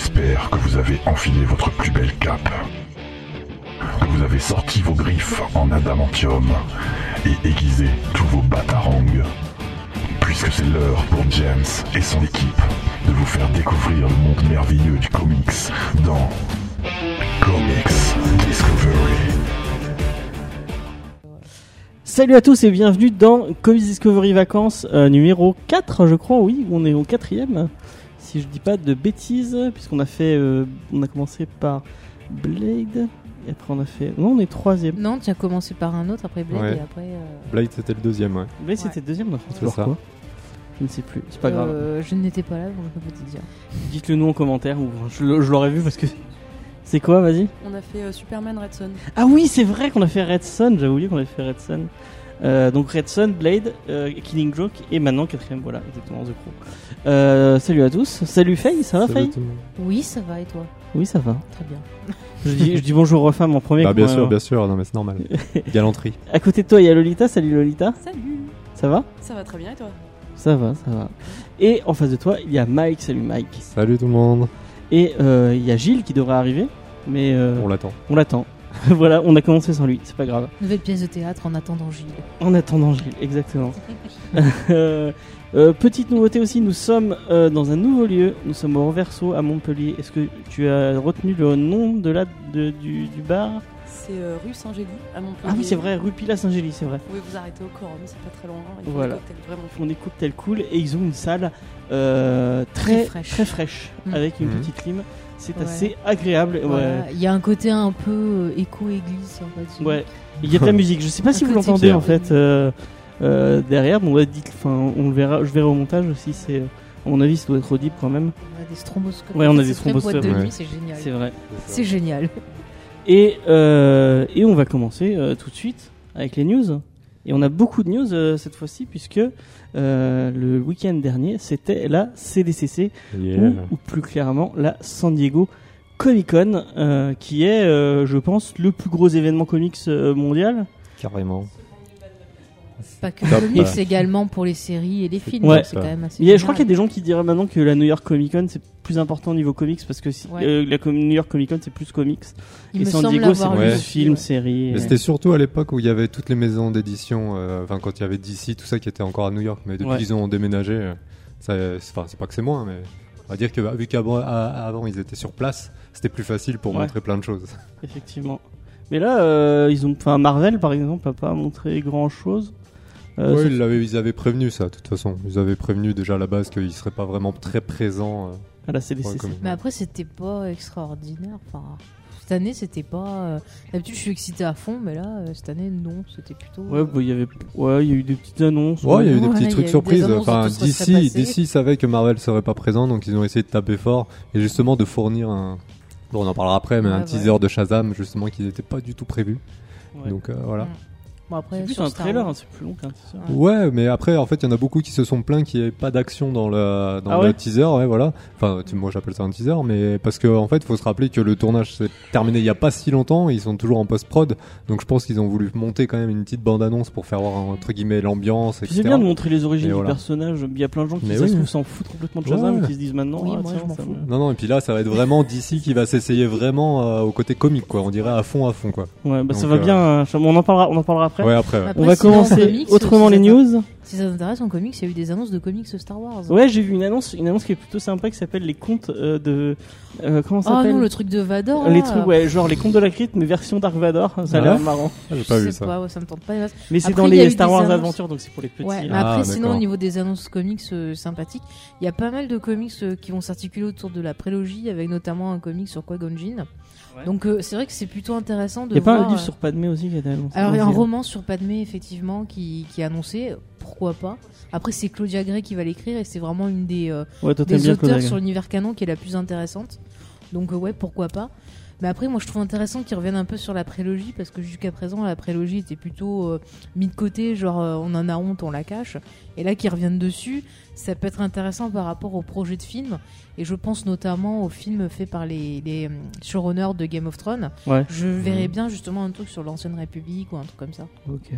J'espère que vous avez enfilé votre plus belle cape, que vous avez sorti vos griffes en adamantium et aiguisé tous vos batarangs, puisque c'est l'heure pour James et son équipe de vous faire découvrir le monde merveilleux du comics dans Comics Discovery. Salut à tous et bienvenue dans Comics Discovery Vacances euh, numéro 4 je crois, oui, on est au quatrième si je dis pas de bêtises, puisqu'on a fait, euh, on a commencé par Blade, et après on a fait, non on est troisième. Non, tu as commencé par un autre, après Blade, Ouais. et après... euh, Blade c'était le deuxième, ouais. Blade c'était le deuxième, on a fait C'est ça. quoi Je ne sais plus, c'est pas grave. euh, je n'étais pas là, donc je peux pas te dire. Dites-le nous en commentaire, ou je, l'aurais vu parce que... C'est quoi, vas-y On a fait euh, Superman Red Son. Ah oui, c'est vrai qu'on a fait Red Sun, j'avais oublié qu'on avait fait Red Sun. Euh, donc Red Sun, Blade, euh, Killing Joke et maintenant quatrième, voilà, exactement, The Crow. Euh, salut à tous, salut Faye, ça va Salut Faye tout le monde. Oui, ça va, et toi? Oui, ça va. Très bien. Je dis, je dis bonjour aux femmes en premier. Bah, bien sûr, bien sûr, non mais c'est normal. Galanterie. À côté de toi, il y a Lolita. Salut Lolita. Salut Ça va? Ça va très bien et toi? Ça va, ça va. Et en face de toi, il y a Mike. Salut Mike. Salut tout le monde. Et euh, il y a Gilles qui devrait arriver, mais euh, On l'attend. on l'attend. voilà, on a commencé sans lui, c'est pas grave. Nouvelle pièce de théâtre en attendant Gilles. En attendant Gilles, exactement. Euh, euh, petite nouveauté aussi, nous sommes euh, dans un nouveau lieu. Nous sommes au Renverso à Montpellier. Est-ce que tu as retenu le nom de la, de- du, du bar? C'est euh, rue Saint-Gély à Montpellier. Ah oui, c'est vrai, rue Pilat Saint-Gély, c'est vrai. Vous pouvez vous arrêter au Corum, c'est pas très loin. Ils font Voilà. des cocktails vraiment font des cocktails cool et ils ont une salle euh, très, Très fraîche. très fraîche, Mm. avec une Mhm. petite clim. C'est Ouais. assez agréable. Voilà. Il y a un côté un peu euh, écho-église, sympathique. Ouais. Il y a de la musique. Je sais pas Un si vous l'entendez en fait euh, euh, derrière. Bon, on on le verra. Je verrai au montage aussi. C'est, à mon avis, ça doit être audible quand même. On a des stromboscopes. Ouais, on a des stromboscopes, ouais. c'est génial. C'est vrai. C'est génial. Et euh, et on va commencer tout de suite avec les news. Et on a beaucoup de news cette fois-ci puisque euh, le week-end dernier c'était la CDCC Yeah. ou, ou plus clairement la San Diego Comic Con, euh, qui est, euh, je pense, le plus gros événement comics euh, mondial. Carrément. Pas que Top. le comics, également pour les séries et les films. Ouais. donc c'est quand même assez Il y a- je crois qu'il y a des gens qui diraient maintenant que la New York Comic Con c'est plus important au niveau comics parce que si- Ouais. euh, la New York Comic Con c'est plus comics Il et me San semble Diego c'est avoir plus film, ouais. série. Mais c'était surtout à l'époque où il y avait toutes les maisons d'édition, euh, enfin quand il y avait DC, tout ça qui était encore à New York, mais depuis Ouais. qu'ils ont déménagé, euh, c'est- enfin c'est pas que c'est moins, mais on va dire que bah, vu qu'avant ils étaient sur place, c'était plus facile pour Ouais. montrer plein de choses. Effectivement. Mais là, euh, ils ont, enfin Marvel par exemple a pas montré grand chose. Euh, Ouais, ils, l'avaient- ils avaient prévenu ça, de toute façon. Ils avaient prévenu déjà à la base qu'ils seraient pas vraiment très présents. euh, à la CDCC. Ouais, comme- Mais après, c'était pas extraordinaire. Enfin, cette année, c'était pas. euh, D'habitude, je suis excité à fond, mais là, cette année, non. C'était plutôt. Ouais, bah, il y avait, ouais, il y a eu des petites annonces. Ouais, il y a eu des Ouais, petits trucs surprises. Enfin, DC. DC savait que Marvel serait pas présent, donc ils ont essayé de taper fort et justement de fournir un. Bon, on en parlera après, mais Ouais, un ouais. teaser de Shazam, justement, qui n'était pas du tout prévu. Ouais. Donc euh, voilà. Bon, après, C'est plus sur un Star trailer, hein, c'est plus long qu'un teaser. Ouais. Ouais, mais après, en fait, il y en a beaucoup qui se sont plaints qu'il n'y ait pas d'action dans le, dans Ah le ouais teaser, ouais, voilà. Enfin, tu- moi j'appelle ça un teaser, mais parce que en fait, faut se rappeler que le tournage s'est terminé il y a pas si longtemps, ils sont toujours en post-prod, donc je pense qu'ils ont voulu monter quand même une petite bande-annonce pour faire voir entre guillemets l'ambiance, c'est bien de montrer les origines du personnage. Il y a plein de gens qui Mais oui. s'en foutent complètement de Shazam Ouais. et qui se disent maintenant. Oui, ah, moi, tiens, je m'en ça fous. me- Non, non, et puis là, ça va être vraiment DC qui va s'essayer vraiment euh, au côté comique, quoi. On dirait à fond, à fond, quoi. Ouais, bah ça va euh, bien. hein, On en parlera, on en parlera après. Ouais, après. ouais. Après, On va commencer comics, autrement si les news. Si ça t'intéresse, en comics, il y a eu des annonces de comics Star Wars. Ouais, j'ai vu une annonce, une annonce qui est plutôt sympa qui s'appelle les contes euh, de euh, comment ça Oh s'appelle non, le truc de Vador. Les trucs, ouais, genre les contes de la crypte, mais version Dark Vador. Ça a Ah l'air marrant. Ah, J'ai Je pas vu sais ça. pas, ouais, ça me tente pas. Mais c'est dans les Star Wars annonces- Adventures, donc c'est pour les petits. Ouais, mais Ah, après, sinon, au niveau des annonces comics euh, sympathiques, il y a pas mal de comics euh, qui vont s'articuler autour de la prélogie, avec notamment un comic sur Qui-Gon. Ouais. Donc, euh, c'est vrai que c'est plutôt intéressant de Il y a pas un livre euh, sur Padmé aussi qui a été annoncé. Alors, il y a un aussi. roman sur Padmé, effectivement, qui, qui est annoncé. Pourquoi pas? Après, c'est Claudia Gray qui va l'écrire et c'est vraiment une des, euh, Ouais, toi t'aimes des auteurs sur l'univers canon qui est la plus intéressante. Donc, euh, ouais, pourquoi pas? Mais après, moi, je trouve intéressant qu'ils reviennent un peu sur la prélogie parce que jusqu'à présent, la prélogie était plutôt euh, mis de côté, genre euh, on en a honte, on la cache. Et là, qu'ils reviennent dessus, ça peut être intéressant par rapport au projet de film. Et je pense notamment au film fait par les, les euh, showrunners de Game of Thrones. Ouais. Je verrais Mhm. bien justement un truc sur l'ancienne République ou un truc comme ça. Ok.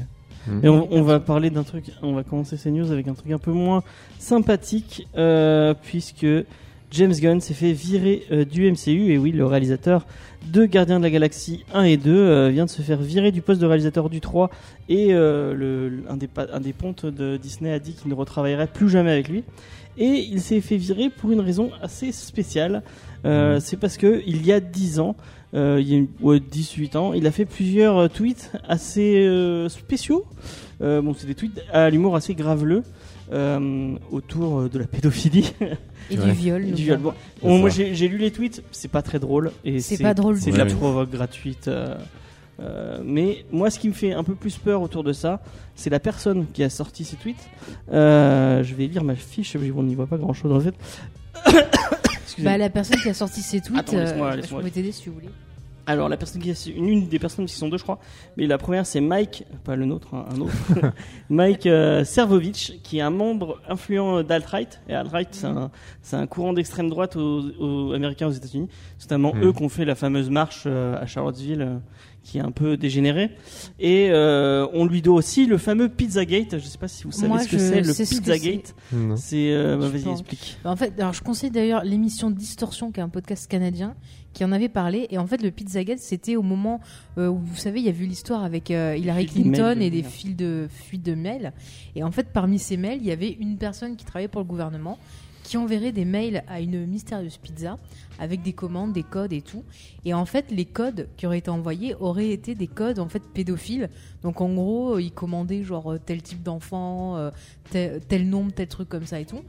Mm. Et on, on va parler d'un truc, on va commencer ces news avec un truc un peu moins sympathique, euh, puisque James Gunn s'est fait virer euh, du MCU et oui, le réalisateur de Gardiens de la Galaxie 1 et 2 euh, vient de se faire virer du poste de réalisateur du 3 et euh, le, un, des, pa- un des pontes de Disney a dit qu'il ne retravaillerait plus jamais avec lui. Et il s'est fait virer pour une raison assez spéciale. Euh, C'est parce que il y a 10 ans, il y a une- ouais, 18 ans, il a fait plusieurs tweets assez spéciaux. Bon, c'est des tweets à l'humour assez graveleux euh, autour euh, de la pédophilie Et du viol. et nous du viol. avons. Bon, C'est bon, moi j'ai j'ai lu les tweets, c'est pas très drôle et C'est pas drôle C'est de la provoque gratuite. euh, euh, mais moi, ce qui me fait un peu plus peur autour de ça, c'est la personne qui a sorti ces tweets. Euh, je vais lire ma fiche, on n'y voit pas grand chose en fait. Excusez-moi. Bah, la personne qui a sorti ses tweets, Attends, laisse-moi, euh, je laisse-moi. peux t'aider si vous voulez. Alors la personne qui a, une, une des personnes qui sont deux je crois, mais la première c'est Mike, pas le nôtre, hein, un autre, Mike euh, Servovich, qui est un membre influent d'alt-right. Et alt-right c'est un, c'est un courant d'extrême droite aux, aux américains aux États-Unis, c'est notamment Mhm. eux qui ont fait la fameuse marche euh, à Charlottesville, euh, qui est un peu dégénérée. Et euh, on lui doit aussi le fameux Pizzagate. Je sais pas si vous savez Moi, ce que c'est le Pizzagate. C'est euh, bah, Je vas-y explique. Bah, En fait, alors je conseille d'ailleurs l'émission Distorsion, qui est un podcast canadien, qui en avait parlé. Et en fait, le Pizzagate, c'était au moment euh, où, vous savez, il y a eu l'histoire avec euh, Hillary de Clinton et des fils de fuites de mails. Et en fait, parmi ces mails, il y avait une personne qui travaillait pour le gouvernement qui enverrait des mails à une mystérieuse pizza avec des commandes, des codes et tout. Et en fait, les codes qui auraient été envoyés auraient été des codes en fait pédophiles. Donc en gros, ils commandaient genre euh, tel type d'enfant, euh, tel, tel nombre, tel truc comme ça et tout.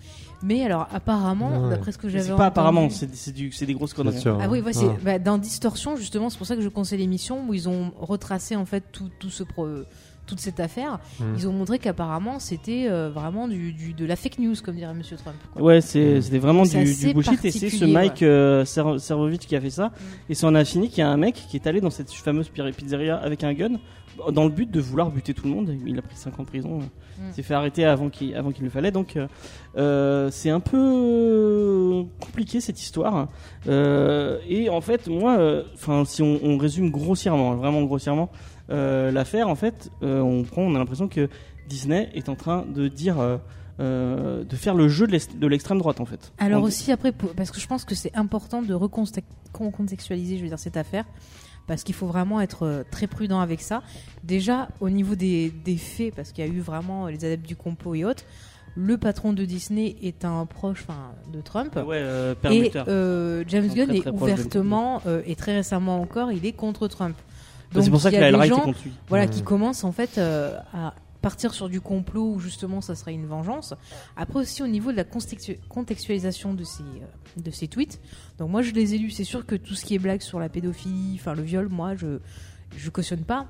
Mais alors apparemment, Ouais. d'après ce que j'avais C'est entendu, pas apparemment, c'est c'est c'est des grosses conneries. Ah oui, ouais, c'est Ah. bah, dans Distorsion justement, c'est pour ça que je conseille l'émission où ils ont retracé en fait tout, tout ce pro- toute cette affaire. Mm. Ils ont montré qu'apparemment c'était euh, vraiment du, du- de la fake news comme dirait Monsieur Trump. quoi. Ouais, Mm. c'était vraiment du, du bullshit et c'est ce Mike euh, Ser- Servovich qui a fait ça. Mm. Et c'est en infini qu'il y a un mec qui est allé dans cette fameuse pizzeria avec un gun dans le but de vouloir buter tout le monde. Il a pris 5 ans de prison. Il s'est fait arrêter avant qu'il avant qu'il le fallait. Donc euh, euh, c'est un peu compliqué cette histoire. Euh, et en fait, moi, euh, enfin si on, on résume grossièrement, vraiment grossièrement, euh, l'affaire, en fait, euh, on prend, on a l'impression que Disney est en train de dire. euh, euh, de faire le jeu de l'ex- de l'extrême droite en fait. Alors aussi après, parce que je pense que c'est important de reconte- recontextualiser, je veux dire, cette affaire, parce qu'il faut vraiment être euh, très prudent avec ça. Déjà, au niveau des, des faits, parce qu'il y a eu vraiment les adeptes du complot et autres, le patron de Disney est un proche de Trump. Ouais, euh, Et euh, James Gunn est ouvertement euh, et très récemment encore, il est contre Trump. C'est pour ça que la LRA était contre lui. voilà, qui commencent en fait euh, à partir sur du complot où justement ça serait une vengeance. Après aussi au niveau de la contextu- contextualisation de ces euh, de ces tweets. Donc moi je les ai lus. C'est sûr que tout ce qui est blague sur la pédophilie, enfin le viol, moi je je cautionne pas.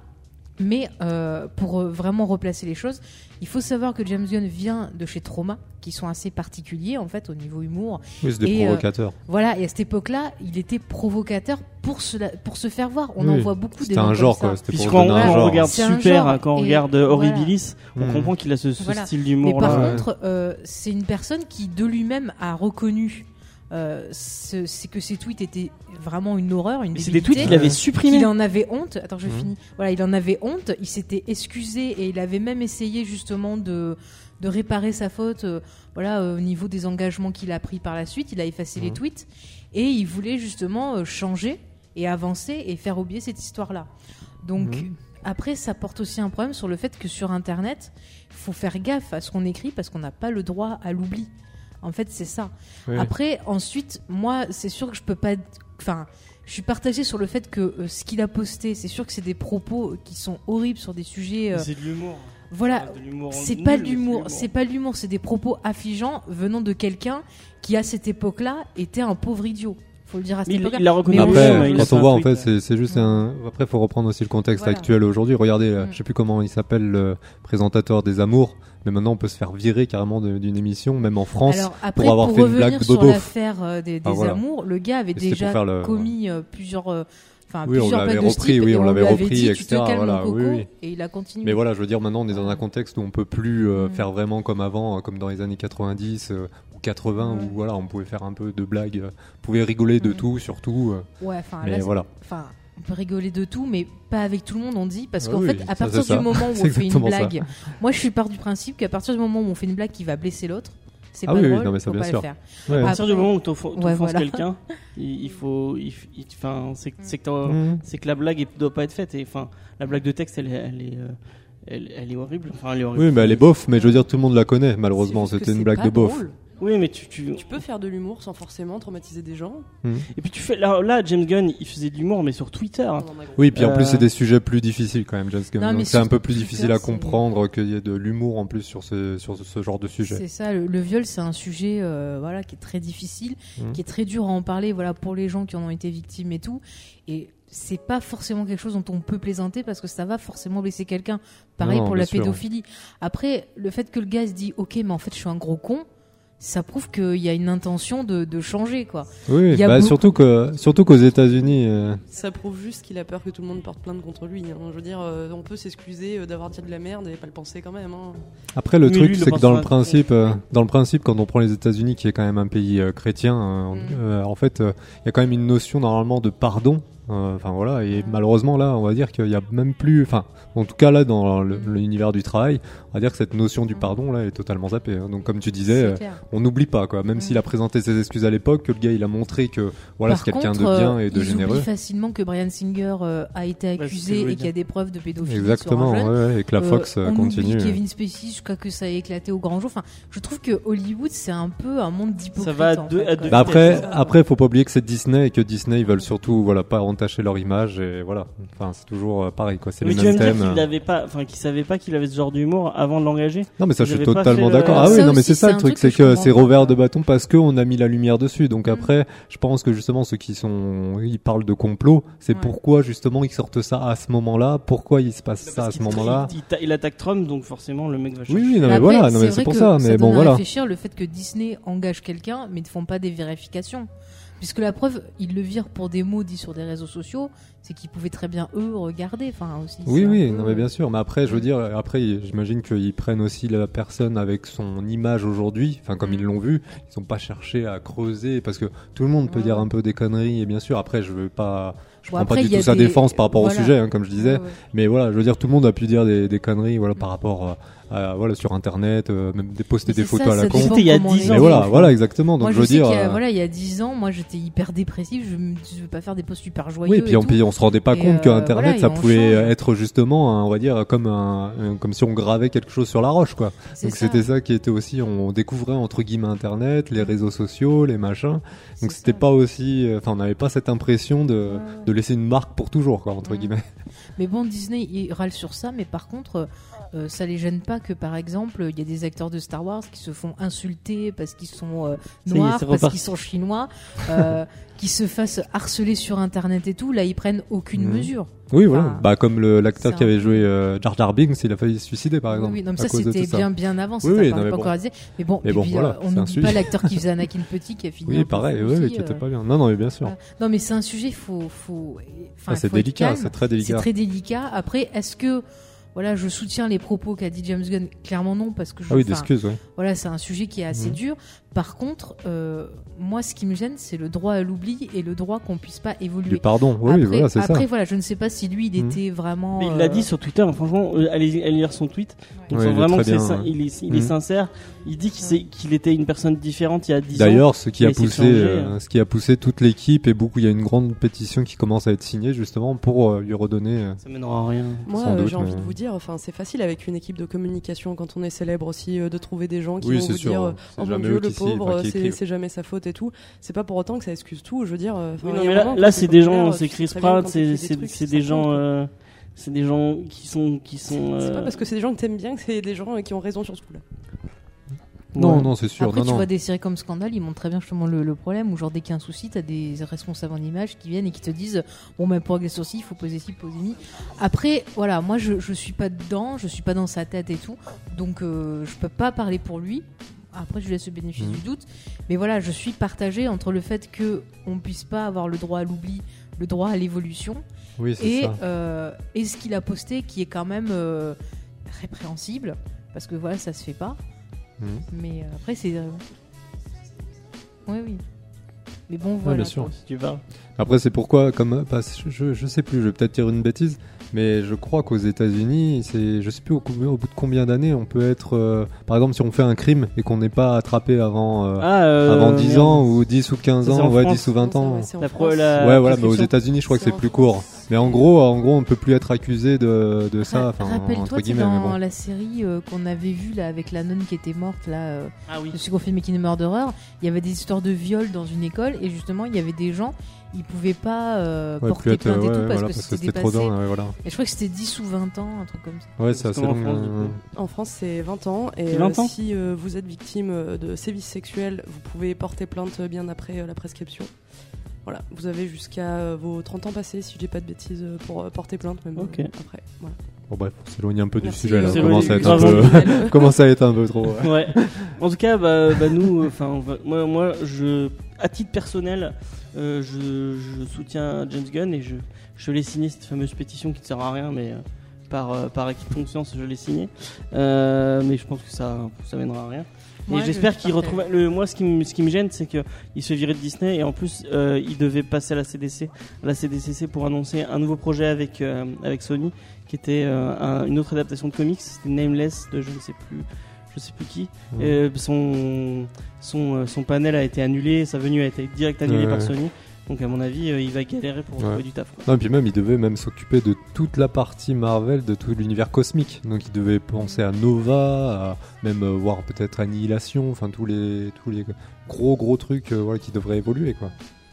Mais euh, pour euh, vraiment replacer les choses, il faut savoir que James Gunn vient de chez Trauma, qui sont assez particuliers en fait au niveau humour. Oui, c'est des Et, euh, provocateurs. Voilà, et à cette époque-là, il était provocateur pour se, la- pour se faire voir. On en voit beaucoup des un comme genre, ça. quoi. C'était pour Puisqu'on genre. regarde super, genre, hein, quand on regarde voilà. Horribilis, on Mm. comprend qu'il a ce, ce Voilà. style Mais d'humour par ouais. contre, euh, c'est une personne qui de lui-même a reconnu euh, ce- c'est que ses tweets étaient vraiment une horreur, une c'est des tweets qu'il avait supprimés. qu'il en avait honte. Attends, je Mhm. finis. Voilà, il en avait honte. Il s'était excusé et il avait même essayé justement de de réparer sa faute. euh, voilà, euh, au niveau des engagements qu'il a pris par la suite, il a effacé les Mhm. tweets et il voulait justement changer et avancer et faire oublier cette histoire-là. Donc Mhm. après, ça porte aussi un problème sur le fait que sur Internet, il faut faire gaffe à ce qu'on écrit parce qu'on n'a pas le droit à l'oubli. En fait, c'est ça. Oui. Après, ensuite, moi, c'est sûr que je peux pas. Enfin, je suis partagée sur le fait que euh, ce qu'il a posté, c'est sûr que c'est des propos qui sont horribles sur des sujets. euh, C'est de l'humour. voilà, c'est pas l'humour, c'est pas de l'humour, c'est des propos affligeants venant de quelqu'un qui à cette époque-là était un pauvre idiot. Faut le dire à cette il époque-là. il l'a reconnu. Après, quand on voit, en fait, euh, c'est juste un. Après, faut reprendre aussi le contexte Voilà. actuel aujourd'hui. Regardez, euh, Mm. je sais plus comment il s'appelle, le présentateur des Amours, mais maintenant on peut se faire virer carrément de- d'une émission, même en France. Alors après, pour avoir fait une revenir blague sur bobof. l'affaire euh, des, des Ah, voilà. amours, le gars avait déjà le- commis euh, plusieurs, euh, enfin Oui, on l'avait repris, oui, on l'avait repris, etc., voilà, oui, oui. et il a continué. Mais voilà, je veux dire, maintenant on est dans un contexte où on peut plus euh, Mm. faire vraiment comme avant, euh, comme dans les années 90 euh, ou 80, Ouais. où voilà, on pouvait faire un peu de blagues, euh, on pouvait rigoler de Mm. tout, surtout. ouais, enfin voilà. enfin, on peut rigoler de tout, mais pas avec tout le monde, on dit, parce Ah qu'en oui, fait, à partir ça. du moment où on fait une ça. blague, moi je suis part du principe qu'à partir du moment où on fait une blague qui va blesser l'autre, c'est Ah pas oui, drôle, non, mais ça, faut bien pas sûr. le faire. Ouais. À partir du moment où tu offenses Ouais, voilà. quelqu'un, il, il faut, c'est que t'as- c'est que la blague est- doit pas être faite. Et enfin, la blague de texte, elle, est- elle est, euh, elle, elle est horrible. Enfin, elle est horrible. Oui, mais elle est bof, mais je veux dire, tout le monde la connaît, malheureusement. C'était une blague de bof. drôle. Oui, mais tu, tu... Tu peux faire de l'humour sans forcément traumatiser des gens. et puis tu fais là, là, James Gunn, il faisait de l'humour, mais sur Twitter. Oui, puis en plus, Euh, c'est des sujets plus difficiles quand même, James Gunn. Non, Donc c'est un peu plus Twitter, difficile à comprendre qu'il y ait de l'humour en plus sur ce, sur ce genre de sujet. C'est ça, le, le viol, c'est un sujet euh, voilà, qui est très difficile, Mhm. qui est très dur à en parler voilà, pour les gens qui en ont été victimes et tout. Et c'est pas forcément quelque chose dont on peut plaisanter parce que ça va forcément blesser quelqu'un. Pareil Non, pour la sûr. pédophilie. Après, le fait que le gars se dit Ok, mais en fait, je suis un gros con, ça prouve qu'il y a une intention de, de changer. quoi. Oui, bah, beaucoup- surtout que surtout qu'aux États-Unis, euh, Ça prouve juste qu'il a peur que tout le monde porte plainte contre lui. hein. Je veux dire, euh, on peut s'excuser euh, d'avoir dit de la merde et pas le penser quand même. hein. Après, le Mais truc, c'est que dans le principe, euh, dans le principe, quand on prend les États-Unis, qui est quand même un pays euh, chrétien, euh, Mm. euh, en fait, euh, il y a quand même une notion normalement de pardon. Euh, Enfin voilà, et malheureusement là, on va dire qu'il y a même plus, enfin, en tout cas là, dans l'univers du travail, on va dire que cette notion du pardon là est totalement zappée. hein. Donc comme tu disais, euh, on n'oublie pas quoi. Même s'il a présenté ses excuses à l'époque, que le gars il a montré que voilà c'est quelqu'un de bien euh, et de ils généreux. oublient facilement que Brian Singer euh, a été je accusé et qu'il y a des preuves de pédophilie. Exactement, sur un jeune. ouais, ouais, et que la Euh, Fox euh, on continue. oublie Kevin Spacey jusqu'à que ça ait éclaté au grand jour. Enfin, je trouve que Hollywood c'est un peu un monde d'hypocrites. Ça va à en deux- fait, à deux Bah après, après, faut pas oublier que c'est Disney et que Disney ils veulent surtout, voilà, pas entacher leur image et voilà. Enfin, c'est toujours euh, pareil, quoi. C'est Mais les tu vas mêmes me dire thèmes. qu'il pas, enfin, qu'il savait pas qu'il avait ce genre d'humour avant de l'engager. Non, mais ça, Ils je suis avaient pas totalement fait le- d'accord. Ah Ça oui, non, mais aussi, c'est ça c'est le un truc, truc c'est que je que comprends c'est pas. revers de bâton parce qu'on a mis la lumière dessus. Donc Mm. après, je pense que justement ceux qui sont, ils parlent de complot, c'est Ouais. pourquoi justement ils sortent ça à ce moment-là, pourquoi il se passe ça à Parce ce qu'il- moment-là? Il, il ta- il attaque Trump, donc forcément le mec va Oui, chercher. oui, non, mais Après, voilà, non, mais vrai c'est pour que ça. Mais donne bon, à voilà. réfléchir le fait que Disney engage quelqu'un, mais ne font pas des vérifications. Puisque la preuve, ils le virent pour des mots dits sur des réseaux sociaux, c'est qu'ils pouvaient très bien eux regarder. Enfin aussi. Oui, oui, peu- non, mais bien sûr. Mais après, je veux dire, après, j'imagine qu'ils prennent aussi la personne avec son image aujourd'hui. Enfin, comme Mm. ils l'ont vu, ils n'ont pas cherché à creuser parce que tout le monde peut Ouais. dire un peu des conneries. Et bien sûr, après, je veux pas, je Bon, prends après, pas du tout sa des- défense par rapport voilà. au sujet, hein, comme je disais. Ouais, ouais. Mais voilà, je veux dire, tout le monde a pu dire des, des conneries, voilà, par rapport à, à- voilà, sur Internet, euh, même des poster des photos ça, à la ça con. C'était il y a comment on 10 est. ans. Mais voilà, voilà, exactement. Donc Moi, je je, veux dire. qu'il y a, euh, voilà, il y a 10 ans, moi, j'étais hyper dépressif. Je ne veux pas faire des posts super joyeux. Oui, puis et on, puis on se rendait pas Et, compte que euh, Internet, voilà, et ça pouvait change. être justement, un- on va dire, comme un, un- comme si on gravait quelque chose sur la roche, quoi. Donc c'était ça qui était aussi, on découvrait entre guillemets Internet, les réseaux sociaux, les machins. Donc c'était pas aussi, euh, enfin on n'avait pas cette impression de, de laisser une marque pour toujours, quoi, entre guillemets. Mais bon, Disney, il râle sur ça, mais par contre, euh, ça les gêne pas que, par exemple, il y a des acteurs de Star Wars qui se font insulter parce qu'ils sont euh, est, noirs, c'est parce qu'ils sont chinois, euh, qui se fassent harceler sur Internet et tout. Là, ils prennent aucune mesure. Oui, voilà. Enfin, Bah comme l'acteur c'est qui avait joué euh, Jar Jar Binks, il a failli se suicider par exemple. oui, non, mais ça c'était bien, bien avant. Oui, oui, pas, non, mais pas bon. encore réalisé. Mais bon, Mais bon, puis, voilà, euh, on c'est n'oublie pas l'acteur qui faisait Anakin Petit qui a fini. Oui, pareil, aussi, qui était euh, pas bien. Non, non, mais bien sûr. voilà. Non, mais c'est un sujet, faut, faut, enfin, Ah, c'est délicat, c'est très C'est délicat. très délicat. Après, est-ce que voilà, je soutiens les propos qu'a dit James Gunn Clairement non, parce que je, Ah oui, ouais. voilà, c'est un sujet qui est assez Mhm. dur. Par contre, euh, moi, ce qui me gêne, c'est le droit à l'oubli et le droit qu'on puisse pas Du évoluer. pardon, oui, après, voilà, c'est ça. après, voilà, je ne sais pas si lui, il Mhm. était vraiment. Mais il l'a euh, dit sur Twitter, hein, franchement, euh, allez, allez lire son tweet. On Ouais, sent il est vraiment il, est, il est sincère. Il dit qu'il était une personne différente il y a 10 ans. D'ailleurs, ce qui a poussé, euh, euh. ce qui a poussé toute l'équipe et beaucoup, il y a une grande pétition qui commence à être signée justement pour euh, lui redonner. euh, Ça mènera à rien. Moi, euh, j'ai envie mais- de vous dire, enfin, c'est facile avec une équipe de communication quand on est célèbre aussi euh, de trouver des gens qui Oui, vont c'est vous sûr, dire, euh, pauvre, enfin, c'est jamais sa faute et tout. C'est pas pour autant que ça excuse tout. Je veux dire, euh, Oui, non, mais là, c'est des gens, c'est Chris Pratt, c'est des gens, euh, c'est des gens qui sont, qui sont. C'est euh, pas parce que c'est des gens que t'aimes bien que c'est des gens euh, qui ont raison sur ce coup-là. Non, ouais. non, c'est sûr. Après, non, tu non. vois des séries comme Scandale, ils montrent très bien justement le, le problème où, genre, dès qu'il y a un souci, t'as des responsables en image qui viennent et qui te disent Bon, ben, pour régler ce souci, il faut poser ci, poser mi. Après, voilà, moi, je, je suis pas dedans, je suis pas dans sa tête et tout, donc euh, je peux pas parler pour lui. Après, je lui laisse le bénéfice du doute. Mais voilà, je suis partagée entre le fait que on puisse pas avoir le droit à l'oubli, le droit à l'évolution, Oui, c'est et, ça. euh, et ce qu'il a posté qui est quand même euh, répréhensible, parce que voilà, ça se fait pas. Mhm. Mais euh, après, c'est. euh, Oui, oui. Mais bon, Ouais, voilà. bien sûr. Si tu vas. Après, c'est pourquoi, comme que je, je sais plus, je vais peut-être dire une bêtise, mais je crois qu'aux États-Unis, c'est, je sais plus au, bout de combien d'années on peut être, euh, par exemple, si on fait un crime et qu'on n'est pas attrapé avant, euh, Ah, euh, avant 10 merde. ans ou 10 ou 15 Ça, c'est ans, ouais, France. 10 ou 20 ans. La la- Ouais, voilà, mais aux. États-Unis, je crois que C'est plus court. Mais en gros, en gros, on peut plus être accusé de, de ça, Ra- Rappelle-toi, dans bon. la série euh, qu'on avait vue là avec la nonne qui était morte là, euh, Ah oui. de ce qu'on Murderer, il y avait des histoires de viol dans une école et justement il y avait des gens, ils pouvaient pas euh, Ouais, porter plus être, plainte et ouais, tout ouais, parce voilà, que parce que c'était trop dingue, ouais, voilà. Et je crois que c'était 10 ou 20 ans, un truc comme ça. Ouais, c'est assez long. Euh. En France, c'est 20 ans. Et C'est 20 euh, ans si euh, vous êtes victime de sévices sexuels, vous pouvez porter plainte bien après euh, la prescription. Voilà, vous avez jusqu'à euh, vos 30 ans passés, si je dis pas de bêtises, pour euh, porter plainte, même euh, après. Voilà. Bon, bref, on s'éloigne un peu du sujet là. commence à être un peu, commence à être un peu trop. ouais. Ouais. En tout cas, bah, bah, nous, enfin, moi, moi, je, à titre personnel, euh, je, je soutiens James Gunn et je, je l'ai signé cette fameuse pétition qui ne sert à rien, mais euh, par, euh, par acquis de conscience, je l'ai signé. Euh, mais je pense que ça, ça mènera à rien. Moi, et je- j'espère je qu'il retrouve. Le, moi, ce qui, me- ce qui me gêne, c'est qu'il se virer de Disney et en plus, euh, il devait passer à la CDC, à la CDCC pour annoncer un nouveau projet avec euh, avec Sony, qui était euh, un- une autre adaptation de comics, c'était Nameless de je ne sais plus, je sais plus qui. Ouais. Euh, son son euh, son panel a été annulé, sa venue a été direct annulée Ouais, par. Sony. Donc à mon avis, euh, il va galérer pour Ouais. trouver du taf. quoi. Non, et puis même, il devait même s'occuper de toute la partie Marvel, de tout l'univers cosmique. Donc, il devait penser à Nova, à même euh, voir peut-être Annihilation, enfin tous les tous les gros gros trucs euh, voilà, qui devraient évoluer quoi.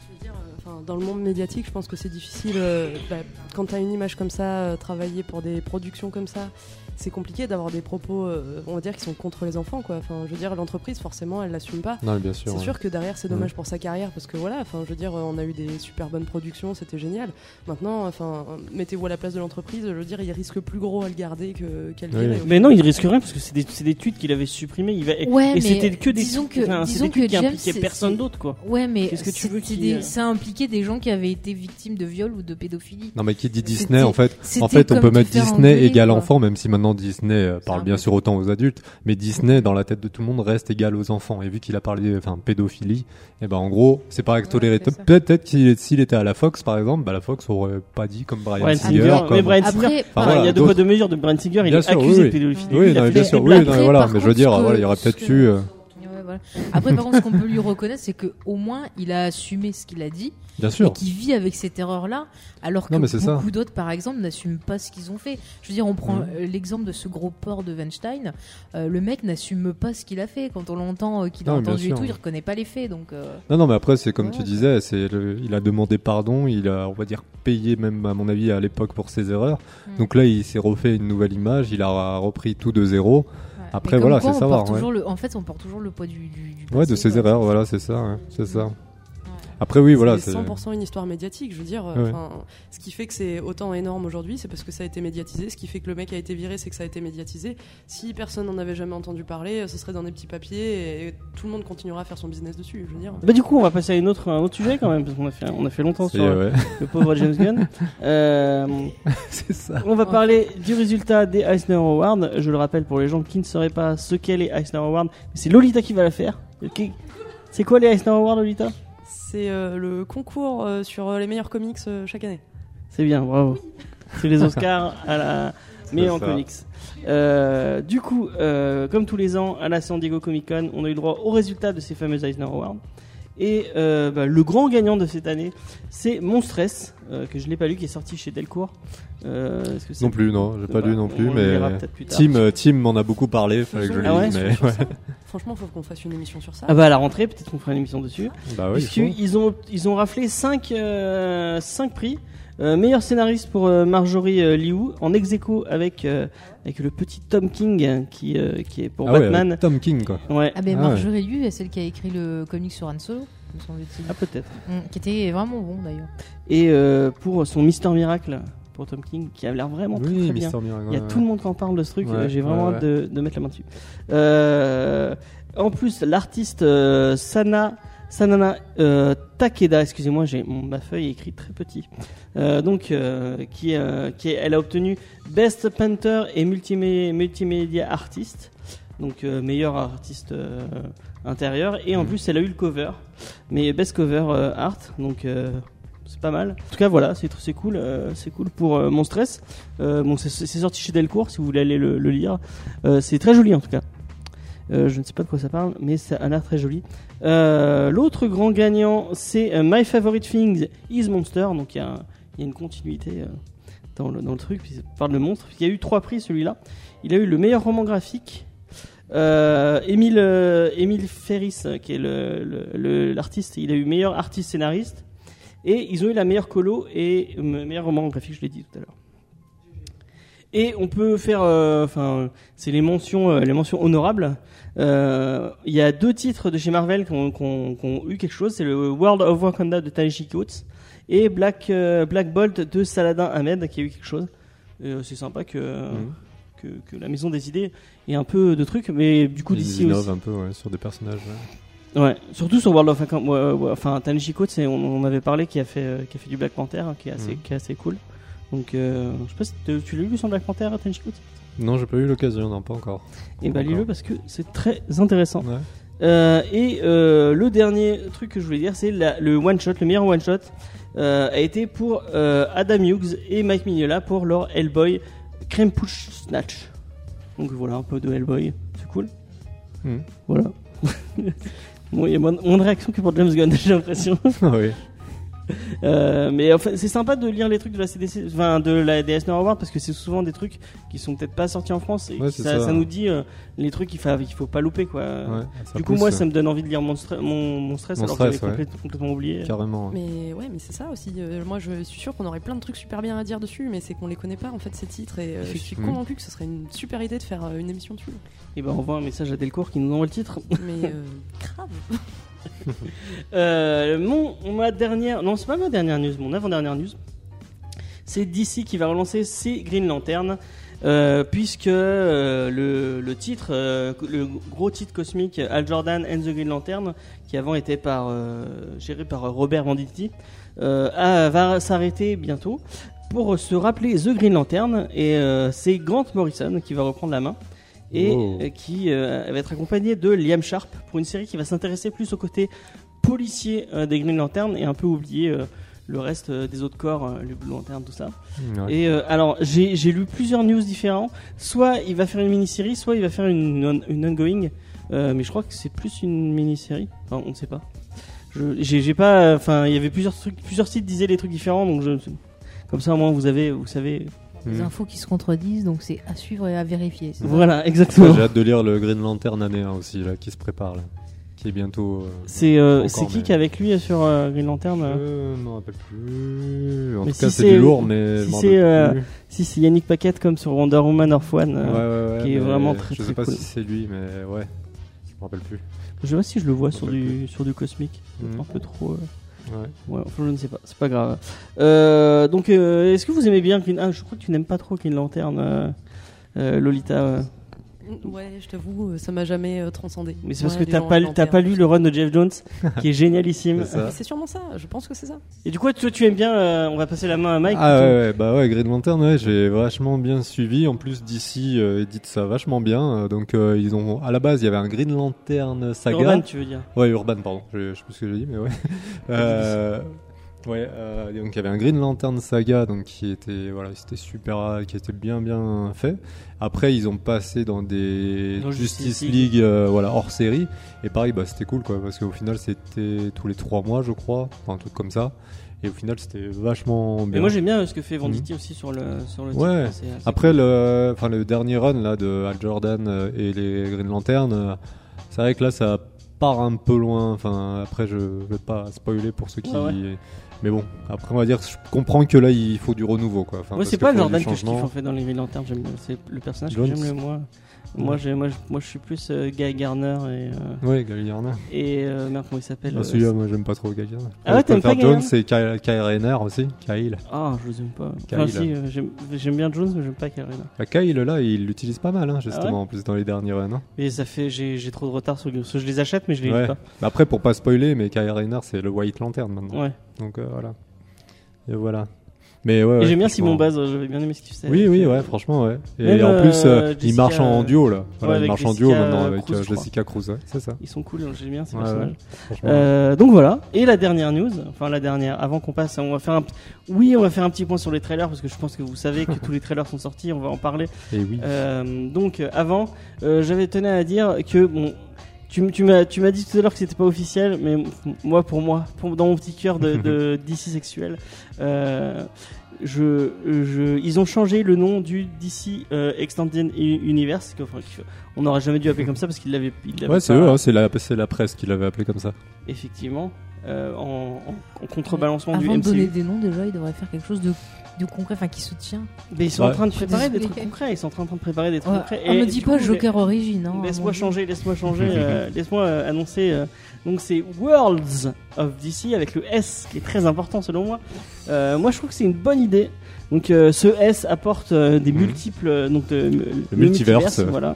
Je veux dire, enfin, dans le monde médiatique, je pense que c'est difficile. euh, bah, quand tu as une image comme ça, euh, travailler pour des productions comme ça, c'est compliqué d'avoir des propos, euh, on va dire, qui sont contre les enfants. Quoi. Enfin, je veux dire, l'entreprise, forcément, elle l'assume pas. Non, bien sûr. C'est ouais. sûr que derrière c'est dommage pour sa carrière parce que voilà, enfin je veux dire, on a eu des super bonnes productions, c'était génial. Maintenant, enfin mettez-vous à la place de l'entreprise, je veux dire, il risque plus gros à le garder que qu'à le Oui. Mais non, il risque rien parce que c'est des, c'est des tweets qu'il avait supprimés. Il va, Ouais, et mais c'était que des disons que- enfin, disons c'était des tweets que qui James, impliquaient c'est- personne d'autre quoi. Ouais, mais Qu'est-ce que tu veux qu'il, des- ça impliquait des gens qui avaient été victimes de viol ou de pédophilie. Non, mais qui dit Disney en fait En fait, on peut mettre Disney égal enfant, même si maintenant Disney euh, parle bien sûr autant aux adultes, mais Disney dans la tête de tout le monde reste égal aux enfants. Et vu qu'il a parlé, enfin pédophilie, et ben en gros, c'est pas toléré. ça. Peut-être qu'il s'il était à la Fox par exemple, bah la Fox aurait pas dit comme Brian, Brian Singer, Singer, comme- mais Brian Après, Singer, Enfin, enfin, voilà, il y a deux poids deux mesures de Brian Singer, il Bien est sûr, accusé oui, de pédophilie. Oui, il non, bien sûr, oui, non, voilà, mais je veux dire, voilà, il y aurait peut-être que- eu. Voilà. Après, par contre, ce qu'on peut lui reconnaître, c'est que au moins, il a assumé ce qu'il a dit Bien et sûr. qu'il vit avec cette erreur-là, alors que Non, beaucoup d'autres, par exemple, n'assument pas ce qu'ils ont fait. Je veux dire, on prend Mhm. euh, l'exemple de ce gros porc de Weinstein. Euh, le mec n'assume pas ce qu'il a fait. Quand on l'entend, euh, qu'il a Non, entendu et tout, il reconnaît pas les faits. Donc, euh, Non, non, mais après, c'est comme Ouais, tu disais, c'est le- il a demandé pardon, il a, on va dire, payé même, à mon avis, à l'époque pour ses erreurs. Mm. Donc là, il s'est refait une nouvelle image, il a repris tout de zéro. Après, voilà, c'est savoir, ouais. le- En fait, on porte toujours le poids du. du, du Ouais, de ses erreurs, voilà, c'est ça, ouais, c'est ça. Après, oui, voilà, c'est c'est. 100% une histoire médiatique, je veux dire. Ouais. enfin, Ce qui fait que c'est autant énorme aujourd'hui, c'est parce que ça a été médiatisé. Ce qui fait que le mec a été viré, c'est que ça a été médiatisé. Si personne n'en avait jamais entendu parler, ce serait dans des petits papiers et tout le monde continuera à faire son business dessus, je veux dire. Bah du coup, on va passer à une autre, un autre sujet quand même, parce qu'on a fait, on a fait longtemps sur ouais. le pauvre James Gunn. Euh, c'est ça. on va parler du résultat des Eisner Awards. Je le rappelle pour les gens qui ne sauraient pas ce qu'est les Eisner Awards, c'est Lolita qui va la faire. C'est quoi les Eisner Awards, Lolita? C'est euh, le concours euh, sur euh, les meilleurs comics euh, chaque année. C'est bien, bravo. C'est les Oscars à la meilleure en ça. comics. Euh, du coup, euh, comme tous les ans, à la San Diego Comic Con, on a eu droit au résultat de ces fameux Eisner Awards. Et euh, bah, le grand gagnant de cette année, c'est Monstress, euh, que je l'ai pas lu, qui est sorti chez Delcourt. Euh, est-ce que c'est- Non plus, non, j'ai pas Bah, lu non plus, on le mais. lira peut-être plus tard. Tim, euh, Tim m'en a beaucoup parlé, fallait que je le Ah ouais, lise, mais. Ouais. Franchement, faut qu'on fasse une émission sur ça. Ah bah à la rentrée, peut-être qu'on fera une émission dessus. Bah oui, il faut. Puisqu'ils ont, ils ont raflé 5 prix. Euh, meilleur scénariste pour euh, Marjorie euh, Liu, en ex aequo avec, euh, avec le petit Tom King euh, qui, euh, qui est pour Ah ouais, Batman. avec Tom King, quoi. Ouais. Ah ben Ah ouais. Marjorie Liu, est celle qui a écrit le comic sur Han Solo, me semble-t-il. Ah peut-être. Mm, qui était vraiment bon d'ailleurs. Et euh, pour son Mister Miracle pour Tom King, qui a l'air vraiment très, Oui, très bien. Mister Miracle. Il y a ouais. tout le monde qui en parle de ce truc. Ouais, J'ai vraiment ouais, hâte de, de mettre la main dessus. Euh, en plus, l'artiste euh, Sana Sanana euh, Takeda, excusez-moi, j'ai ma feuille est écrite très petit. Euh, donc, euh, qui, qui est- elle a obtenu Best Painter et Multimé- Multimedia Artist, donc meilleur artiste intérieur. Et en Mhm. plus, elle a eu le cover, mais Best Cover Art, donc. c'est pas mal. En tout cas, voilà, c'est c'est cool, euh, c'est cool pour euh, mon stress. Euh, bon, c'est sorti chez Delcourt si vous voulez aller le, le lire. C'est très joli en tout cas. Euh, je ne sais pas de quoi ça parle, mais ça a l'air très joli. Euh, L'autre grand gagnant, c'est euh, My Favorite Things is Monster. Donc il y, a une continuité dans, le, truc, puis ça parle de monstre. Il y a eu trois prix celui-là. Il a eu le meilleur roman graphique. Émile, Émile Ferris, qui est l'artiste, il a eu meilleur artiste scénariste. Et ils ont eu la meilleure colo et meilleur roman graphique, je l'ai dit tout à l'heure. Et on peut faire, euh, enfin, c'est les mentions, euh, les mentions honorables. Euh, Il y a deux titres de chez Marvel qui ont, eu quelque chose. C'est le World of Wakanda de Taishi Coates et Black Black Bolt de Saladin Ahmed qui a eu quelque chose. C'est sympa que, Mhm. que que la Maison des Idées ait un peu de trucs, mais du coup d'ici aussi. un peu ouais, sur des personnages. ouais. Ouais, surtout sur World of Wakanda. ouais, enfin, c'est- on, on avait parlé qui a fait euh, qui a fait du Black Panther, hein, qui est assez Mhm. qui est assez cool. Donc, euh, je sais pas si tu l'as lu son Black Panther, Coates Non, j'ai pas eu l'occasion, non, pas encore. Et bah Encore. lis-le parce que c'est très intéressant. Ouais. Euh, et euh, le dernier truc que je voulais dire, c'est le one shot, le meilleur one shot a été pour Adam Hughes et Mike Mignola pour leur Hellboy Crème Push Snatch. Donc voilà, un peu de Hellboy, c'est cool. Mhm. Voilà. bon, il y a moins, moins de réaction que pour James Gunn, j'ai l'impression. oui. Euh, mais enfin, c'est sympa de lire les trucs de la CDC, enfin de la DS Nord Award parce que c'est souvent des trucs qui sont peut-être pas sortis en France et Ouais, ça, ça. ça nous dit euh, les trucs qu'il faut, faut pas louper quoi. Ouais, du coup, pousse, moi, ça me donne envie de lire mon, stre- mon, mon stress Mon alors stress, que j'avais complètement oublié. Carrément. ouais. Mais ouais, mais c'est ça aussi. Euh, moi, je suis sûr qu'on aurait plein de trucs super bien à dire dessus, mais c'est qu'on les connaît pas en fait ces titres. Et euh, je suis convaincu que ce serait une super idée de faire euh, une émission dessus. Et ben, on envoie un message à Delcourt qui nous envoie le titre. Mais euh, grave. Euh, mon, ma dernière, non, c'est pas ma dernière news, mon avant-dernière news. C'est DC qui va relancer ses Green Lantern. euh, puisque euh, le, le titre, euh, le gros titre cosmique Al Jordan and the Green Lantern, qui avant était par, géré par Robert Venditti, va s'arrêter bientôt pour se rappeler The Green Lantern. Et c'est Grant Morrison qui va reprendre la main et Wow. euh, qui euh, va être accompagné de Liam Sharp pour une série qui va s'intéresser plus au côté policier euh, des Green Lantern et un peu oublier le reste des autres corps, les Blue Lantern, tout ça. Ouais. Et euh, alors, j'ai lu plusieurs news différents. Soit il va faire une mini-série, soit il va faire une, on- une ongoing. Euh, mais je crois que c'est plus une mini-série. Enfin, on ne sait pas. Je- J'ai pas. Enfin, il y avait plusieurs trucs, plusieurs sites disaient des trucs différents, donc je. Comme ça, au moins, vous avez, vous savez. Des Mhm. infos qui se contredisent, donc c'est à suivre et à vérifier. Voilà, Ouais, exactement. J'ai hâte de lire le Green Lantern année 1 aussi, là, qui se prépare, là. Qui est bientôt. euh, C'est euh, c'est qui mais- qui est avec lui sur euh, Green Lantern euh Je m'en rappelle plus. En Mais tout cas, si c'est c'est- du lourd, mais. si m'en c'est. Si, c'est Yannick Paquette comme sur Wonder Woman Earth One. euh, Ouais, ouais, ouais, qui est vraiment très, Je très sais pas cool. si c'est lui, mais ouais. Je me rappelle plus. Je sais pas si je le vois Je sur du, sur du cosmique. Mhm. Un peu trop. Euh, Ouais. Je ne sais pas, c'est pas grave. Euh, donc, euh, est-ce que vous aimez bien Green Ah, je crois que tu n'aimes pas trop Green Lantern, euh, euh, Lolita. Euh. Ouais, je t'avoue, euh, ça m'a jamais euh, transcendé. Mais c'est parce Ouais, que t'as pas, lu- pas lu le run de Jeff Jones, qui est génialissime. C'est sûrement ça, je pense que c'est ça. Et du coup, toi, tu aimes bien. euh, on va passer la main à Mike. Ah ouais, ouais, bah ouais, Green Lantern, ouais, j'ai vachement bien suivi. En plus, d'ici, euh, édite ça vachement bien. Donc, euh, ils ont, à la base, il y avait un Green Lantern saga. Urban, tu veux dire. Ouais, Urban, pardon. Je, je sais plus ce que j'ai dit, mais ouais. Ouais, euh, donc il y avait un Green Lantern Saga, donc qui était voilà, c'était super, qui était bien bien fait. Après, ils ont passé dans des Dans Justice, League, euh, voilà, hors série. Et pareil, bah c'était cool quoi, parce qu'au final c'était tous les trois mois, je crois, enfin un truc comme ça. Et au final, c'était vachement bien. Mais moi, j'aime bien euh, ce que fait Venditti aussi sur le, sur le Ouais. titre. Après cool. le, enfin le dernier run là de Al Jordan euh, et les Green Lantern, c'est vrai que là ça part un peu loin. Enfin après je vais pas spoiler pour ceux qui. Ah ouais. Mais bon, après on va dire, je comprends que là il faut du renouveau quoi. Enfin, parce c'est pas Jordan que je kiffe en fait dans les Green Lantern. J'aime bien. C'est le personnage Jones. que j'aime le moins. Moi, j'ai, moi, je, moi, je suis plus euh, Guy Garner et, euh, Ouais, Gal Garner. et euh, merde, comment il s'appelle Ah, euh, celui-là, moi j'aime pas trop Gal Garner. Ah ouais, t'aimes pas Jones Garner et Kyle, Kyle Rayner aussi. Kyle. Ah, je les aime pas. Enfin, Kyle. si, euh, j'aime, bien Jones, mais j'aime pas Kyle Rayner. Bah, Kyle là, il l'utilise pas mal hein, justement Ah ouais en plus dans les derniers runs. hein. Et ça fait, j'ai, j'ai trop de retard sur que Je les achète, mais je les Ouais. lis pas. Bah, Après pour pas spoiler, mais Kyle Rayner c'est le White Lantern maintenant. Ouais. Donc voilà. Et voilà. Mais ouais. Ouais, j'aime bien. Simon Baz, j'avais bien aimé ce qu'il faisait. Oui, oui, ouais, franchement, ouais. Et Même, en plus, euh, euh, il marche en duo là. Voilà, il marche en Jessica duo maintenant avec Cruz, euh. Jessica Cruz, ouais, c'est ça. Ils sont cool, j'aime bien ces personnages. Euh, donc voilà. Et la dernière news, enfin la dernière, avant qu'on passe, on va faire un, oui, on va faire un petit point sur les trailers parce que je pense que vous savez que tous les trailers sont sortis, on va en parler. Et oui. Euh, donc euh, avant, j'avais tenu à dire que bon, tu, tu m'as tu m'as dit tout à l'heure que c'était pas officiel, mais moi pour moi, pour, dans mon petit cœur de, de DC sexuel, euh, je, je, ils ont changé le nom du DC euh, Extended Universe. que- enfin, que- on n'aurait jamais dû appeler comme ça parce qu'ils l'avaient. ils l'avaient Ouais, c'est pas- eux, hein, c'est la, c'est la presse qui l'avait appelé comme ça. Effectivement, euh, en, en- en contrebalancement du Avant de donner MCU. des noms, déjà, il devrait faire quelque chose de, de concret, enfin qui se tient. Mais ils sont Ouais. en train de préparer des trucs concrets. Ils sont en train de préparer des trucs Ouais. concrets. On me Et dit pas coup, Joker Origin. Hein, Laisse-moi changer, laisse-moi changer, euh, laisse-moi euh, annoncer. euh, donc c'est Worlds of DC avec le S qui est très important selon moi. Euh, moi je trouve que c'est une bonne idée. Donc euh, ce S apporte euh, des Mhm. multiples, euh, donc de- le, multiverse. voilà.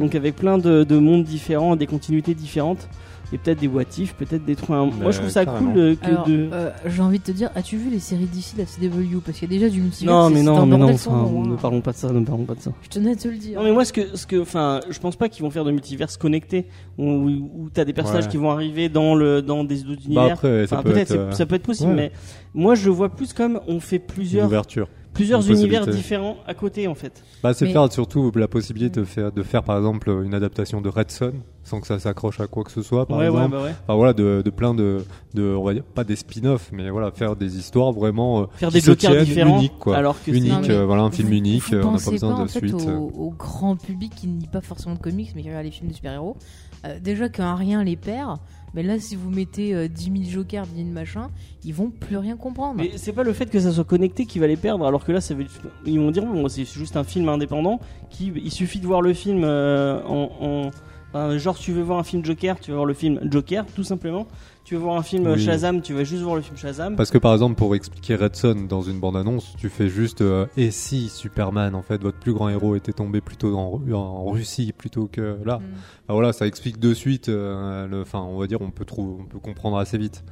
donc avec plein de, de mondes différents, des continuités différentes. Et peut-être des what if, peut-être des trucs. Moi je trouve ça carrément. cool euh, que Alors, de. euh, j'ai envie de te dire, as-tu vu les séries d'ici la CW Parce qu'il y a déjà du multivers. Non mais non mais non, enfin, hein. ne parlons pas de ça, ne parlons pas de ça. Je tenais à te le dire. Non mais moi ce que ce que enfin je pense pas qu'ils vont faire de multiverse connecté où, où t'as des personnages Ouais. qui vont arriver dans le dans des autres Bah univers. après, ça Enfin, peut peut-être être euh, ça peut être possible ouais. mais moi je vois plus comme on fait une plusieurs ouverture. Plusieurs univers différents à côté en fait. Bah, c'est Mais- faire surtout la possibilité de faire, de faire par exemple une adaptation de Red Son sans que ça s'accroche à quoi que ce soit par ouais ouais exemple. bah ouais. Enfin voilà, de, de plein de, de, on va dire, pas des spin-offs, mais voilà, faire des histoires vraiment euh, Faire qui des jokers différents uniques quoi. alors que unique, Non, euh, voilà, un film Vous- unique, vous euh, on n'a pas besoin pas, de en fait, suite. euh. Au, au grand public qui ne lit pas forcément de comics mais qui regarde les films de super-héros. Euh, déjà qu'un rien les perd, mais là si vous mettez euh, 10 000 jokers, 10 000 machins, ils vont plus rien comprendre. Mais c'est pas le fait que ça soit connecté qui va les perdre, alors que là, ça veut... ils vont dire bon, c'est juste un film indépendant. Qui, il suffit de voir le film euh, en, en- enfin, genre, tu veux voir un film Joker, tu vas voir le film Joker, tout simplement. Tu veux voir un film Oui. Shazam, tu vas juste voir le film Shazam. Parce que par exemple, pour expliquer Red Son dans une bande-annonce, tu fais juste euh, et si Superman, en fait, votre plus grand héros était tombé plutôt en, en Russie plutôt que là. Mm. Voilà, ça explique de suite. euh, le- Enfin, on va dire, on peut trouver, on peut comprendre assez vite.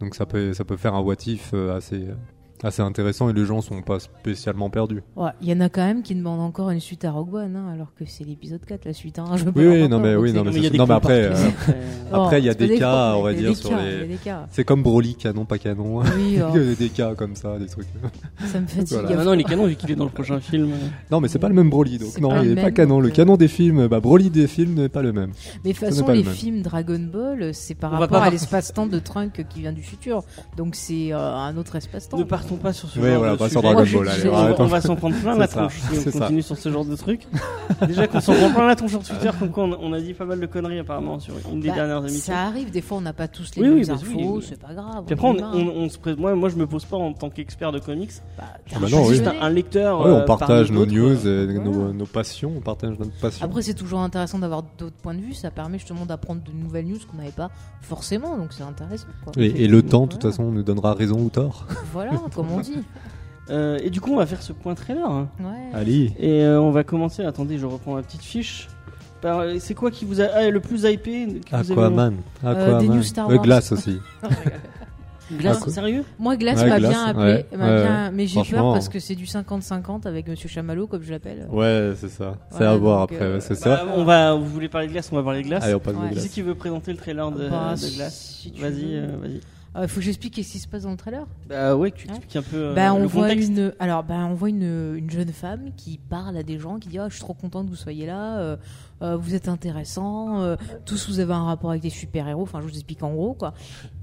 Donc ça peut, ça peut faire un what if euh, assez, assez intéressant et les gens sont pas spécialement perdus. Ouais, il y en a quand même qui demandent encore une suite à Rogue One, hein, alors que c'est l'épisode 4 la suite. Hein, je Oui, oui, non, mais oui, c'est- non, mais c'est- des non, mais après, partout. euh, après, il y a c'est des cas, on va dire, sur les- c'est comme Broly, canon, pas canon. Oui, Il y a des cas comme ça, des trucs. ça me fatigue. Voilà. Ah non, il est canon vu qu'il est dans le prochain film. Non, mais c'est pas le même Broly, donc C'est non, il est pas canon. Le euh, canon des films, bah Broly des films n'est pas le même. Mais de toute façon, les films Dragon Ball, c'est par rapport à l'espace-temps de Trunk qui vient du futur. Donc c'est euh, un autre espace-temps. Partons pas sur ce genre voilà, de pas sur sujet. Dragon Moi, Ball. je- allez, je- on, va, on va s'en prendre plein la ça, tronche si on continue sur ce genre de truc. Déjà qu'on s'en prend plein la tronche sur Twitter, comme quoi on, on a dit pas mal de conneries apparemment sur une des Bah, dernières émissions. Ça arrive, des fois on n'a pas tous les Oui, mêmes oui, infos, oui, oui. c'est pas grave. Puis après, on, se moi, moi, je me pose pas en tant qu'expert de comics. Bah, Ah bah non, je suis juste un, un lecteur. Ouais, euh, on partage nos news nos, passions, on partage notre passion. Après, c'est toujours intéressant d'avoir d'autres points de vue. Ça permet justement d'apprendre de nouvelles news qu'on n'avait pas forcément. Donc c'est intéressant. Et, le temps, de toute façon, nous donnera raison ou tort. Voilà, comme on dit. euh, et du coup, on va faire ce point trailer. hein. Ouais. Allez. Et euh, on va commencer. Attendez, je reprends ma petite fiche. Par- euh, C'est quoi qui vous a ah, le plus hypé que vous avez Aquaman. Euh, Aquaman. des news Star Euh, Wars. Glace aussi. Glace, Aqua- sérieux? Moi, Glace Ouais, m'a Glace, bien appelé, ouais, m'a ouais, bien- mais j'ai peur Franchement. parce que c'est du 50-50 avec Monsieur Chamallow, comme je l'appelle. Ouais, c'est ça. C'est Voilà, à voir donc, après. euh, ouais, c'est Bah, ça. On va. Vous voulez parler de glace On va parler de glace. Allez, on passe Ouais. de Qui glace. c'est qui veut présenter le trailer de, Bah, de glace? tu Vas-y, veux. euh, vas-y. Il faut que j'explique ce qui se passe dans le trailer. Bah ouais, que tu expliques un peu euh, bah, on le voit contexte. une, alors, bah, on voit une, une jeune femme qui parle à des gens, qui dit Ah, Je suis trop contente que vous soyez là, euh, vous êtes intéressants, euh, tous vous avez un rapport avec des super-héros. Enfin, je vous explique en gros, quoi.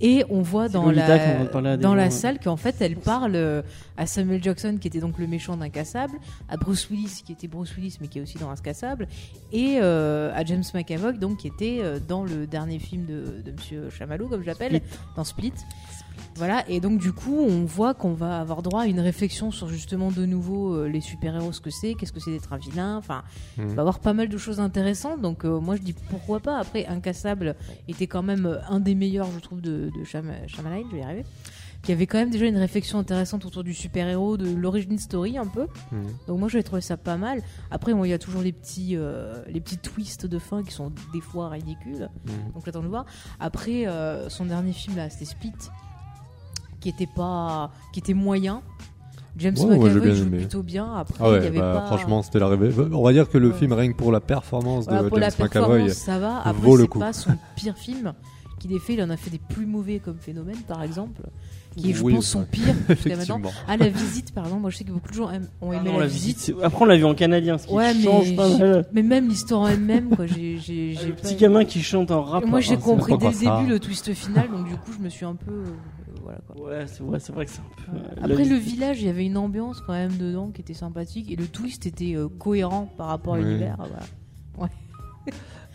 Et on voit dans la, dans gens, la salle qu'en fait, elle parle euh, à Samuel Jackson, qui était donc le méchant d'Incassable, à Bruce Willis, qui était Bruce Willis, mais qui est aussi dans Incassable, et à James McAvoy, donc, qui était dans le dernier film de, de Monsieur Chamallow, comme je l'appelle, dans Split. Voilà, et donc du coup, on voit qu'on va avoir droit à une réflexion sur justement de nouveau euh, les super-héros, ce que c'est, qu'est-ce que c'est d'être un vilain, enfin, Mhm. on va avoir pas mal de choses intéressantes, donc euh, moi je dis pourquoi pas. Après, Incassable était quand même euh, un des meilleurs, je trouve, de, de Sham- Shyamalan, je vais y arriver, qui avait quand même déjà une réflexion intéressante autour du super-héros, de l'origin story un peu. Mhm. Donc moi j'avais trouvé ça pas mal. Après, bon, il y a toujours les petits, euh, les petits twists de fin qui sont des fois ridicules. Mhm. Donc j'attends de voir. Après, euh, son dernier film là, c'était Split, qui était pas, qui était moyen. James Ouais, McAvoy joue aimé. plutôt bien. Après, Ah il y ouais, avait bah, pas. franchement, c'était la révélation. On va dire que le Ouais. film, rien que pour la performance Voilà, de pour la James McAvoy, performance, ça va. Après, vaut le coup. pas son pire film qu'il ait fait. Il en a fait des plus mauvais comme Phénomène, par exemple, qui est, je Oui, pense, son ouais. pire jusqu'à maintenant. Ah, la visite, pardon. Moi, je sais que beaucoup de gens aiment- ont Ah aimé non, la, la visite. visite. Après, on l'a vu en canadien, ce qui Ouais, mais change pas mal. Mais même l'histoire en elle-même, quoi. J'ai, j'ai, j'ai Le pas- petit gamin qui chante en rap. Et moi, j'ai hein, compris dès le début le twist final, donc du coup, je me suis un peu. Euh, voilà, quoi. Ouais, c'est vrai, c'est vrai que c'est un peu. euh, la Après le village, il y avait une ambiance quand même dedans qui était sympathique et le twist était euh, cohérent par rapport à l'univers. Voilà.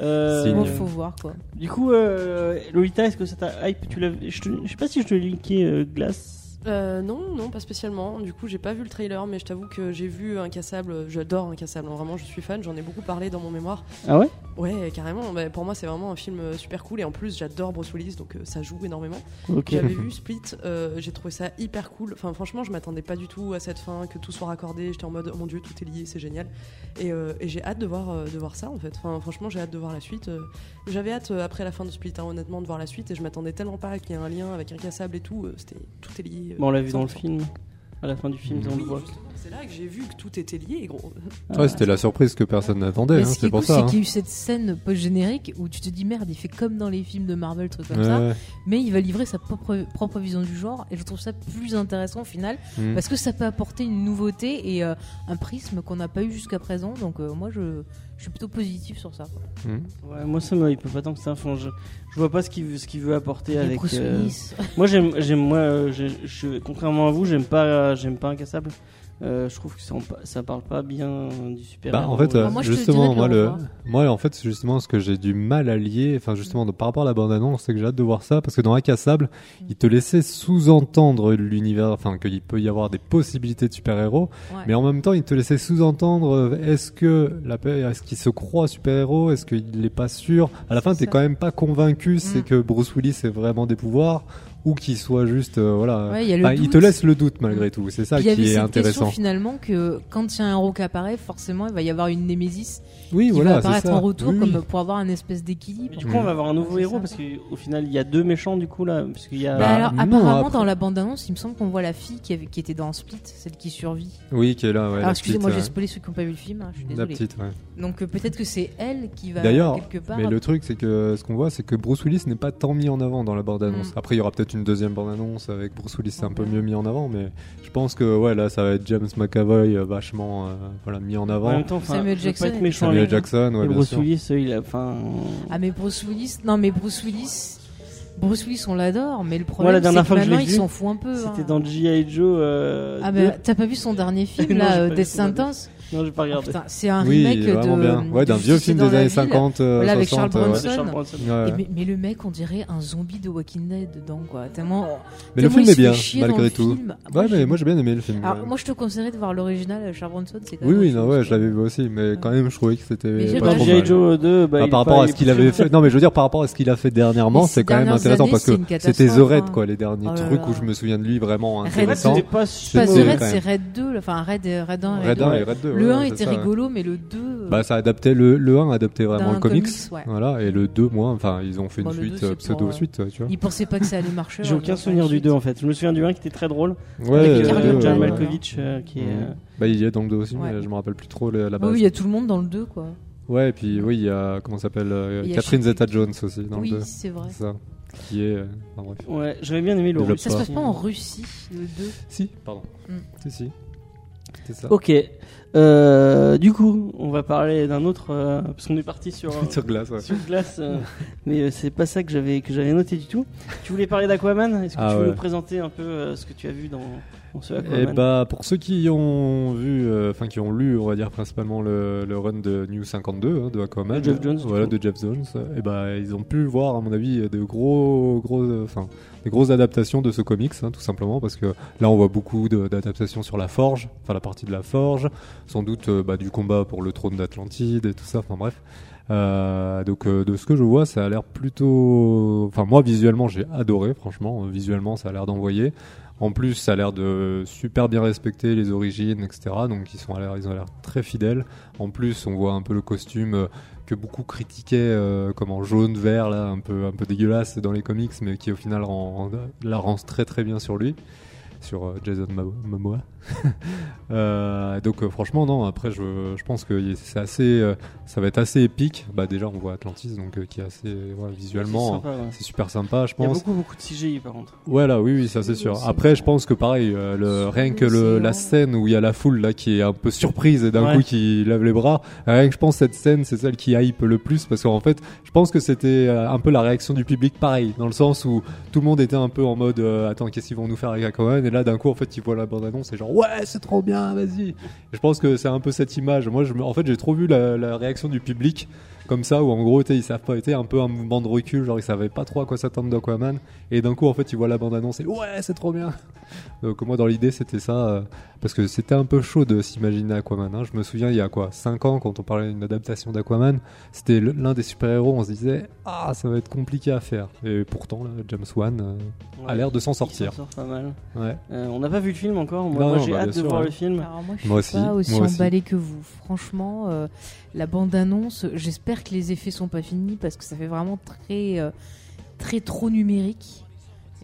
Euh, Signe. Bon, faut voir quoi. Du coup, euh, Lolita, est-ce que ça t'a hype? Tu je, sais pas si je te l'ai linké euh, Glace. Euh, non, non, pas spécialement. Du coup, j'ai pas vu le trailer, mais je t'avoue que j'ai vu Incassable. J'adore Incassable. hein, Vraiment, je suis fan. J'en ai beaucoup parlé dans mon mémoire. Ah ouais? Ouais, carrément. Bah, pour moi, c'est vraiment un film euh, super cool. Et en plus, j'adore Bruce Willis, donc euh, ça joue énormément. J'avais vu Split. euh, j'ai trouvé ça hyper cool. Enfin, franchement, je m'attendais pas du tout à cette fin, que tout soit raccordé. J'étais en mode, oh mon dieu, tout est lié, c'est génial. Et, euh, et j'ai hâte de voir, euh, de voir ça, en fait. Enfin, franchement, j'ai hâte de voir la suite. euh. J'avais hâte, euh, après la fin de Split, hein, honnêtement, de voir la suite. Et je m'attendais tellement pas qu'il y ait un lien avec Incassable et tout. euh, C'était tout est lié. Euh, Bon, on l'a vu dans le 100%. film. À la fin du film, on le voit. c'est là que j'ai vu que tout était lié, gros. Ouais, c'était la surprise que personne n'attendait, hein, c'est est pour ça. c'est hein. qu'il y a eu cette scène post-générique où tu te dis merde, il fait comme dans les films de Marvel, trucs comme Ouais, ça, mais il va livrer sa propre, propre vision du genre et je trouve ça plus intéressant au final Mm. parce que ça peut apporter une nouveauté et euh, un prisme qu'on n'a pas eu jusqu'à présent. Donc euh, moi, je, je suis plutôt positif sur ça. quoi. Mm. Ouais, moi ça me hype pas tant que ça. Enfin, je, je vois pas ce qu'il veut, ce qu'il veut apporter avec. Bruce euh. Moi j'aime, j'aime moi, euh, je, je- contrairement à vous, j'aime pas, j'aime pas Incassable. Euh, je trouve que ça, ça parle pas bien du super. Bah, en fait, euh, Ah, moi, justement, moi, le moi, en fait, justement, ce que j'ai du mal à lier, enfin, justement, de- par rapport à la bande-annonce, c'est que j'ai hâte de voir ça, parce que dans Incassable, Mm. il te laissait sous-entendre l'univers, enfin, qu'il peut y avoir des possibilités de super-héros, Ouais. mais en même temps, il te laissait sous-entendre, euh, est-ce que la, est-ce qu'il se croit super-héros, est-ce qu'il n'est pas sûr? À la fin, C'est t'es quand même pas convaincu, c'est Mm. que Bruce Willis ait vraiment des pouvoirs, ou qu'il soit juste, euh, voilà. Ouais, il te laisse le doute malgré tout, c'est ça qui est cette intéressant. question finalement que quand il y a un héros qui apparaît, forcément il va y avoir une némésis Oui, qui voilà, va apparaître ça. en retour Oui, oui. comme pour avoir un espèce d'équilibre. Du coup, on va avoir un nouveau héros ça. parce qu'au final, il y a deux méchants du coup là, parce qu'il y a. Bah Bah, alors, non, apparemment, après- dans la bande-annonce, il me semble qu'on voit la fille qui, avait- qui était dans Split, celle qui survit. Oui, qui est là, ouais. alors, la excusez-moi, petite, j'ai spoilé ceux qui n'ont pas vu le film, hein, je suis La désolée. petite, ouais. Donc, euh, peut-être que c'est elle qui va D'ailleurs, quelque part. mais le truc, c'est que ce qu'on voit, c'est que Bruce Willis n'est pas tant mis en avant dans la bande-annonce. Mm. Après, il y aura peut-être une deuxième bande-annonce avec Bruce Willis, c'est un peu mieux mis en avant, mais je pense que ouais, là, ça va être James McAvoy euh, vachement euh, voilà, mis en En avant. même temps, Samuel Jackson pas être méchant Samuel avec Jackson, ouais, Et bien Bruce sûr. Willis, il a, enfin. Ah, mais Bruce Willis, non, mais Bruce Willis, Bruce Willis, on l'adore, mais le problème, dernière c'est que maintenant, il s'en fout un peu. C'était hein. dans G.I. Joe. Euh, Ah, 2. bah, t'as pas vu son dernier film, là, euh, Death. Sentence Non, j'ai pas Oh, regardé. C'est un Oui, remake il est vraiment de. bien. Ouais, d'un vieux film des années ville. 50, euh, Voilà, avec 60, Charles ouais. Bronson. Charles Bronson. Ouais. Et mais, mais le mec, on dirait un zombie de Walking Dead dedans, quoi. Tellement. Mais le film il est bien, malgré tout. film. Ouais, mais j'ai- moi j'ai bien aimé le film. Alors, ouais. moi, je te conseillerais de voir l'original, Charles Bronson, c'est quand Oui, même. oui, non, ouais, je l'avais vu aussi, mais quand même, je trouvais que Mais c'était j'ai pas pas G.I. Joe 2, bah, par rapport pas- à ce qu'il pas avait fait, non mais je veux dire par rapport à ce qu'il a fait dernièrement, c'est ces quand même intéressant parce que c'était Raid hein. quoi, les derniers Oh trucs où je me souviens de lui vraiment Raid En fait, intéressant. c'était pas pas The C'était Raid, quand c'est. Raid 2, enfin Raid, Raid 1 et Raid 1 2. et Raid 2. Le ouais, 1 c'est était ça. rigolo, mais le 2. Bah ça adaptait le, le 1 adaptait vraiment le comics, comics, ouais. voilà, et le 2 moins, enfin ils ont fait une Bon, le suite euh, c'est pour, pseudo suite, tu vois. Ils pensaient pas que ça allait marcher. J'ai aucun fait souvenir une du suite. 2 en fait. Je me souviens du 1 qui était très drôle. Ouais, avec euh, euh, John ouais. Malkovich euh, qui est. Euh, Bah il y est dans le 2 aussi, Ouais. mais je me rappelle plus trop la, base. oui, il y a tout le monde dans le 2, quoi. Ouais, et puis oui, il y a comment ça s'appelle euh, Catherine. Zeta-Jones aussi dans Oui, le 2. c'est vrai. C'est ça. Qui est euh, enfin, bref. Ouais, j'avais bien aimé le russe. Ça se pas. passe pas en Russie, le 2. Si, pardon. Mm. Si si. C'est ça. Ok. Euh, du coup, on va parler d'un autre euh, parce qu'on est parti sur euh, Sur glace, ouais. sur glace, euh, mais c'est pas ça que j'avais que j'avais noté du tout. Tu voulais parler d'Aquaman? Est-ce que Ah tu veux ouais. nous présenter un peu ce que tu as vu dans, dans ce Et Aquaman bah pour ceux qui ont vu, enfin qui ont lu, on va dire principalement le, le run de New 52 hein, de Aquaman, De Jeff Jones, voilà de Jeff Jones, et bah ils ont pu voir à mon avis de gros, gros, enfin des grosses adaptations de ce comics, hein, tout simplement parce que là on voit beaucoup d'adaptations sur la Forge, enfin la partie de la Forge, sans doute euh, bah, du combat pour le trône d'Atlantide et tout ça, enfin bref. Euh, donc euh, de ce que je vois, ça a l'air plutôt, enfin moi visuellement j'ai adoré, franchement, visuellement ça a l'air d'envoyer. En plus, ça a l'air de super bien respecter les origines, etc. Donc ils sont à ils ont l'air très fidèles. En plus, on voit un peu le costume que beaucoup critiquaient, euh, comme en jaune, vert, là, un peu, un peu dégueulasse dans les comics, mais qui au final rend, la très très bien sur lui. Sur euh, Jason Momoa. Euh, donc euh, franchement non. Après je, je pense que c'est assez, ça va être assez épique. Bah déjà on voit Atlantis donc qui est assez ouais, visuellement. C'est ouais. Super sympa, je Il y a pense. beaucoup, beaucoup de CGI par contre. Voilà, oui, oui, ça c'est sûr. Après, je pense que pareil, le, rien que le, la scène où il y a la foule là qui est un peu surprise et d'un Ouais. coup qui lève les bras, rien que je pense cette scène, c'est celle qui hype le plus parce qu'en fait, je pense que c'était un peu la réaction du public pareil, dans le sens où tout le monde était un peu en mode euh, attends, qu'est-ce qu'ils vont nous faire avec Aquaman? Et là d'un coup en fait, ils voient la bande annonce et genre ouais, c'est trop bien, vas-y. Je pense que c'est un peu cette image. Moi, en fait, j'ai trop vu la, réaction du public comme ça où en gros, ils savent pas, été un peu un mouvement de recul, genre ils savaient pas trop à quoi s'attendre d'Aquaman et d'un coup en fait, ils voient la bande annonce et ouais, c'est trop bien. Donc moi dans l'idée c'était ça euh, parce que c'était un peu chaud de s'imaginer Aquaman. hein. Je me souviens il y a quoi 5 ans quand on parlait d'une adaptation d'Aquaman, c'était l'un des super-héros, on se disait ah ça va être compliqué à faire. Et pourtant là, James Wan euh, a l'air de s'en sortir. s'en sort pas mal. Ouais. Euh, on n'a pas vu le film encore. Moi, j'ai bah, hâte de sûr, voir ouais. le film. Alors moi, je Moi suis aussi, pas aussi moi aussi. emballée que vous. Franchement, euh, la bande-annonce, j'espère que les effets sont pas finis parce que ça fait vraiment très, euh, très trop numérique.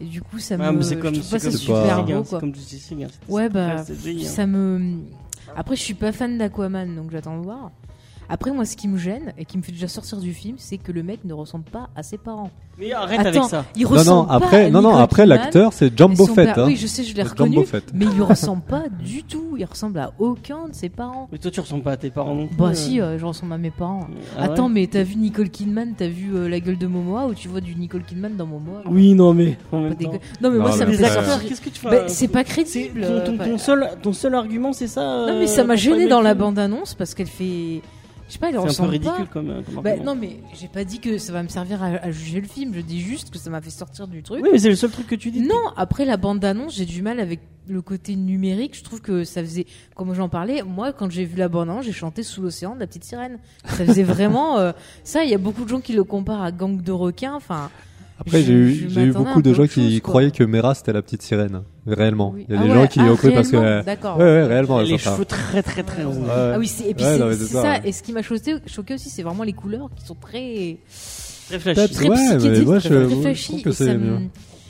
Et du coup, ça Ah, me. mais c'est comme, trouve c'est pas comme super beau, quoi. comme Justice League, hein. Ouais, bah, ça me. Après, je suis pas fan d'Aquaman, donc j'attends de voir. Après, moi, ce qui me gêne et qui me fait déjà sortir du film, c'est que le mec ne ressemble pas à ses parents. Mais arrête Attends, avec ça. il Non ressemble non pas après à non non après l'acteur c'est Jumbo Fett. hein. Oui, je sais, je l'ai reconnu, mais il lui ressemble pas du tout. Il ressemble à aucun de ses parents. Mais toi, tu ressembles pas à tes parents non plus. Bah euh. si, euh, je ressemble à mes parents. Ah ouais Attends, mais t'as vu Nicole Kidman, t'as vu euh, la gueule de Momoa ou tu vois du Nicole Kidman dans Momoa Oui, non, mais en Pas même dégueu- temps. Non mais moi ça me fait sortir. qu'est-ce que tu fais? Euh, c'est pas c'est- crédible. ton, seul, ton seul argument, c'est ça Non mais ça m'a pas gêné dans la film? bande annonce parce qu'elle fait. Je sais pas, C'est un peu ridicule pas. comme, euh, comme Bah, non mais j'ai pas dit que ça va me servir à, à juger le film. Je dis juste que ça m'a fait sortir du truc. Oui, mais c'est le seul truc que tu dis. Non, après la bande annonce, j'ai du mal avec le côté numérique. Je trouve que ça faisait, comme j'en parlais, moi quand j'ai vu la bande annonce, j'ai chanté sous l'océan de la petite sirène. Ça faisait vraiment euh, ça. Il y a beaucoup de gens qui le comparent à Gang de requins. Enfin, Après, j'ai eu, j'ai eu beaucoup de gens qui chose, quoi. croyaient que Mera c'était la petite sirène. Réellement. oui. Il y a Ah des ouais, gens qui ah, ont cru parce que. Ouais, D'accord. ouais, réellement. les cheveux très très très. Ah oui, c'est- et puis Ouais, c'est non, mais c'est c'est ça. Et ce qui m'a choqué, choqué aussi, c'est vraiment les couleurs qui sont très, Très flashy. Très ouais, mais moi, je- très je trouve que c'est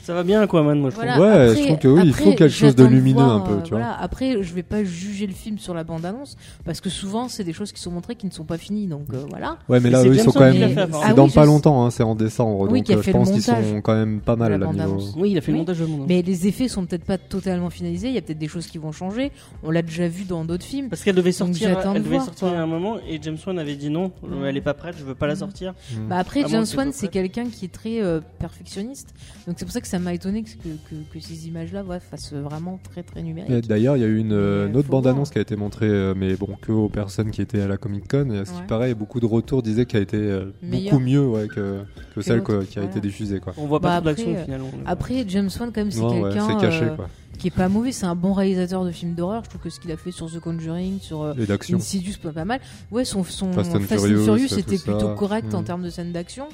Ça va bien, Aquaman, moi je Voilà, trouve. Ouais, après- je trouve que oui, il faut quelque chose de lumineux voir, un peu, euh, tu vois. Après, je vais pas juger le film sur la bande-annonce parce que souvent, c'est des choses qui sont montrées qui ne sont pas finies. Donc euh, voilà. Ouais, mais là, eux, ils James sont quand même. C'est. Ah dans oui, pas je- longtemps, hein, c'est en décembre. Oui, donc euh, fait je pense qu'ils sont quand même pas mal de la là, niveau. bande-annonce. Oui, il a fait le montage de mon Mais les effets sont peut-être pas totalement finalisés. Il y a peut-être des choses qui vont changer. On l'a déjà vu dans d'autres films. Parce qu'elle devait sortir, elle de devait sortir à un moment et James Wan avait dit non, Mm. elle est pas prête, je veux pas la Mm. sortir. Bah après, À James Wan, c'est quelqu'un qui est très perfectionniste. Donc c'est pour ça que ça m'a étonné que, que, que- que ces images-là ouais, fassent vraiment très très Et numériques. D'ailleurs, il y a eu une, euh, autre bande-annonce qui a été montrée, euh, mais bon, que aux personnes qui étaient à la Comic Con. Et à ce qui paraît, beaucoup de retours disaient qu'elle a été euh, beaucoup mieux ouais, que, que celle quoi, qui a voilà. été diffusée. Quoi. On voit pas Bah toute l'action après, au final. on- Après, James Wan, quand même, c'est quelqu'un c'est caché. euh, Quoi. qui est pas mauvais. C'est un bon réalisateur de films d'horreur. Je trouve que ce qu'il a fait sur The Conjuring, sur euh, d'action. Insidious, pas pas mal. Ouais, son, son Fast and Furious, Furious tout était ça. plutôt correct en Mm. termes de scènes d'action.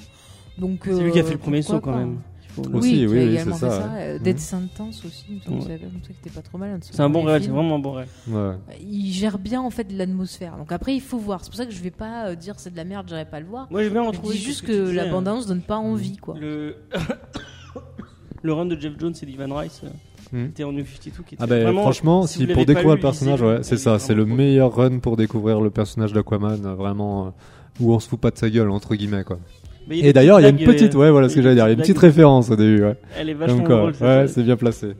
Donc C'est lui qui a euh, fait le premier saut quand même. Aussi, oui, oui, c'est ça, ça. ouais. Euh. Dead Sentence aussi, Ouais. que ça- comme ça, qui était pas trop mal. C'est un bon réel, c'est vraiment un bon réel. Ouais. Il gère bien en fait l'atmosphère. Donc après, il faut voir. C'est pour ça que je vais pas euh, dire c'est de la merde, j'irai pas le voir. Moi Je retrouvé. dis ce juste que disais, la hein. bande-annonce donne pas envie, quoi. Le... le run de Jeff Jones et d'Ivan Rice euh, Hmm. était en New 52 qui était Ah ben vraiment, franchement, si pour découvrir lu, le personnage, ouais, c'est ça, c'est le meilleur run pour découvrir le personnage d'Aquaman, euh, vraiment, euh, où on se fout pas de sa gueule, entre guillemets, quoi. Mais Et d'ailleurs, il y a une petite, ouais, voilà ce que j'allais dire, il y a une petite référence au début, ouais. Elle est vachement drôle. ouais, c'est bien placé.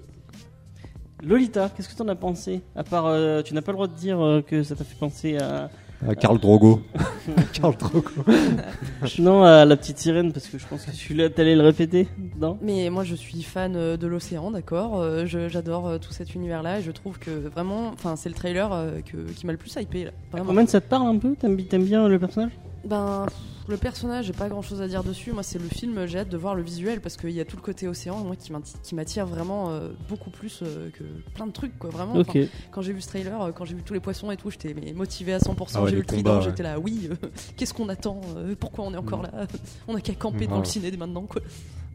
Lolita, qu'est-ce que t'en as pensé? À part, euh, tu n'as pas le droit de dire euh, que ça t'a fait penser à. À Karl Drogo. Karl Drogo. non, à la petite sirène, parce que je pense que celui-là, t'allais le répéter Non? Mais moi, je suis fan euh, de l'océan, d'accord. euh, je- J'adore tout cet univers-là et je trouve que vraiment, enfin, c'est le trailer que- qui m'a le plus hypé. Là, vraiment. Ça te parle un peu? T'aimes bi- t'aimes bien le personnage? Ben, le personnage, j'ai pas grand chose à dire dessus. Moi, c'est le film, j'ai hâte de voir le visuel parce qu'il y a tout le côté océan, moi, qui m'attire vraiment euh, beaucoup plus euh, que plein de trucs, quoi. Vraiment. Enfin, quand j'ai vu ce trailer, euh, quand j'ai vu tous les poissons et tout, j'étais motivé à 100%. Ah ouais, j'ai vu le trident, ouais. j'étais là, oui, euh, qu'est-ce qu'on attend euh, Pourquoi on est encore Mm. là? On a qu'à camper dans ouais. le ciné dès maintenant, quoi.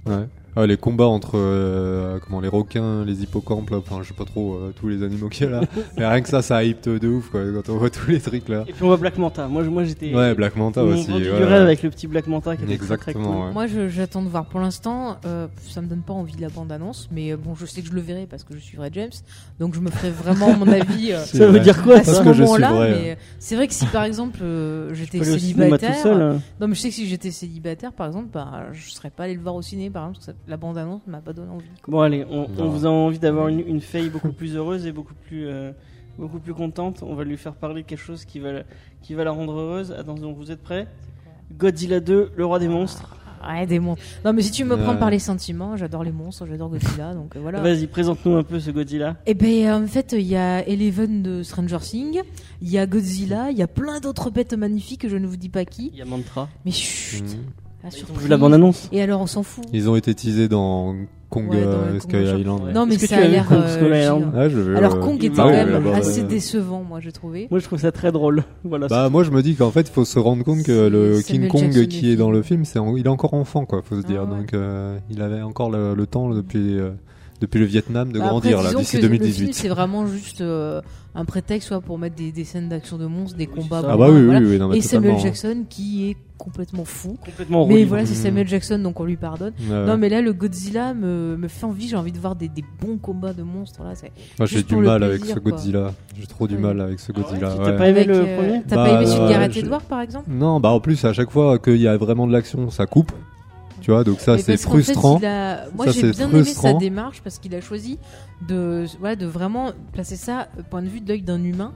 Ouais. Ah, les combats entre euh, comment les requins, les hippocampes, là, enfin je sais pas trop euh, tous les animaux qu'il y a là. Mais rien que ça, ça hype de ouf quoi quand on voit tous les trucs là. Et puis on voit Black Manta. Moi, je- moi j'étais. Ouais, Black Manta aussi. ouais, du ouais. rêve avec le petit Black Manta qui était très, très Exactement. cool. ouais. Moi, je- j'attends de voir. Pour l'instant, euh, ça me donne pas envie de la bande-annonce, mais euh, bon, je sais que je le verrai parce que je suivrai James, donc je me ferai vraiment mon avis euh, C'est Ça veut vrai. dire quoi à ça ce que je moment-là. suivrai, Mais euh, c'est vrai que si par exemple euh, j'étais Faut aller au cinéma tout célibataire, seul. hein. non, mais je sais que si j'étais célibataire, par exemple, bah, je serais pas allé le voir au ciné, par exemple, parce que ça- la bande-annonce m'a pas donné envie. quoi. Bon allez, on, vous a envie d'avoir une, une Faye beaucoup plus heureuse et beaucoup plus euh, beaucoup plus contente. On va lui faire parler de quelque chose qui va la, qui va la rendre heureuse. Attention, vous êtes prêts? Godzilla 2, le roi des monstres. Ouais, des monstres. Non, mais si tu me Ouais. prendre par les sentiments, j'adore les monstres, j'adore Godzilla, donc euh, voilà. Vas-y, présente-nous un peu ce Godzilla. Et ben en fait, il y a Eleven de Stranger Things, il y a Godzilla, il y a plein d'autres bêtes magnifiques, je ne vous dis pas qui. Il y a Mantra. Mais chut, Mhm. La Ils ont vu la bande-annonce. Et alors on s'en fout. Ils ont été teasés dans Kong Ouais, dans euh, Sky. Island. Ouais. Non, mais ça a l'air. Euh, je veux, Alors euh, Kong était bah quand même là-bas, assez ouais. décevant, moi j'ai trouvé. Moi, je trouve ça très drôle. Voilà. Bah moi je me dis qu'en fait il faut se rendre compte que le Samuel King Kong Jackson qui est dans le film c'est en- il est encore enfant quoi faut se Ah dire ouais. donc euh, il avait encore le, le temps depuis euh, depuis le Vietnam de Bah, grandir après, là d'ici que Le film 2018 c'est vraiment juste euh, un prétexte soit pour mettre des, des scènes d'action de monstres, des combats. ah bah oui voilà. oui, oui non, mais Et Samuel. Jackson qui est complètement fou. complètement Mais voilà, c'est Mhm. Samuel Jackson donc on lui pardonne. Ouais. Non mais là le Godzilla me, me fait envie, j'ai envie de voir des, des bons combats de monstres là. c'est- moi j'ai juste du mal avec ce quoi. Godzilla j'ai trop du mal avec ce Godzilla T'as ouais. pas aimé Avec, le euh, premier T'as Bah, pas aimé celui de Gareth Edwards par exemple? Non bah en plus à chaque fois qu'il y a vraiment de l'action ça coupe tu vois donc ça c'est fait, frustrant a- Moi j'ai bien aimé sa frustrant. démarche parce qu'il a choisi de, vraiment placer ça au point de vue de l'œil d'un humain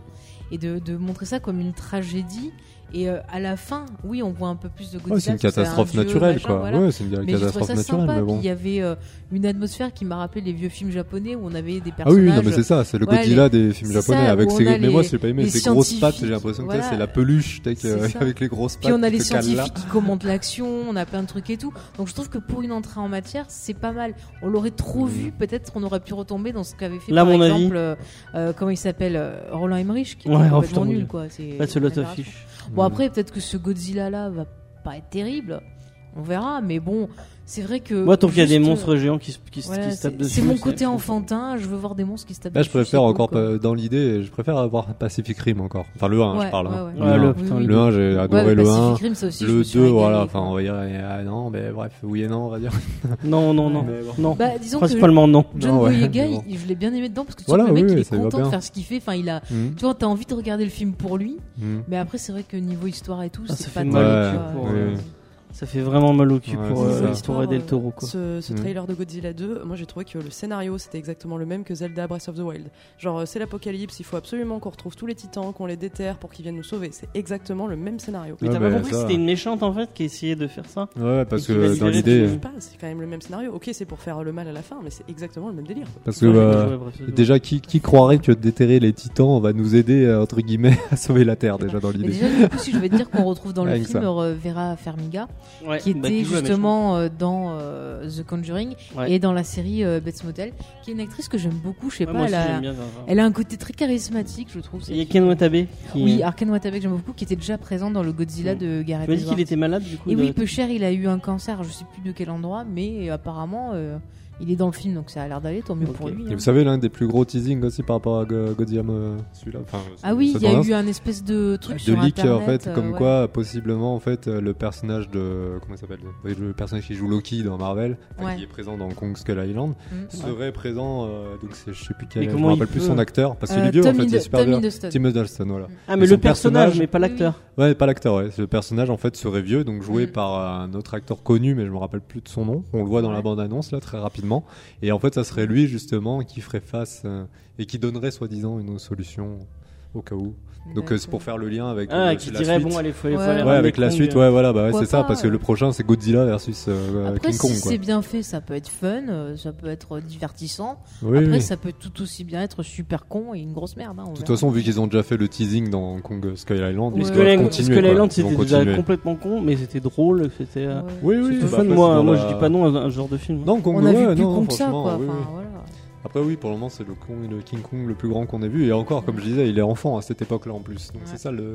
et de, de montrer ça comme une tragédie. Et euh, à la fin, oui, on voit un peu plus de Godzilla. Ouais, c'est une un catastrophe dieu, naturelle machin, quoi voilà. ouais c'est une Mais j'ai catastrophe ça naturelle sympa. mais Puis bon il y avait euh, une atmosphère qui m'a rappelé les vieux films japonais où on avait des Ah oui, personnages. oui, non, mais c'est ça, c'est le Ouais, Godzilla les- des films japonais ça, avec ses. Mais moi, les- je l'ai pas aimé, les ces grosses pattes, j'ai l'impression que voilà. c'est la peluche, avec, les grosses pattes. Puis on a les scientifiques qui commandent l'action, on a plein de trucs et tout. Donc je trouve que pour une entrée en matière, c'est pas mal. On l'aurait trop Mhm. vu, peut-être qu'on aurait pu retomber dans ce qu'avait fait Là, par exemple, avis- euh, comment il s'appelle, Roland Emmerich, qui oh, complètement nul quoi. C'est fish. Bon après peut-être que ce Godzilla là va pas être terrible, on verra. Mais bon, c'est vrai que Moi, tant qu'il y a des monstres géants qui, se- qui, se- voilà, qui se tapent c'est- dessus. c'est mon côté enfantin. Je veux voir des monstres qui se tapent. Là, je dessus, c'est préfère encore, dans l'idée, je préfère avoir Pacific Rim encore. Enfin, le 1, Ouais, je parle. ouais, ouais. Ouais, Le le, 1. putain, Oui, Le 1, j'ai adoré Ouais, le Pacific 1. Rim, ça aussi, je me Le suis 2, régalé, voilà, enfin, on va dire, ah, non, mais bref, oui et non, on va dire. Non, non, non. Bon. non. Bah, disons que Principalement non. John Non, ouais, Boyega, bon. je l'ai bien aimé dedans parce que tu vois que le mec il est content de faire ce qu'il fait. Enfin, il a, Mhm. tu vois, t'as envie de regarder le film pour lui. Mhm. Mais après, c'est vrai que niveau histoire et tout, Ah, c'est pas Ça fait vraiment mal au cul Ouais, pour euh, l'histoire del Toro. Quoi. Ce, ce Mm. trailer de Godzilla 2, moi j'ai trouvé que le scénario c'était exactement le même que Zelda Breath of the Wild. Genre euh, c'est l'apocalypse, il faut absolument qu'on retrouve tous les titans, qu'on les déterre pour qu'ils viennent nous sauver. C'est exactement le même scénario. Mais Ouais, t'as bah, pas compris que c'était une méchante en fait qui essayait de faire ça Ouais, parce que dans l'idée, tout Je le sais pas, c'est quand même le même scénario. Ok, c'est pour faire le mal à la fin, mais c'est exactement le même délire. quoi. parce que Ouais, ouais, bref, c'est- déjà, qui, qui croirait que déterrer les titans va nous aider, euh, entre guillemets, à sauver la Terre, déjà, dans Mais l'idée. déjà, du coup, si je vais te dire qu'on retrouve dans le film euh, Vera Farmiga, Ouais, qui bah, était justement euh, dans euh, The Conjuring Ouais. et dans la série euh, Bates Motel, qui est une actrice que j'aime beaucoup. Je sais pas, aussi, elle, a, j'aime bien ça. elle a un côté très charismatique, je trouve. Il y a Ken. Watabe qui. Oui, Arkane Watabe que j'aime beaucoup, qui était déjà présent dans le Godzilla Mm. de Gareth Tu m'as dit qu'il était malade du coup. Et oui, peu cher, il a eu un cancer, je sais plus de quel endroit, mais apparemment il est dans le film, donc ça a l'air d'aller, tant mieux pour lui. Et hein. vous savez, l'un des plus gros teasings aussi par rapport à Go- Godzilla, euh, celui-là. Enfin, Ah oui, il y a eu un espèce de truc de sur leak Internet, en fait, euh, comme ouais. quoi possiblement en fait euh, le personnage de comment il s'appelle le personnage qui joue Loki dans Marvel, Ouais. qui est présent dans Kong Skull Island, Mm. serait présent. euh, donc c'est je sais plus quel, je me rappelle plus son acteur parce qu'il Euh, est vieux Tom en fait, il est super vieux. Tim Hiddleston, voilà. Ah, mais le personnage, mais pas Oui, l'acteur. Ouais, pas l'acteur, ouais. Le personnage en fait serait vieux, donc joué Mm. par euh, un autre acteur connu, mais je me rappelle plus de son nom. On le voit dans la bande annonce là très rapidement. Et en fait, ça serait lui justement qui ferait face euh, et qui donnerait soi-disant une solution au cas où. Donc euh, c'est pour faire le lien avec Ah, euh, qui la dirait suite. bon, allez, faut, faut Ouais. aller Ouais, avec la Kong, suite, euh, ouais, voilà, bah ouais, c'est ça, parce que le prochain c'est Godzilla versus euh, Après, King Kong, si c'est bien fait, ça peut être fun, euh, ça peut être divertissant. Oui, Après, oui. ça peut tout aussi bien être super con et une grosse merde. hein, De toute verra. façon, vu qu'ils ont déjà fait le teasing dans Kong Sky Island, Ouais. doivent Island, c'était déjà complètement con, mais c'était drôle, c'était. Ouais. Oui, oui, C'était bah, fun, après, moi, moi la- je dis pas non à un genre de film. Non, Kong, On a vu plus con que ça, quoi. Après oui, pour le moment c'est le, Kong- le King Kong le plus grand qu'on ait vu et encore comme je disais, il est enfant à cette époque-là en plus. Donc Ouais. c'est ça le.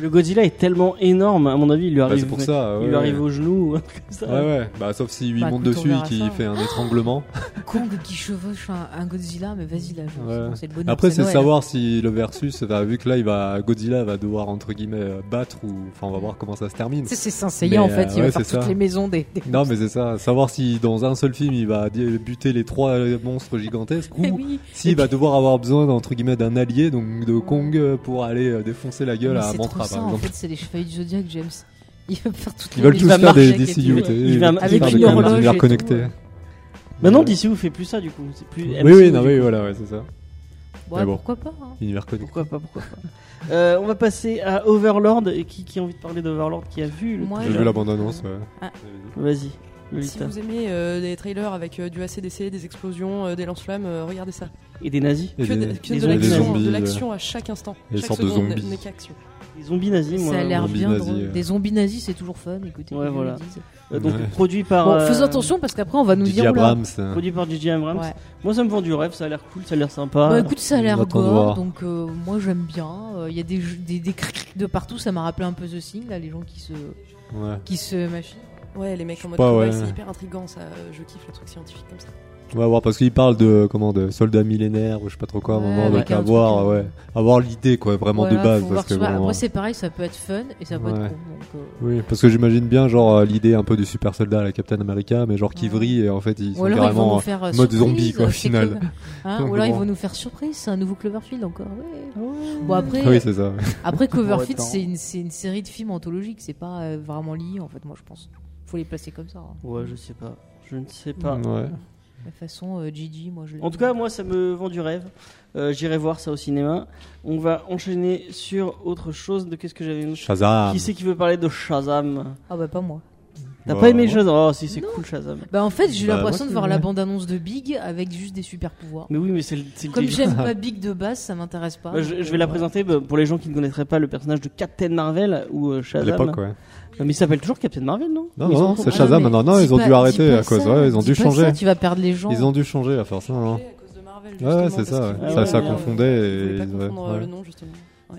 Le Godzilla est tellement énorme, à mon avis, il lui Bah, arrive, c'est pour ça. il ouais, lui ouais. arrive au genou, comme ça. Ouais ouais. Bah sauf s'il lui Bah, monte dessus et qu'il fait un étranglement. Kong qui chevauche un, un Godzilla, mais vas-y là, je- Ouais. c'est le. Après c'est savoir si le versus, bah, vu que là il va Godzilla va devoir entre guillemets euh, battre ou enfin on va voir comment ça se termine. C'est Saint Seiya en fait, euh, il va ouais, faire toutes les maisons des. des Non mais c'est ça, savoir si dans un seul film il va buter les trois euh, monstres gigantesques Eh ou oui. s'il va devoir avoir besoin entre guillemets d'un allié donc de Kong pour aller défoncer la gueule à Mantra trop ça par en exemple. fait, c'est les chevaliers du Zodiac, James. Il va faire toutes Ils les veulent il tous faire des les- tu sais, il va- ils avec veulent une des horloge ouais. Maintenant. DCU fait plus ça du coup. C'est plus Oui MCU, oui, non coup. oui, voilà, ouais, c'est ça. Ouais, bon. pourquoi pas hein. Univers connecté. Pourquoi pas, pourquoi pas. Euh, on va passer à Overlord. Et qui, qui a envie de parler d'Overlord Qui a vu le Moi, J'ai trailer vu la bande annonce. ouais. Ah. Vas-y, Si vous aimez euh, des trailers avec euh, du ACDC, des explosions, euh, des lance-flammes, euh, regardez ça. Et des nazis. Et Que, des- de, que des de l'action, zombies, de euh, l'action à chaque instant. et des chaque sortes de zombies. Des zombies nazis, moi. Ça a l'air zombies bien nazis, drôle. euh. Des zombies nazis, c'est toujours fun, écoutez. Ouais, voilà. le. Euh, donc Ouais. produit par. Bon, euh, faisons attention parce qu'après on va nous dire. oula. Abrams. euh, Produit par J.J. Abrams. Ouais. Moi, ça me vend du rêve. Ça a l'air cool, ça a l'air sympa. Bah écoute, ça a l'air de gore, voir. donc euh, moi j'aime bien. Il y a des, jeux- des, des crics de partout, ça m'a rappelé un peu The Thing, là, les gens qui se, ouais. qui se machinent. Ouais, les mecs en mode pas, c'est hyper intriguant ça. euh, Je kiffe les trucs scientifiques comme ça. On va voir parce qu'il parle de comment de soldats millénaires ou je sais pas trop quoi à un Ouais, moment donc avoir truc, ouais avoir l'idée quoi vraiment Voilà, de base parce que Après c'est pareil, ça peut être fun et ça peut Ouais. être con. Donc, euh, oui parce que j'imagine bien genre euh, l'idée un peu du super soldat à la Captain America mais genre qui Ouais. vrille et en fait ils sont Ou alors ils vont carrément nous faire euh, mode surprise, zombie, quoi, au final. Hein, Donc ou alors ils vont nous faire surprise, c'est un nouveau Cloverfield encore. Ouais. Bon après, oui c'est ça après Cloverfield c'est une, c'est une série de films anthologiques, c'est pas euh, vraiment lié en fait, moi je pense. Faut les placer comme ça. hein. Ouais, je sais pas. Je ne sais pas. ouais De toute façon, euh, Gigi, moi je En tout cas, moi, ça me vend du rêve. Euh, J'irai voir ça au cinéma. On va enchaîner sur autre chose. De qu'est-ce que j'avais noté Shazam Qui c'est qui veut parler de Shazam? Ah bah pas moi. T'as Bah, pas aimé ouais. Shazam? Oh, si, c'est cool Shazam. Bah en fait j'ai Bah, l'impression moi, de voir la bande-annonce de Big avec juste des super pouvoirs. Mais oui, mais c'est le. c'est le Comme délire. j'aime pas Big de base, ça m'intéresse pas. Bah, je, vais la présenter bah, pour les gens qui ne connaîtraient pas le personnage de Captain Marvel ou euh, à Shazam. l'époque ouais Mais il s'appelle toujours Captain Marvel, non non Ils non c'est Ah, Shazam. Mais non non ils ont dû arrêter à cause ouais ils ont dû changer. tu vas perdre les gens. ils ont dû changer à force non À cause de Marvel, Ouais, c'est ça, Ça- confondait ils voulaient et- pas ouais, confondre euh, ouais. le nom justement.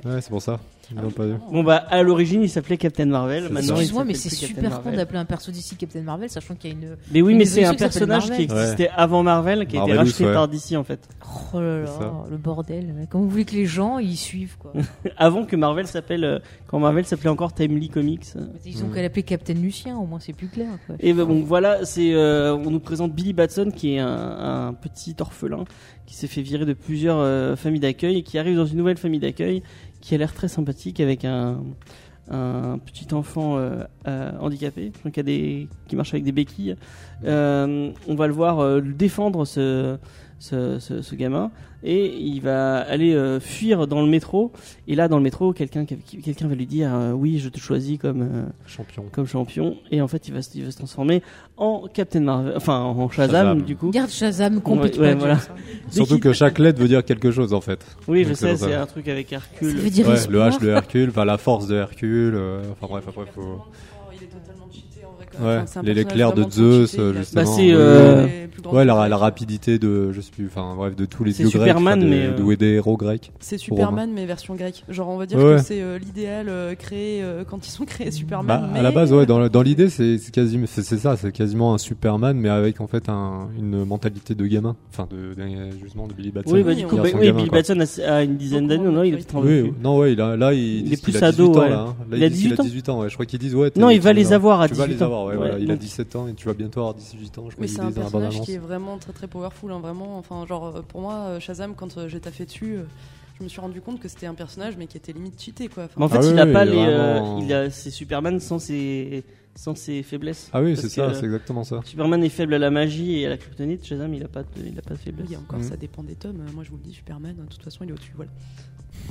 ouais c'est pour ça ils l'ont pas vu Bon bah à l'origine il s'appelait Captain Marvel. Maintenant, Excuse-moi, mais c'est super con d'appeler un perso d'ici Captain Marvel, sachant qu'il y a une. Mais oui, Une mais c'est un personnage qui Marvel. existait avant Marvel, qui a été Marvelous, racheté ouais. par DC en fait. Oh là là, le bordel. Comment vous voulez que les gens ils suivent quoi Avant que Marvel s'appelle, euh, quand Marvel s'appelait encore Timely Comics. Ils ont qu'à l'appeler Captain Lucien, au moins c'est plus clair. Quoi. Et ben, bon voilà, c'est euh, on nous présente Billy Batson qui est un, un petit orphelin qui s'est fait virer de plusieurs euh, familles d'accueil et qui arrive dans une nouvelle famille d'accueil qui a l'air très sympathique avec un un petit enfant euh, euh, handicapé donc qui marche avec des béquilles. Euh, on va le voir défendre ce, ce gamin et il va aller euh, fuir dans le métro et là dans le métro quelqu'un quelqu'un va lui dire euh, oui je te choisis comme euh, champion comme champion et en fait il va, se- il va se transformer en Captain Marvel enfin en Shazam, Shazam. du coup Garde Shazam, Ouais, ouais, voilà. Hein. surtout que chaque lettre veut dire quelque chose en fait oui je Donc, sais c'est un truc avec Hercule Ça veut dire Ouais, le H de Hercule, enfin la force de Hercule, euh, enfin bref, après faut. Ouais, Enfin, les- l'éclair de Zeus, il a- justement. Bah, c'est, euh, grands Ouais, la, la rapidité de, je sais plus, enfin bref, de tous les dieux grecs, des- mais, euh, ou des héros grecs. C'est Superman mais version grecque. Genre on va dire Ouais, que c'est euh, l'idéal euh, créé euh, quand ils sont créés Superman. Bah, mais... à la base, ouais, dans, dans l'idée, c'est quasiment, c'est ça, c'est quasiment un Superman, mais avec en fait un, une mentalité de gamin, enfin de, de- justement de Billy Batson. oui bah du coup bah, oui gamin, Billy. Batson a, a une dizaine d'années non il est Oui, plus. non, ouais, il a, là, il, Il est plus a ado, 18 ans, ouais. là. hein. Là, Il a dit qu'il 18 ans 18 ans, ouais. Je crois qu'ils disent, ouais. Non, il va les avoir à Tu vas 18 les ans. Ouais, voilà. Il a donc- 17 ans et tu vas bientôt avoir 18 ans, je crois Mais c'est un personnage qui est vraiment très très powerful, hein, vraiment. Enfin, genre euh, pour moi, euh, Shazam, quand euh, j'ai taffé dessus, je me suis rendu compte que c'était un personnage mais qui était limite cheaté quoi. Enfin, mais en fait Ah oui, il a oui, pas il les euh, il a c'est Superman sans ses sans ses faiblesses Ah oui, c'est ça, c'est exactement ça. Superman est faible à la magie et à la kryptonite Shazam il a pas de, il a pas de faiblesse oui, encore Mm. ça dépend des tomes. Moi je vous le dis, Superman, de toute façon il est au-dessus. Voilà.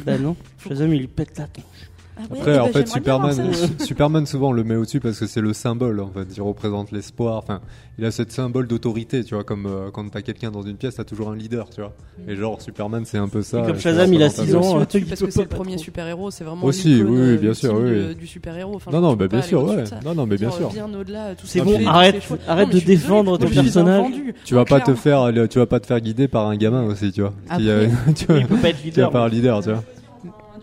bah non Shazam il pète la tronche Ah ouais, Après, eh en ben, fait, Superman, Superman, souvent, on le met au-dessus parce que c'est le symbole, en fait. Il représente l'espoir. Enfin, il a ce symbole d'autorité, tu vois, comme euh, quand t'as quelqu'un dans une pièce, t'as toujours un leader, tu vois. Et genre, Superman, c'est un peu ça. Et comme Shazam, il a représentation. six ans. aussi au-dessus il parce que c'est le premier super-héros, c'est vraiment Aussi, oui, oui, euh, bien sûr, oui, du super-héros. Enfin, Non, non, bah, bien sûr, ouais. Non, non, mais bien sûr. Bien au-delà, tout C'est bon, arrête- arrête de défendre ton personnage. Tu vas pas te faire, tu vas pas te faire guider par un gamin aussi, tu vois. A- tu peut pas être tu vas leader. par un leader, tu vois.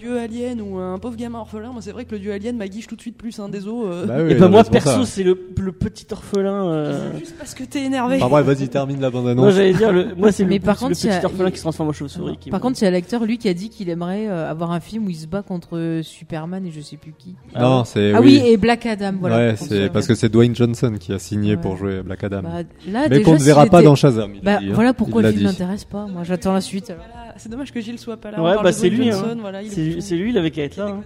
Un dieu alien ou un pauvre gamin orphelin, moi c'est vrai que le dieu alien m'aguiche tout de suite plus, hein, désolé. euh, Bah oui, Et non, bah moi c'est pour ça. perso c'est le, le petit orphelin. euh, Juste parce que t'es énervé. Enfin bref, vas-y, termine la Moi bande-annonce. j'allais dire le, moi c'est le, Mais par c'est le contre, il y petit a- orphelin qui se transforme en chauve-souris. Par me- contre, il y a l'acteur, lui, qui a dit qu'il aimerait euh, avoir un film où il se bat contre euh, Superman et je sais plus qui. Non, c'est ah oui, et Black Adam, voilà. ouais, c'est euh, parce que c'est Dwayne Johnson qui a signé Ouais. pour jouer Black Adam. bah, là, mais qu'on ne verra pas dans Shazam. Bah, hein. voilà pourquoi Il le film m'intéresse pas. Moi, j'attends la suite. C'est dommage que Gilles soit pas là. Ouais, bah, c'est lui, Johnson, hein. voilà, C'est lui il avait qu'à être là. hein.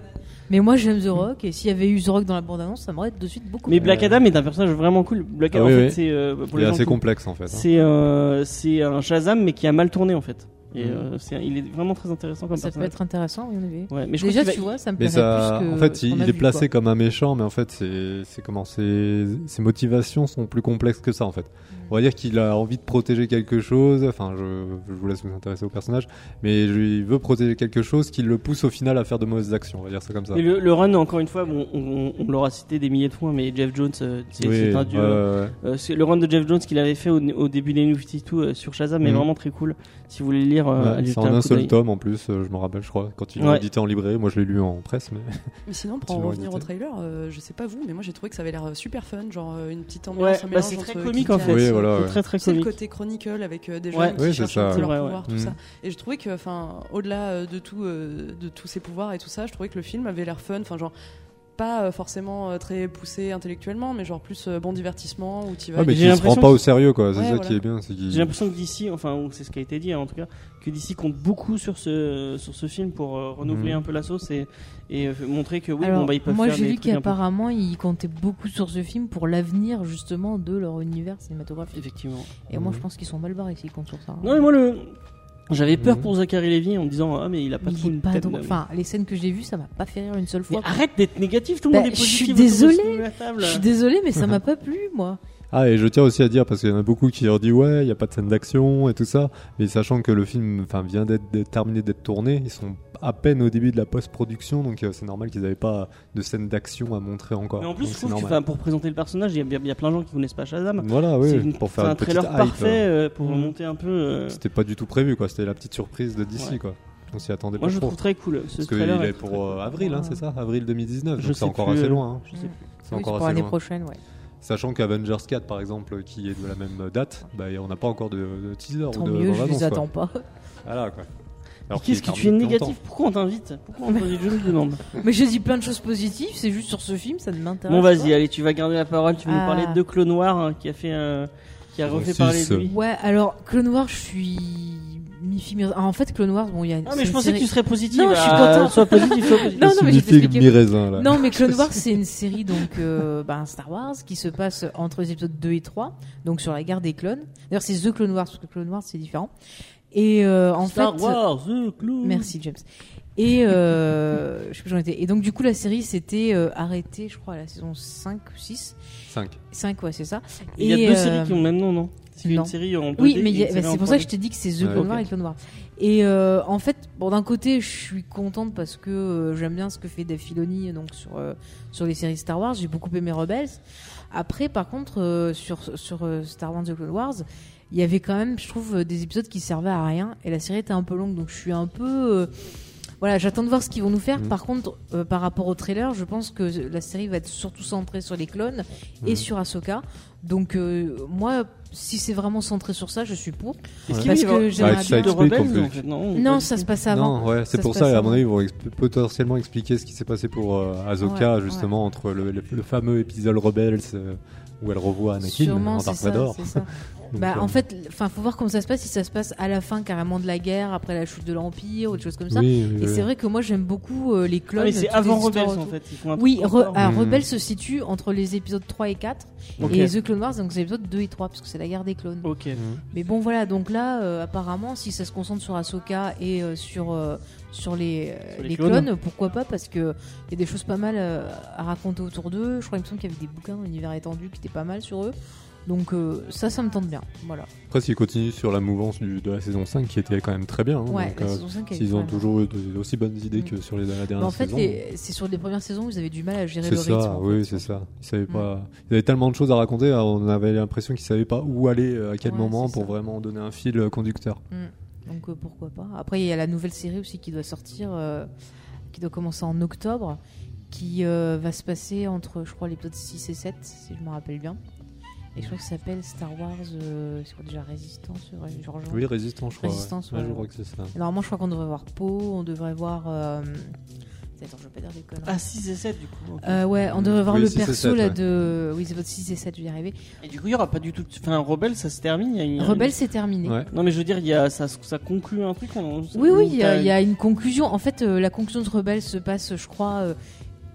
Mais moi, j'aime The Rock et s'il y avait eu The Rock dans la bande-annonce, ça m'aurait de suite beaucoup. Mais. Black Adam est un personnage vraiment cool. Black Ah Adam oui, en fait oui. c'est euh, pour Il les est gens assez complexe en fait. hein. C'est euh, c'est un Shazam mais qui a mal tourné en fait. Et Mhm. euh, c'est- il est vraiment très intéressant comme ça peut personnage. être intéressant, oui, en effet. Ouais, mais je Déjà, tu va- vois, ça me Mais plairait ça, plus que en fait, il a est vu, placé quoi. comme un méchant, mais en fait, c'est, c'est comment, ses, ses motivations sont plus complexes que ça, en fait. On va dire qu'il a envie de protéger quelque chose. Enfin, je, je vous laisse vous intéresser au personnage, mais je- il veut protéger quelque chose qui le pousse au final à faire de mauvaises actions. On va dire ça comme ça. Et le, le run, encore une fois, bon, on, on l'aura cité des milliers de fois, mais Jeff Jones, euh, c'est Oui, c'est un dieu. ouais, ouais. Euh, c'est le run de Jeff Jones qu'il avait fait au, au début des New 52 euh, sur Shazam est Mhm. vraiment très cool. Si vous voulez le lire, euh, Ouais, c'est en un seul tome en plus, euh, je me rappelle, je crois, quand il Ouais. l'a édité en librairie. Moi, je l'ai lu en presse, mais Mais sinon, pour en revenir au trailer, euh, je sais pas vous, mais moi j'ai trouvé que ça avait l'air super fun, genre une petite Ouais, ambiance, un bah, c'est très comique en fait. Oui, C'est voilà, ouais. très très C'est le comique. côté chronicle avec euh, des Ouais. jeunes qui Oui, c'est cherchent C'est leur ouais. pouvoir, tout Mm. ça. Et je trouvais que, enfin, au-delà de tout, de tous ces pouvoirs et tout ça, je trouvais que le film avait l'air fun, enfin genre pas euh, forcément euh, très poussé intellectuellement, mais genre plus euh, bon divertissement où tu vas. Ouais, mais J'ai qui se prend l'impression pas au sérieux, quoi. C'est Ouais, ça voilà. qui est bien. J'ai l'impression que d'ici, enfin, c'est ce qui a été dit hein, en tout cas, que d'ici compte beaucoup sur ce sur ce film pour euh, renouveler Mhm. un peu la sauce et, et euh, montrer que oui, Alors, bon bah ils peuvent moi, faire j'ai lu trucs un peu- qu'apparemment, ils comptaient beaucoup sur ce film pour l'avenir, justement, de leur univers cinématographique. Effectivement. Et moi, Mhm. je pense qu'ils sont mal barrés s'ils comptent sur ça. Non mais moi le j'avais peur Mhm. pour Zachary Levi en me disant ah mais il a pas trop une tête drôle. Enfin, les scènes que j'ai vues, ça m'a pas fait rire une seule fois. arrête d'être négatif, tout le Bah, monde est je positif. suis autour de ce- désolée. de la table. Je suis désolée, mais ça m'a pas plu, moi. Ah, et je tiens aussi à dire, parce qu'il y en a beaucoup qui leur disent ouais, il n'y a pas de scène d'action et tout ça, mais sachant que le film enfin, vient d'être terminé d'être tourné, ils sont à peine au début de la post-production, donc euh, c'est normal qu'ils n'avaient pas de scène d'action à montrer encore. Mais en plus, Donc je trouve que pour présenter le personnage, il y, y a plein de gens qui connaissent pas Shazam. Voilà, oui, une- pour c'est faire un trailer hype, parfait euh, pour Mhm. monter un peu. euh, C'était pas du tout prévu, quoi. C'était la petite surprise de DC, Ouais. quoi. On s'y attendait Moi, pas je le trop. trouve très cool. Ce Parce qu'il est pour euh, cool. avril, hein, c'est ça? Avril 2019, Je donc c'est encore plus, assez euh, loin. hein. Je sais plus. C'est Oui, encore pour assez l'année loin. prochaine, ouais. Sachant qu'Avengers 4, par exemple, qui est de la même date, bah, on n'a pas encore de, de teaser Tant ou de mieux, je quoi. attends pas. Voilà, quoi. Mais qu'il Qu'est-ce est que tu es négatif Pourquoi on t'invite Pourquoi on t'invite Je me demande. Mais je dis plein de choses positives, c'est juste sur ce film, ça ne m'intéresse Bon, pas. vas-y, allez, tu vas garder la parole. Tu vas nous Ah. parler de Clone Noir hein, qui a fait, euh, qui a refait parler de lui. Ouais, alors Clone Wars, je suis mi-fi. mi- ah, En fait, Clone Wars, bon, il y a. Ah, mais je pensais série- que tu serais positif. Non, je suis content. Sois positif, sois positif. Non, non, mais je vais mi-raisin, là. Non, mais Clone Wars, c'est une série donc euh, bah, un Star Wars qui se passe entre les épisodes 2 et 3, donc sur la guerre des clones. D'ailleurs, c'est The Clone Wars parce que Clone Wars c'est différent. Et euh, en Star fait, Wars, The Clone. merci James. Et euh, je sais plus où j'en étais. Et donc du coup, la série s'était euh, arrêtée, je crois, à la saison 5 ou 6. 5. 5, ouais, c'est ça. Il y a Et, deux euh, séries qui ont le même nom, non? C'est non. une série en 2D Oui, mais bah, c'est pour ça que 3D. je t'ai dit que c'est The Ouais, Clone Wars et Clone Wars. Et euh, en fait, bon, d'un côté, je suis contente parce que euh, j'aime bien ce que fait Dave Filoni donc sur euh, sur les séries Star Wars. J'ai beaucoup aimé Rebels. Après, par contre, euh, sur sur euh, Star Wars The Clone Wars, il y avait quand même, je trouve, euh, des épisodes qui servaient à rien et la série était un peu longue, donc je suis un peu euh, voilà, j'attends de voir ce qu'ils vont nous faire. Mhm. Par contre, euh, par rapport au trailer, je pense que la série va être surtout centrée sur les clones et Mhm. sur Ahsoka. Donc euh, moi, si c'est vraiment centré sur ça, je suis pour. Est-ce qu'il Parce que un j'aimerais bien- de Ça explique, en rebelles en fait, Non, Non, ça se passe avant. Non, ouais, c'est pour ça, et à mon avis, ils vont exp- potentiellement expliquer ce qui s'est passé pour euh, Ahsoka, Ouais, justement, entre le, le- le fameux épisode Rebels, euh, où elle revoit Anakin Sûrement, en c'est Dark Vador. Donc, Bah, euh, en fait, enfin, faut voir comment ça se passe. Si ça se passe à la fin carrément de la guerre, après la chute de l'Empire ou des choses comme ça. oui, oui, Et oui. c'est vrai que moi j'aime beaucoup euh, les Ah clones. oui, c'est avant Rebels en fait. Ils font un Oui, Re- ah, Mhm. Rebels se situe entre les épisodes 3 et 4 Ok. et The Clone Wars, donc c'est les épisodes 2 et 3 parce que c'est la guerre des clones. Ok. Mhm. Mais bon, voilà, donc là, euh, apparemment, si ça se concentre sur Ahsoka et euh, sur, euh, sur les, Sur les les clones. clones. pourquoi pas Parce qu'il y a des choses pas mal à raconter autour d'eux. Je crois qu'il me semble qu'il y avait des bouquins d'univers étendu qui étaient pas mal sur eux. Donc euh, ça, ça me tente bien. Voilà. Après, s'ils continuent sur la mouvance du- de la saison 5, qui était quand même très bien. hein, Ouais, donc, la euh, saison 5 elle est S'ils ont toujours eu de- aussi bonnes idées que Mm. sur les, la dernière en fait, saison. c'est sur les premières saisons où ils avaient du mal à gérer le rythme. ça, oui, c'est ça. Ils savaient Mm. pas. Il y avait tellement de choses à raconter. hein, On avait l'impression qu'ils savaient pas où aller, euh, à quel Ouais, moment, pour ça. vraiment donner un fil conducteur. Mm. Donc euh, pourquoi pas. Après, il y a la nouvelle série aussi qui doit sortir, qui doit commencer en octobre, qui va se passer entre, je crois, l'épisode 6 et 7, si je me rappelle bien. Et je crois que ça s'appelle Star Wars, euh, c'est quoi déjà Résistance genre, genre- Oui, résistant, je crois. Résistance, Ouais, ouais, je crois que c'est ça. Et Normalement, je crois qu'on devrait voir Poe, on devrait voir. euh, Attends, je veux pas dire des conneries. Ah 6 et 7 du coup. Euh, ouais, on devrait voir Oui, le 6 et perso 7, là ouais. de. Oui, c'est votre 6 et 7, je vais y arriver. Et du coup, il y aura pas du tout. Enfin, Rebelle, ça se termine. il y a une- Rebelle, c'est terminé. Ouais. Non, mais je veux dire, il y a ça, ça conclut un truc. on- Oui, oui, ou il y, y a une conclusion. En fait, euh, la conclusion de Rebelle se passe, je crois, euh,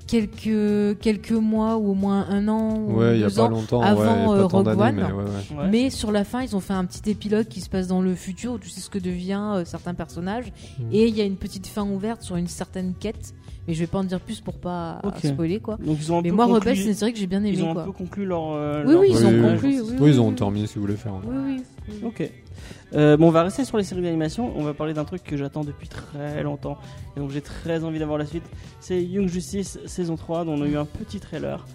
quelques, quelques mois ou au moins un an ou Ouais, il y a deux pas ans. longtemps. avant, ouais, il y a euh, pas tant Rogue One. mais ouais, ouais. Ouais. Mais sur la fin, ils ont fait un petit épilogue qui se passe dans le futur où tu sais ce que devient euh, certains personnages. Mhm. Et il y a une petite fin ouverte sur une certaine quête. Mais je vais pas en dire plus pour pas Ok. spoiler quoi. Donc ils ont un Mais moi, Rebelle, c'est une série que j'ai bien aimé Ils ont un peu conclu leur. euh, Oui, leur- oui, ils ont Oui, oui. conclu. Oui, Oui, oui, ils ont terminé si vous voulez faire. Oui, oui. oui. Ok. Euh, bon, on va rester sur les séries d'animation. On va parler d'un truc que j'attends depuis très longtemps. Et donc j'ai très envie d'avoir la suite. C'est Young Justice saison 3, dont on a eu un petit trailer.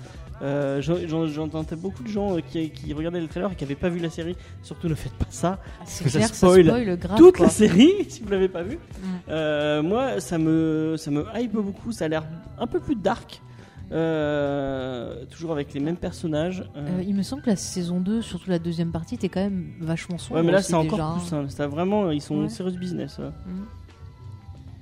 Euh, j'en- j'en- J'entendais beaucoup de gens euh, qui, qui regardaient le trailer et qui n'avaient pas vu la série. Surtout ne faites pas ça. Ah, C'est que ça clair, ça spoil spoil grave. Toute quoi. la série, si vous l'avez pas vu. Euh, moi, ça me, ça me hype beaucoup. Ça a l'air un peu plus dark. Euh, toujours avec les mêmes personnages. Euh, Euh, il me semble que la saison 2, surtout la deuxième partie, était quand même vachement sombre. ouais, mais là, c'est encore déjà, plus. hein. Ça, vraiment, ils sont Ouais. serious business. ouais. Mm.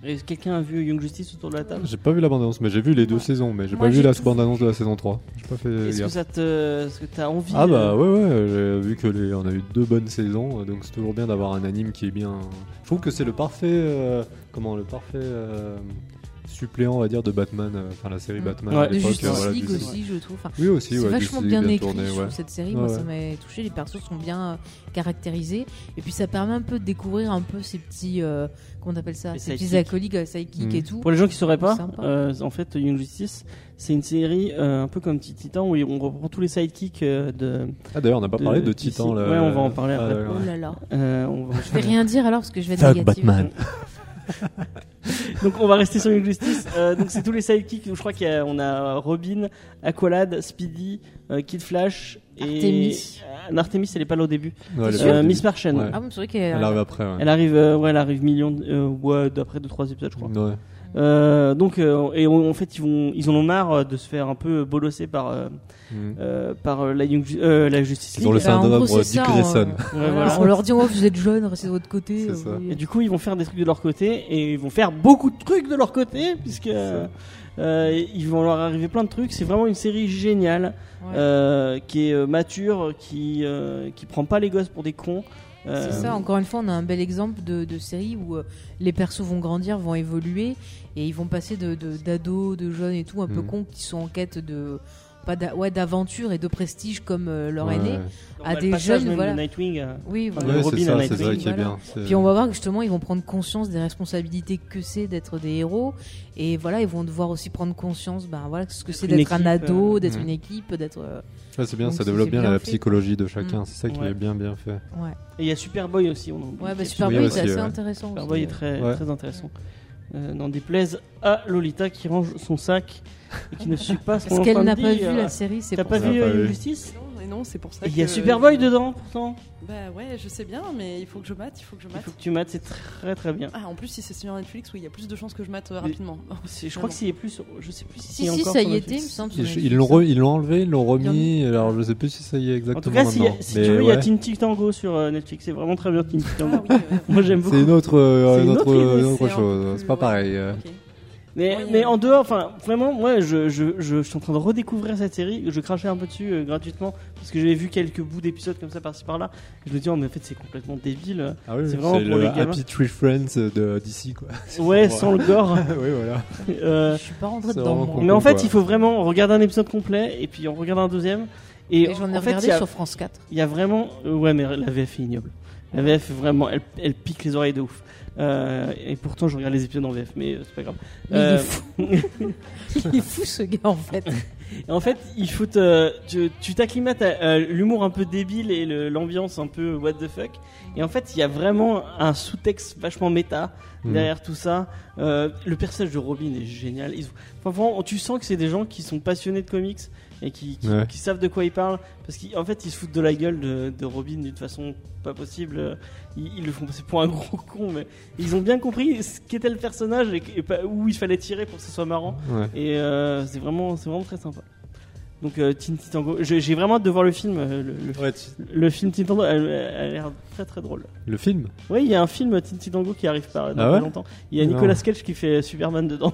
Et quelqu'un a vu Young Justice autour de la table? J'ai pas vu la bande-annonce, mais j'ai vu les deux saisons, mais j'ai pas vu la tout bande-annonce de la saison 3. J'ai pas fait Est-ce que ça te, est-ce que t'as envie Ah bah euh, ouais ouais, j'ai vu que les, on a eu deux bonnes saisons, donc c'est toujours bien d'avoir un anime qui est bien. Je trouve que c'est le parfait, euh, comment le parfait euh, suppléant on va dire de Batman, euh, enfin la série Mm. Batman Ouais, à De. Justice euh, voilà, League du- aussi, je trouve. Enfin, Oui aussi, c'est ouais, vachement Justice bien League écrit, tourné, je ouais. trouve, cette série. Moi, ça m'a touché. Les persos sont bien euh, caractérisés. Et puis, ça permet un peu de découvrir un peu ces petits. euh, comment on appelle ça Les Ces petits acolytes, sidekicks Mm. et tout. Pour les gens qui sauraient pas, euh, en fait, Young Justice, c'est une série euh, un peu comme Titan où on reprend tous les sidekicks euh, de. Ah d'ailleurs on n'a pas de- parlé de. Titan là. Ouais, on va en parler Ah, après. Oh là là. euh, on va- Je vais rien dire alors parce que je vais être négative. Batman. donc on va rester sur Young Justice. Euh, donc c'est tous les sidekicks. Je crois qu'on a, Robin, Aqualad, Speedy, euh, Kid Flash et Artemis. Euh, Artemis, elle est pas là au début. Ouais, Euh, est- Miss Martian. Ouais. Ah bon, c'est vrai qu'elle Elle arrive après. Ouais. Elle arrive, euh, ouais, elle arrive million, euh, ouais, d'après deux trois épisodes, je crois. Ouais. Euh, donc, euh, et en en fait, ils vont, ils en ont marre euh, de se faire un peu bolosser par, euh, Mm. euh, par euh, la, Young euh, la Justice Ils ont le Bah, syndrome c'est Dick ça, Grayson. Ouais, voilà, voilà. On leur dit, oh, vous êtes jeunes, restez de votre côté. C'est euh, ça. oui. Et du coup, ils vont faire des trucs de leur côté et ils vont faire beaucoup de trucs de leur côté puisque euh, euh, ils vont leur arriver plein de trucs. C'est vraiment une série géniale Ouais. euh, qui est mature, qui euh, qui prend pas les gosses pour des cons. Euh, C'est ça, encore une fois, on a un bel exemple de, de série où euh, les persos vont grandir, vont évoluer et ils vont passer de de- d'ados, de, jeunes et tout, un peu Mhm. cons qui sont en quête de pas ouais, d'aventure et de prestige comme euh, leur Ouais. aîné. à le des jeunes, voilà. de Nightwing. euh, Oui, voilà. Ouais, Robin à Nightwing, bien. Puis on va voir que justement ils vont prendre conscience des responsabilités que c'est d'être des héros et voilà ils vont devoir aussi prendre conscience ben voilà ce que c'est d'être un ado, euh, d'être une équipe, d'être euh, Ouais, c'est bien, Donc ça développe bien, bien la fait. psychologie de chacun. Mm. C'est ça qui Ouais. est bien bien fait. ouais. Et il y a Superboy aussi. On. Ouais, bah Superboy c'est assez intéressant. Superboy est très, très intéressant. Euh, N'en déplaise à Lolita qui range son sac et qui ne suit pas ce qu'on Parce qu'elle n'a pas vu la série, c'est T'as pas vu Ah, Non, c'est pour ça Il y a Superboy dedans pourtant. Bah ouais, je sais bien, mais il faut que je mate, il faut que je Il mate. faut que tu mates, c'est très très bien. Ah, en plus, si c'est sur Netflix, oui, il y a plus de chances que je mate euh, rapidement. Je crois que s'il y a plus, je sais plus si, Si, c'est si, encore ça y était, il me semble. Ils l'ont re- ils l'ont enlevé, ils l'ont remis. mis. Alors je sais plus si ça y est exactement. En tout cas, si, maintenant. si Mais tu veux, il y a. Teen Tango sur euh, Netflix. C'est vraiment très bien Teen Tango. Ah oui, euh, Moi j'aime beaucoup. C'est une autre, euh, une autre, une chose. C'est pas pareil. Mais, Oui, mais en dehors, enfin, vraiment, moi, je, je, je, je suis en train de redécouvrir cette série. Je crachais un peu dessus euh, gratuitement parce que j'avais vu quelques bouts d'épisodes comme ça par-ci par-là. Je me dis, oh, mais en fait, c'est complètement débile. Ah oui, C'est c'est vraiment pour le les gamins. Happy Tree Friends de DC quoi. Ouais, sans le gore. oui voilà. Euh, Je suis pas rentré dedans. moi. mais en fait, quoi. il faut vraiment regarder un épisode complet et puis on regarde un deuxième. Et, Et j'en ai en regardé a- sur France 4. Il y a vraiment. euh, ouais, mais la VF est ignoble. La VF, vraiment, elle, elle pique les oreilles de ouf. Euh, et pourtant, je regarde les épisodes en VF, mais euh, c'est pas grave. Il Euh, est fou. il est fou ce gars en fait. Et en fait, il faut te, tu, tu t'acclimates à, à l'humour un peu débile et le- l'ambiance un peu what the fuck. Et en fait, il y a vraiment un sous-texte vachement méta Mhm. derrière tout ça. Euh, le personnage de Robin est génial. Ils, enfin, vraiment, tu sens que c'est des gens qui sont passionnés de comics et qui, qui, Ouais. qui savent de quoi ils parlent. Parce qu'en fait, ils se foutent de la gueule de, de Robin d'une façon pas possible. Ils, ils le font passer pour un gros con, mais ils ont bien compris ce qu'était le personnage et, et pas- où il fallait tirer pour que ce soit marrant. Ouais. Et euh, c'est vraiment, c'est vraiment très sympa. Donc euh, Teen Titango, j'ai vraiment hâte de voir le film. euh, Le, le, Ouais, tu- le film Teen Titango, elle, elle a l'air très très drôle. Le film? Oui, il y a un film Teen Titango qui arrive pas dans Ah pas longtemps. Il y a. Nicolas Cage qui fait Superman dedans.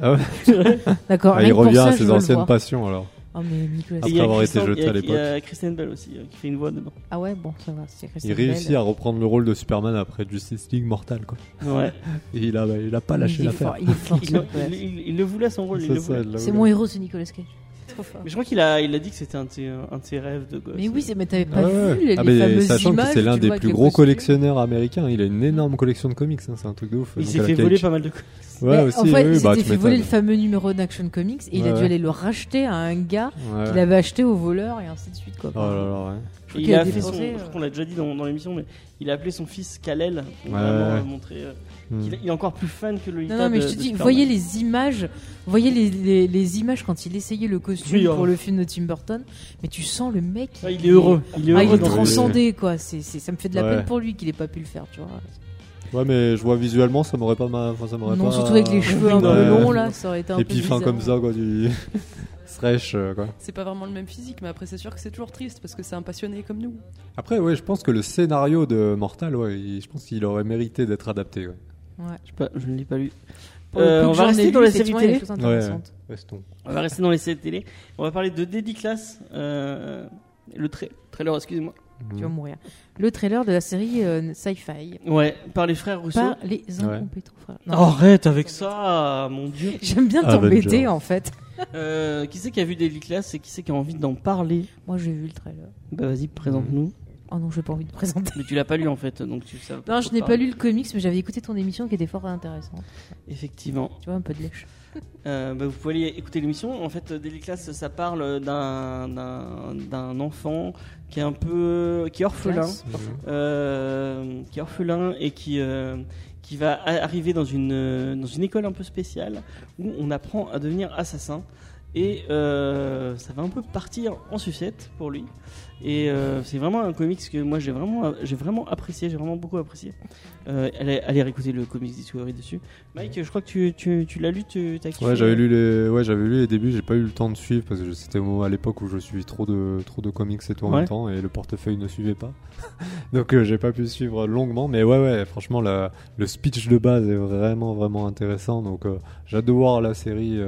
Ah ouais? D'accord. Ah, il revient ça, à ses anciennes passions alors. Oh mais Nicolas. Après avoir été Christian- jeté à l'époque. Il y a Kristen Bell aussi euh, qui fait une voix dedans. Ah ouais bon ça va. C'est Christian Il réussit à reprendre le rôle de Superman après Justice League Mortal quoi. Ouais. Et il a, il a pas lâché il est l'affaire. fort. Il est fort. il, il- il- il le voulait son rôle. C'est mon héros, c'est Nicolas Cage. Trop fort. Mais je crois qu'il a, il a dit que c'était un, de ses- un de ses rêves de gosse. Mais oui, c'est- mais t'avais pas Ah ouais. vu les, Ah, les mais fameuses sachant images que c'est l'un tu des vois, avec plus gros collectionneurs américains, il a une énorme collection de comics, hein, c'est un truc de ouf. Il Donc, s'est à fait laquelle- voler pas mal de. Ouais, Mais aussi, en fait, oui, il bah, s'était tu fait voler le m'étonnes. fameux numéro d'Action Comics et il a Ouais. dû aller le racheter à un gars Ouais. qu'il avait acheté au voleur et ainsi de suite quoi. Oh là là, ouais. Je crois Il a a fait son, je euh, crois qu'on l'a déjà dit dans, dans l'émission, mais il a appelé son fils Kalel pour Ouais. vraiment euh, montrer euh, Hmm. qu'il il est encore plus fan que le Non, non, mais je te dis, voyez les images, voyez les, les, les images quand il essayait le costume Oui, hein. pour le film de Tim Burton, mais tu sens le mec. Ah, il est heureux. Il est Ah, heureux il est transcendé quoi. C'est, c'est, ça me fait de la Ouais. peine pour lui qu'il ait pas pu le faire, tu vois. Ouais, mais je vois visuellement, ça m'aurait pas ma... enfin, ça m'aurait Non, pas- surtout avec les cheveux un peu Ouais. longs là, ça aurait été un Et peu puis fin comme ça, quoi, du. Fresh, euh, quoi. C'est pas vraiment le même physique, mais après c'est sûr que c'est toujours triste parce que c'est un passionné comme nous. Après, ouais, je pense que le scénario de Mortal, ouais, il- je pense qu'il aurait mérité d'être adapté, ouais. Ouais. Je, sais pas, je ne l'ai pas lu. Euh, on va rester dans les séries télé. On va rester dans les séries télé. On va parler de Deadly Class. Euh, le tra- trailer, excusez-moi. Tu vas mourir. Le trailer de la série euh, Sci-Fi Ouais, par les frères Rousseau. par les incompétents frères. Non. Arrête avec ça, mon dieu. J'aime bien t'embêter en fait. Euh, qui c'est qui a vu Deadly Class et qui c'est qui a envie d'en parler? Moi j'ai vu le trailer. Bah vas-y, présente-nous. Oh non, j'ai pas envie de présenter. Mais tu l'as pas lu en fait, donc tu sais. Non, je n'ai pas lu le comics, mais j'avais écouté ton émission qui était fort intéressante. Effectivement. Tu vois, un peu de lèche. Euh, bah, vous pouvez aller écouter l'émission. En fait, Daily Class, ça parle d'un d'un d'un enfant qui est un peu qui est orphelin, Classe. euh, qui est orphelin et qui euh, qui va a- arriver dans une dans une école un peu spéciale où on apprend à devenir assassin et euh, ça va un peu partir en sucette pour lui. Et euh, c'est vraiment un comics que moi j'ai vraiment j'ai vraiment apprécié, j'ai vraiment beaucoup apprécié. Euh, allez, allez réécouter le comics Discovery dessus. Mike, je crois que tu, tu, tu l'as lu, tu as kiffé Ouais, j'avais lu les, ouais, j'avais lu les débuts. J'ai pas eu le temps de suivre parce que c'était à l'époque où je suis trop de, trop de comics et tout en Ouais. même temps et le portefeuille ne suivait pas. Donc euh, j'ai pas pu suivre longuement. Mais ouais, ouais, franchement, la, le speech de base est vraiment, vraiment intéressant. Donc euh, voir la série.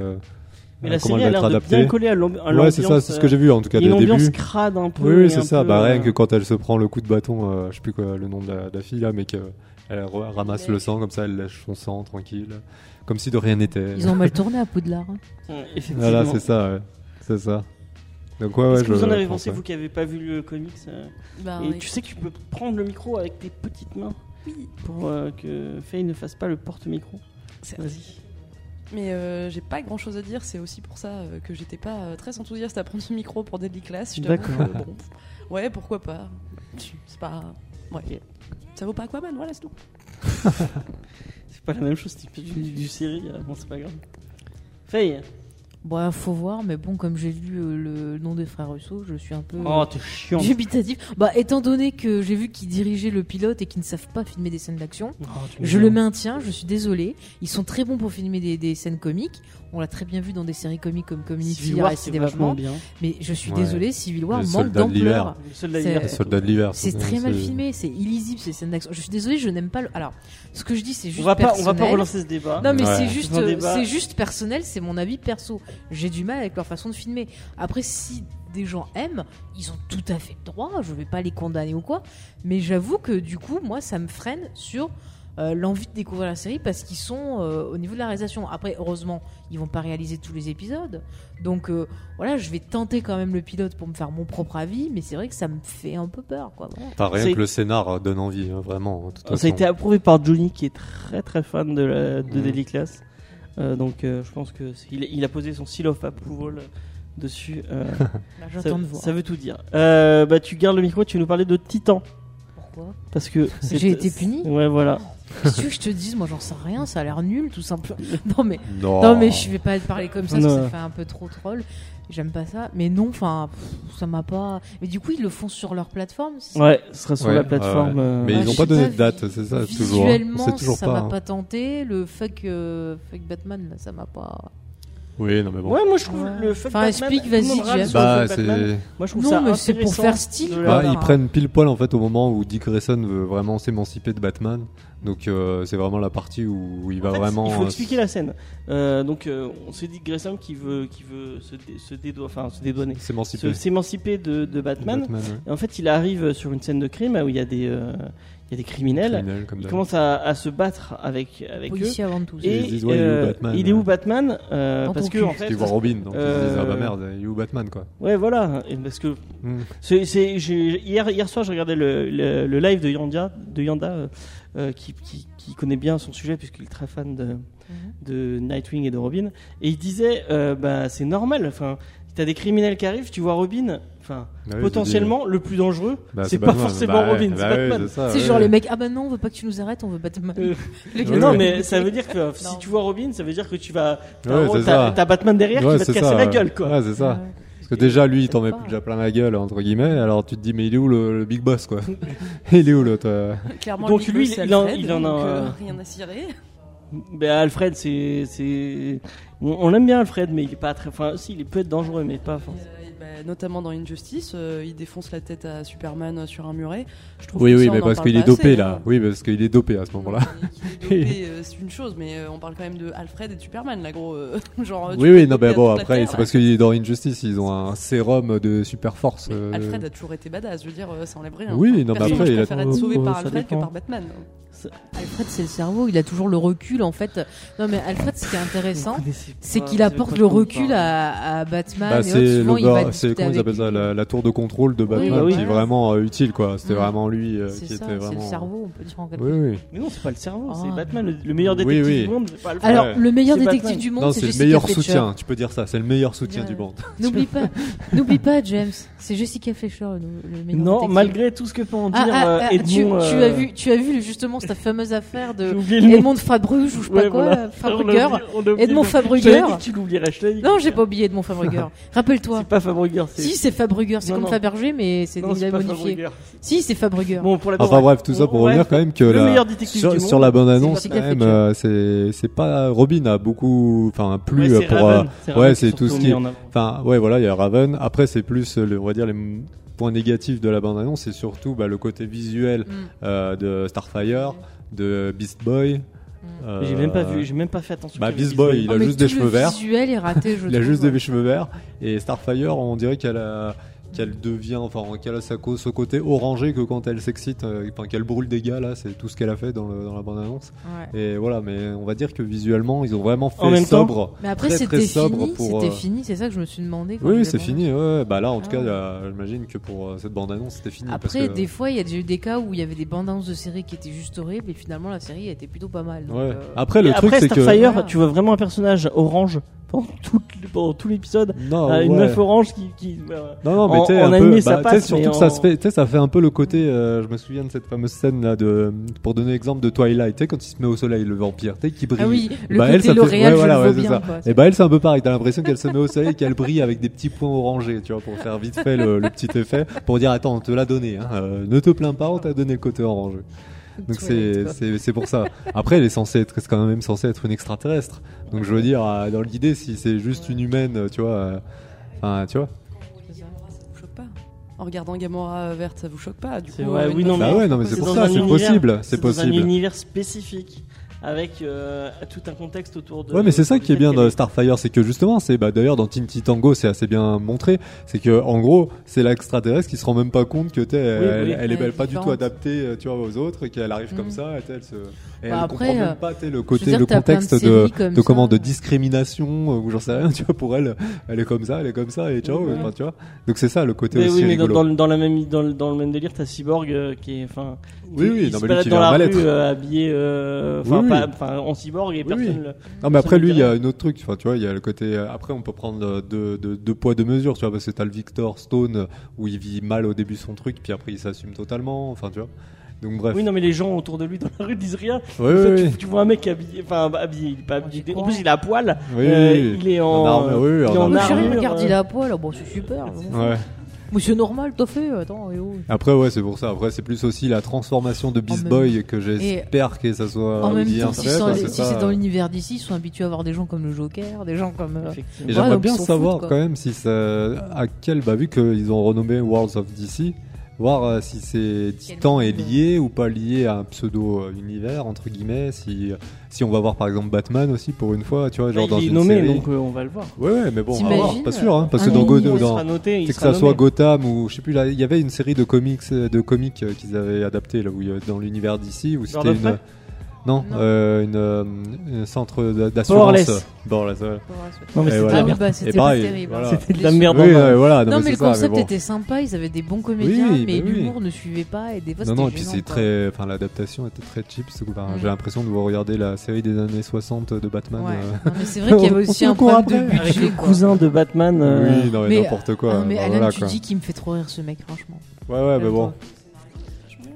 Euh, Mais euh, la série a l'air de bien coller à l'amb- à l'ambiance. Ouais, c'est ça, c'est ce que j'ai vu en tout cas Il y a dès une le ambiance crade un peu. Oui, oui, c'est ça. peu, Bah, euh, rien que quand elle se prend le coup de bâton, euh, je sais plus quoi le nom de la, de la fille là, mais qu'elle ra- ramasse le sang comme ça, elle lèche son sang tranquille, comme si de rien n'était. Ils ont mal tourné à Poudlard. hein. Voilà, c'est ça, ouais. c'est ça. Donc ouais, ouais, Qu'est-ce que vous en avez pensé, vous qui avez pas vu le comics euh, Bah, Et oui. tu sais que tu peux prendre le micro avec tes petites mains pour euh, que Faye ne fasse pas le porte-micro? Vas-y. Mais euh, j'ai pas grand chose à dire, c'est aussi pour ça euh, que j'étais pas euh, très enthousiaste à prendre ce micro pour Deadly Class. D'accord. bon, ouais, pourquoi pas. C'est pas. Ouais. Ça vaut pas Aquaman, voilà, c'est tout. C'est pas la même chose, c'est du, du série, bon, c'est pas grave. Faye, Bon, faut voir, mais bon, comme j'ai lu euh, le nom des frères Russo, je suis un peu Oh, t'es chiant. dubitatif. Bah, étant donné que j'ai vu qu'ils dirigeaient le pilote et qu'ils ne savent pas filmer des scènes d'action, Oh, tu me je le maintiens, je suis désolé. Ils sont très bons pour filmer des, des scènes comiques. On l'a très bien vu dans des séries comiques comme Community, c'est vachement Development. bien. Mais je suis Ouais. désolé, Civil War Le manque d'ampleur. Le soldat de l'hiver. C'est très mal filmé, c'est illisible ces scènes d'action. Je suis désolé, je n'aime pas le. Alors, ce que je dis, c'est juste On va pas, on va pas personnel. relancer ce débat. Non mais Ouais. c'est juste, C'est juste personnel, c'est mon avis perso. J'ai du mal avec leur façon de filmer. Après, si des gens aiment, ils ont tout à fait le droit. Je vais pas les condamner ou quoi. Mais j'avoue que du coup, moi, ça me freine sur euh, l'envie de découvrir la série parce qu'ils sont euh, au niveau de la réalisation. Après, heureusement, ils vont pas réaliser tous les épisodes. Donc euh, voilà, je vais tenter quand même le pilote pour me faire mon propre avis. Mais c'est vrai que ça me fait un peu peur, quoi. Voilà. Enfin, rien que le scénar donne envie, hein, vraiment. de toute Ça a été approuvé par Johnny qui est très très fan de, la, de Mhm. Daily Class. Euh, donc euh, je pense que il, il a posé son seal of approval dessus. euh, ça, J'attends de voir. ça veut tout dire. Euh, bah tu gardes le micro, tu veux nous parler de Titan Pourquoi? Parce que J'ai été puni? Ouais voilà. Qu'est-ce que tu veux que je te dise Moi, j'en sais rien. Ça a l'air nul, tout simplement. Non mais Non, Non mais je vais pas parler comme ça parce que Non. ça fait un peu trop troll. J'aime pas ça. Mais non, enfin, ça m'a pas. Mais du coup, ils le font sur leur plateforme. Ouais, ce sera sur Ouais, la plateforme. euh, Mais ils je ont pas donné pas, de date, c'est ça, toujours. hein. Visuellement, toujours ça pas. m'a hein. pas tenté. Le fuck, euh, fuck Batman, là, ça m'a pas. Oui, non, mais bon. Ouais, moi je trouve Ouais. le fuck Enfin, Batman, explique, vas-y, Bah. Moi je trouve Non, ça mais c'est pour faire style, Bah, ils prennent pile poil en fait au moment où Dick Grayson veut vraiment s'émanciper de Batman. Donc euh, c'est vraiment la partie où il va En fait, vraiment. Il faut euh, expliquer la scène. Euh, donc, euh, on s'est dit que Grayson qui veut, qui veut se, dé- se dédou- enfin, se dédouaner, s'émanciper. se- s'émanciper de, de de Batman. ouais. Et en fait, il arrive sur une scène de crime où il y a des, euh, il y a des criminels. Criminel, comme Il commence à, à se battre avec, avec eux. policier avant tout. Et Ils se disent, ouais, il est où euh, Batman il est où Batman Euh, Dans Parce que en fait, qu'ils voient Robin, donc ils se disent ah bah merde, il est où Batman quoi. ouais, voilà. Et parce que Hmm. c'est, hier, hier soir, je regardais le, le, le live de Yanda, de Yanda euh, qui, qui, qui connaît bien son sujet puisqu'il est très fan de, de Nightwing et de Robin. Et il disait, euh, bah, c'est normal. Enfin, t'as des criminels qui arrivent, tu vois Robin. Enfin, Bah oui, potentiellement, le plus dangereux, bah, c'est pas Batman. forcément Bah Robin, bah c'est Batman. c'est ça, C'est ouais. genre les mecs, ah bah non, on veut pas que tu nous arrêtes, on veut Batman. Euh, non, mais ça veut dire que si tu vois Robin, ça veut dire que tu vas. T'as, Ouais, c'est t'as- ça. t'as Batman derrière Ouais, qui va te casser ça, la gueule, quoi. Ouais, c'est ça. Parce que déjà, lui, il t'en met pas. déjà plein la gueule, entre guillemets, alors tu te dis, mais il est où le, le big boss, quoi Il est où l'autre euh Clairement, Donc, lui, il en- Alfred, il en a euh, rien à cirer. Ben, Alfred, c'est, c'est, on, on aime bien Alfred, mais il est pas très, enfin, si, il peut être dangereux, mais pas. et bah, notamment dans Injustice, euh, il défonce la tête à Superman euh, sur un muret. Je trouve Oui, que oui, ça, mais parce qu'il est dopé, assez, là. hein. Oui, parce qu'il est dopé à ce moment-là. Euh, c'est une chose, mais euh, on parle quand même de Alfred et de Superman, là, gros. euh, genre, Oui, oui, non, mais bon, après, c'est parce qu'il est dans Injustice, ils ont un sérum de super force. euh, Alfred a toujours été badass, je veux dire, euh, ça enlève rien. Oui, non, mais après, il a- être sauvé par Alfred que par Batman. Alfred, c'est le cerveau, il a toujours le recul en fait. Non, mais Alfred, ce qui est intéressant, c'est qu'il apporte le recul à, à Batman. Bah, et autres. Souvent, il va c'est comment ils appellent ça, la, la tour de contrôle de Batman, bah oui. qui est vraiment euh, utile, quoi. C'était vraiment lui euh, C'est qui ça, était c'est vraiment. le cerveau, on peut dire en quelque Oui, oui. Mais non, c'est pas le cerveau, c'est Ah. Batman, le, le meilleur détective oui. du monde, c'est pas. Alors, Ouais. le meilleur C'est détective Batman. du monde, Non, c'est c'est le meilleur Fletcher. soutien. Tu peux dire ça. C'est le meilleur soutien Ouais. du monde. N'oublie pas, n'oublie pas, James. C'est Jessica Fletcher, le, le meilleur non, malgré tout ce que peut en dire Ah, euh, ah, Edmond. tu, euh, as vu, tu as vu justement cette fameuse affaire de. Edmond Fabruge ou je sais pas quoi. Fabruger. Edmond Fabruger. Tu l'oublierais, je t'avais dit. Non, j'ai pas oublié Edmond Fabruger. Rappelle-toi. C'est pas Si, c'est Fabruger. C'est comme non. Fabergé, mais c'est pas modifié. Si, c'est Fabruger. Bon, pour la Enfin bref, tout ça pour revenir quand même que Le la- meilleur détective sur, du sur la bande annonce c'est quand même, euh, c'est c'est pas Robin a beaucoup, enfin plus Ouais, euh, pour. Euh, ouais, c'est qui tout ce qui. Enfin, ouais, voilà, il y a Raven. Après, c'est plus, euh, le, on va dire, les points négatifs de la bande-annonce, c'est surtout bah, le côté visuel Mm. euh, de Starfire, de Beast Boy. Euh, J'ai même pas vu, j'ai même pas fait attention. Bah, Beast Boy, il a Oh, mais juste des cheveux le verts. visuel est raté, je Il a juste des cheveux verts. Et Starfire, on dirait qu'elle a- qu'elle devient, enfin, qu'elle a sa co- ce côté orangé que quand elle s'excite, euh, enfin, qu'elle brûle des gars, là, c'est tout ce qu'elle a fait dans, le- dans la bande-annonce. Ouais. Et voilà, mais on va dire que visuellement, ils ont vraiment fait En même temps- sobre. Mais après, c'était fini. pour, C'était euh, fini. C'est ça que je me suis demandé. quand Oui, c'est fini. Ouais. Bah là, en tout Ah. cas, j'imagine que pour euh, cette bande-annonce, c'était fini. parce Après, que- des fois, il y a déjà eu des cas où il y avait des bandes annonces de séries qui étaient juste horribles et finalement la série était plutôt pas mal. donc, Ouais. euh, Après, Et le truc, c'est que. Starfire, Voilà. tu vois vraiment un personnage orange pendant tout, pendant tout l'épisode. Non, une ouais. meuf orange qui. qui euh, Non, non, mais En- tu sais, en un animé, peu, ça bah, tu sais, passe, surtout mais que ça se fait, tu sais, ça fait un peu le côté, euh, je me souviens de cette fameuse scène là de, pour donner l'exemple de Twilight, tu sais, quand il se met au soleil, le vampire, tu sais, qui brille. Ah oui, le Bah, elle, côté ça fait- L'Oréal, ouais, voilà, je ouais, le c'est vois ça. bien. Quoi. Et bah elle c'est un peu pareil, t'as l'impression qu'elle se met au soleil, qu'elle brille avec des petits points orangés, tu vois, pour faire vite fait le, le petit effet, pour dire attends, on te l'a donné, hein, euh, ne te plains pas, on t'a donné le côté orangé. Donc c'est c'est c'est pour ça. Après elle est censée être, c'est quand même censée être une extraterrestre. Donc je veux dire, euh, dans l'idée, si c'est juste une humaine, euh, tu vois, euh, enfin tu vois. Ça vous choque pas En regardant Gamora verte, ça vous choque pas du coup euh, oui, non, Bah mais ouais, non mais c'est c'est pour ça, c'est possible, c'est dans un possible. univers spécifique avec euh, tout un contexte autour de. Ouais, mais c'est ça qui est bien dans Starfire, c'est que justement, c'est bah d'ailleurs dans Teen Tango, c'est assez bien montré, c'est que en gros, c'est l'extraterrestre qui se rend même pas compte que t'es, elle, oui. elle est Elle est pas du tout adaptée, euh, tu vois, aux autres, et qu'elle arrive comme Mhm. ça, et elle se, et elle Bah comprend après, même euh, pas, le côté, dire, le de contexte de, de comment, de discrimination euh, ou j'en sais rien, tu vois, pour elle, elle est comme ça, elle est comme ça, et ciao, Ouais. enfin, tu vois. Donc c'est ça le côté Mais aussi oui, mais dans, rigolo. dans le- dans la même dans, le- dans le même délire, t'as Cyborg euh, qui est enfin. Oui, oui, qui non, se mais lui qui dans la rue euh, habillé, enfin Oui, oui. Pas- enfin, en cyborg et Oui, personne. oui. le- Non mais après lui il y a un autre truc, enfin tu vois, il y a le côté euh, après on peut prendre euh, deux, deux, deux poids deux mesures, tu vois parce que t'as le Victor Stone où il vit mal au début son truc puis après il s'assume totalement, enfin tu vois. Donc bref. Oui, non, mais les gens autour de lui dans la rue disent rien. En fait, tu, vois un mec habillé, enfin habillé, il est pas habillé. En plus, il est à poil. Oui, Euh, oui, oui. il est en, En armure, oui, en en armure. Regarde, il est à poil. Bon, c'est super. Ouais. Monsieur normal, t'as fait. Attends, et oh. Après ouais c'est pour ça. Après c'est plus aussi la transformation de Beast même- Boy que j'espère que ça soit En même temps, si c'est si dans l'univers d'ici, ils sont habitués à avoir des gens comme le Joker, des gens comme. euh. Et j'aimerais bien savoir quand même si ça, à quel, bah vu qu'ils ont renommé Worlds of DC, voir euh, si c'est Titan est lié ou pas lié à un pseudo univers entre guillemets, si si on va voir par exemple Batman aussi pour une fois, tu vois, genre Bah, dans il est une nommé, série. donc euh, on va le voir. Ouais, ouais, mais bon, à T'imagines, voir, pas sûr, hein, parce que dans, il dans il c'est que ça soit nommé. Gotham ou je sais plus là, il y avait une série de comics euh, de comics euh, qu'ils avaient adapté là où dans l'univers d'ici où c'était une non, Non. euh, une, euh, un centre d'a- d'assurance. Ouais. Non, mais c'est voilà. Ah bah c'était terrible. voilà. hein. C'était de la merde. Oui, ouais, voilà, Non, mais c'est le ça, mais concept bon. était sympa, ils avaient des bons comédiens, Oui, mais oui. l'humour ne suivait pas et des fois Non, c'était non, et puis c'est très. Enfin, l'adaptation était très cheap. enfin, Mm. J'ai l'impression de vous regarder la série des années 60 de Batman. Ouais. euh. Non, mais c'est vrai qu'il y avait aussi un problème de budget. le quoi. cousin de Batman. Oui, non, mais, mais- n'importe quoi. Ah, mais Alan, tu dis qu'il me fait trop rire ce mec, franchement. Ouais, ouais, mais bon.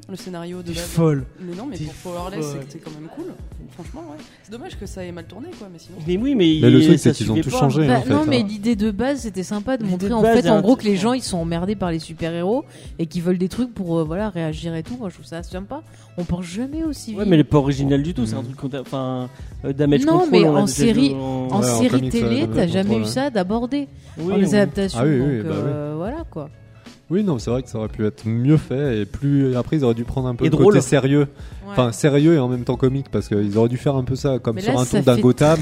Le scénario de T'es base. folle. Mais non, mais pour Powerless, folle. c'est quand même cool. Franchement, ouais. C'est dommage que ça ait mal tourné, quoi, mais sinon. Mais oui, mais, Mais le truc, c'est qu'ils ont tout pas. changé. Bah, en fait, non, mais hein. l'idée de base, c'était sympa de montrer de en fait, en gros, que les gens ils sont emmerdés par les super-héros et qu'ils veulent des trucs pour euh, voilà réagir et tout. Moi, je trouve ça sympa. On pense jamais aussi vite. Ouais, mais elle est pas originale du tout. C'est un truc qu'on t'a- enfin euh, damage Non, mais en série- en série télé, t'as jamais eu ça d'aborder Oui, dans les on- adaptations. Ah oui, oui, donc, bah oui. euh, voilà quoi. Oui, non, c'est vrai que ça aurait pu être mieux fait et plus. Après, ils auraient dû prendre un peu Et le drôle. côté sérieux. Ouais. Enfin, sérieux et en même temps comique parce qu'ils auraient dû faire un peu ça comme mais sur là, un ça ton d'un Gotham.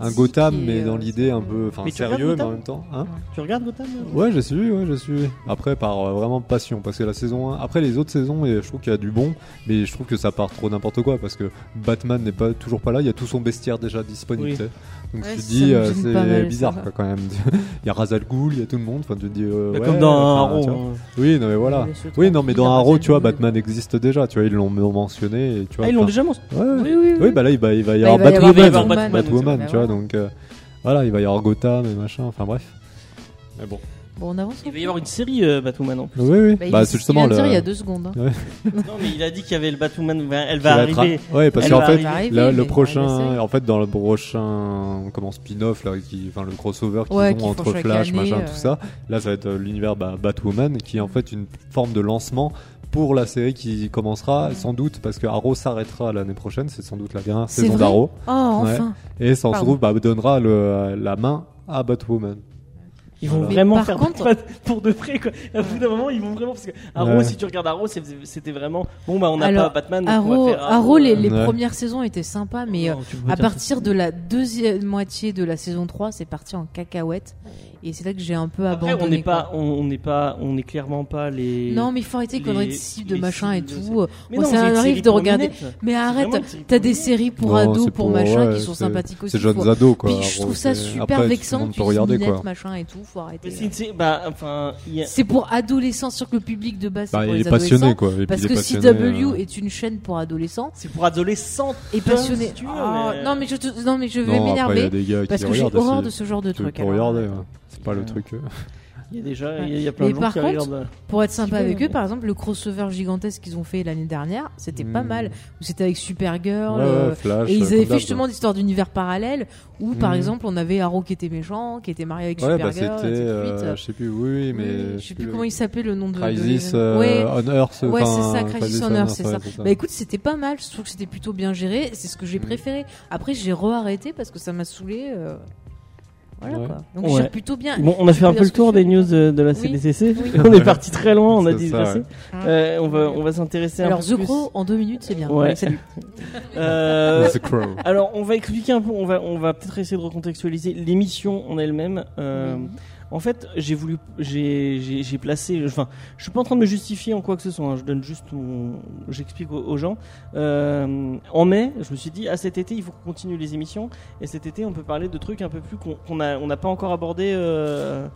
Un Gotham, mais euh, dans l'idée un peu. Enfin, Mais tu regardes sérieux, mais en même temps. Hein Tu regardes Gotham euh Ouais, j'ai suivi, ouais, j'ai suivi. Après, par euh, vraiment passion, parce que la saison 1, après les autres saisons, et je trouve qu'il y a du bon, mais je trouve que ça part trop n'importe quoi, parce que Batman n'est pas toujours pas là, il y a tout son bestiaire déjà disponible. Oui. Donc Ouais, tu te dis, euh, c'est bizarre ça. quoi, quand même. il y a Razal Ghoul, il y a tout le monde, enfin tu te dis, euh, Bah, ouais, Comme dans enfin, Arrow. hein. Oui, non mais voilà. Mais Oui, non mais dans Arrow, tu vois. Batman existe déjà, tu vois, ils l'ont mentionné, et tu vois. Ah, ils l'ont déjà. Ouais, ouais. Oui, oui, oui. Oui, bah là, il va, il va y Bah, avoir il va y avoir Batwoman, Batwoman, tu vois, donc euh, voilà, il va y avoir Gotham et machin, enfin bref. Mais bon. Bon, on avance. Il va y avoir une série euh, Batwoman en plus. Oui, oui. Bah, il- Bah, il c'est justement vient de le. dire il y a deux secondes. hein. Non, mais il a dit qu'il y avait le Batwoman. Elle qui va être arriver. à- Ouais, parce Elle qu'en va fait, arriver. arriver, là, mais le prochain, en fait, dans le prochain, comment spin-off là, qui, enfin le crossover qu'ils Ouais, ont font entre chaque Flash, année, machin, euh. tout ça. Là, ça va être euh, l'univers bah, Batwoman, qui est en fait une forme de lancement pour la série qui commencera sans doute parce que Arrow s'arrêtera l'année prochaine. C'est sans doute la dernière C'est saison vrai d'Arrow, Oh, Ouais. enfin. et ça se Pardon. trouve bah, donnera le, la main à Batwoman. Ils vont vraiment par faire contre- pour de vrai quoi. À bout d'un moment, ils vont vraiment parce que Arrow, Ouais. si tu regardes Arrow, c'était vraiment bon bah on n'a pas Batman. donc on Arrow, va faire Arrow, les, les Ouais. premières saisons étaient sympas, mais euh, Non, tu à partir de la deuxième moitié de la saison 3, c'est parti en cacahuète. Et c'est là que j'ai un peu Après, abandonné. on n'est pas, on n'est pas, on n'est clairement pas les. Non, mais il faut arrêter les les- conneries de cible, de machin et tout. Mais ça série de regarder. Mais arrête, t'as des séries pour ados, pour, machin, qui sont sympathiques aussi. C'est jeunes ados quoi. Puis je trouve ça super vexant, peut regarder quoi. machin et tout. Faut arrêter. Mais c'est une sé- bah, enfin, a- C'est pour adolescents, sur que le public de base, c'est Bah, pour il les est passionné adolescents. quoi. Et Parce que CW euh, est une chaîne pour adolescents c'est pour adolescents et passionnés. si Ah, mais- Non mais je te- non mais je vais m'énerver parce que j'ai horreur de ce genre de truc. regarder, euh, ouais. c'est pas le truc. Euh. Il y a déjà, Ouais. il y a- il y a plein de gens par qui contre, regardent. Pour être sympa avec eux, par exemple, le crossover gigantesque qu'ils ont fait l'année dernière, c'était pas Hmm. mal. Où c'était avec Supergirl. Ouais, euh, Flash. Et ils euh, avaient fait justement d'histoires d'univers parallèles où, par Mhm. exemple, on avait Arrow qui était méchant, qui était marié avec Ouais, bah Supergirl. c'était, ainsi de euh, je sais plus, oui, mais je sais plus comment il s'appelait le nom de. Crisis de- euh, Ouais. on Earth. Ouais, c'est ça, Crisis on Earth, c'est ça. Bah écoute, c'était pas mal, je trouve que c'était plutôt bien géré, c'est ce que j'ai Mhm. préféré. Après, j'ai re-arrêté parce que ça m'a saoulé. Euh, Voilà Ouais. quoi. Donc Ouais. plutôt bien. Bon, on a fait un peu le tour des news de, de la. CDCC. Oui. On est parti très loin, on a dit ça, passer. ouais. Euh, on va, on va s'intéresser un Alors peu The plus. Crow en deux minutes, c'est bien. Salut. Euh, The Crow. alors, on va expliquer un peu, on va, on va peut-être essayer de recontextualiser l'émission en elle-même. Euh. En fait, j'ai voulu, j'ai, placé, enfin, je suis pas en train de me justifier en quoi que ce soit. hein, je donne juste, mon, j'explique aux, aux gens. Euh, en mai, je me suis dit, ah cet été, il faut qu'on continue les émissions. Et cet été, on peut parler de trucs un peu plus qu'on, qu'on a, on n'a pas encore abordé euh,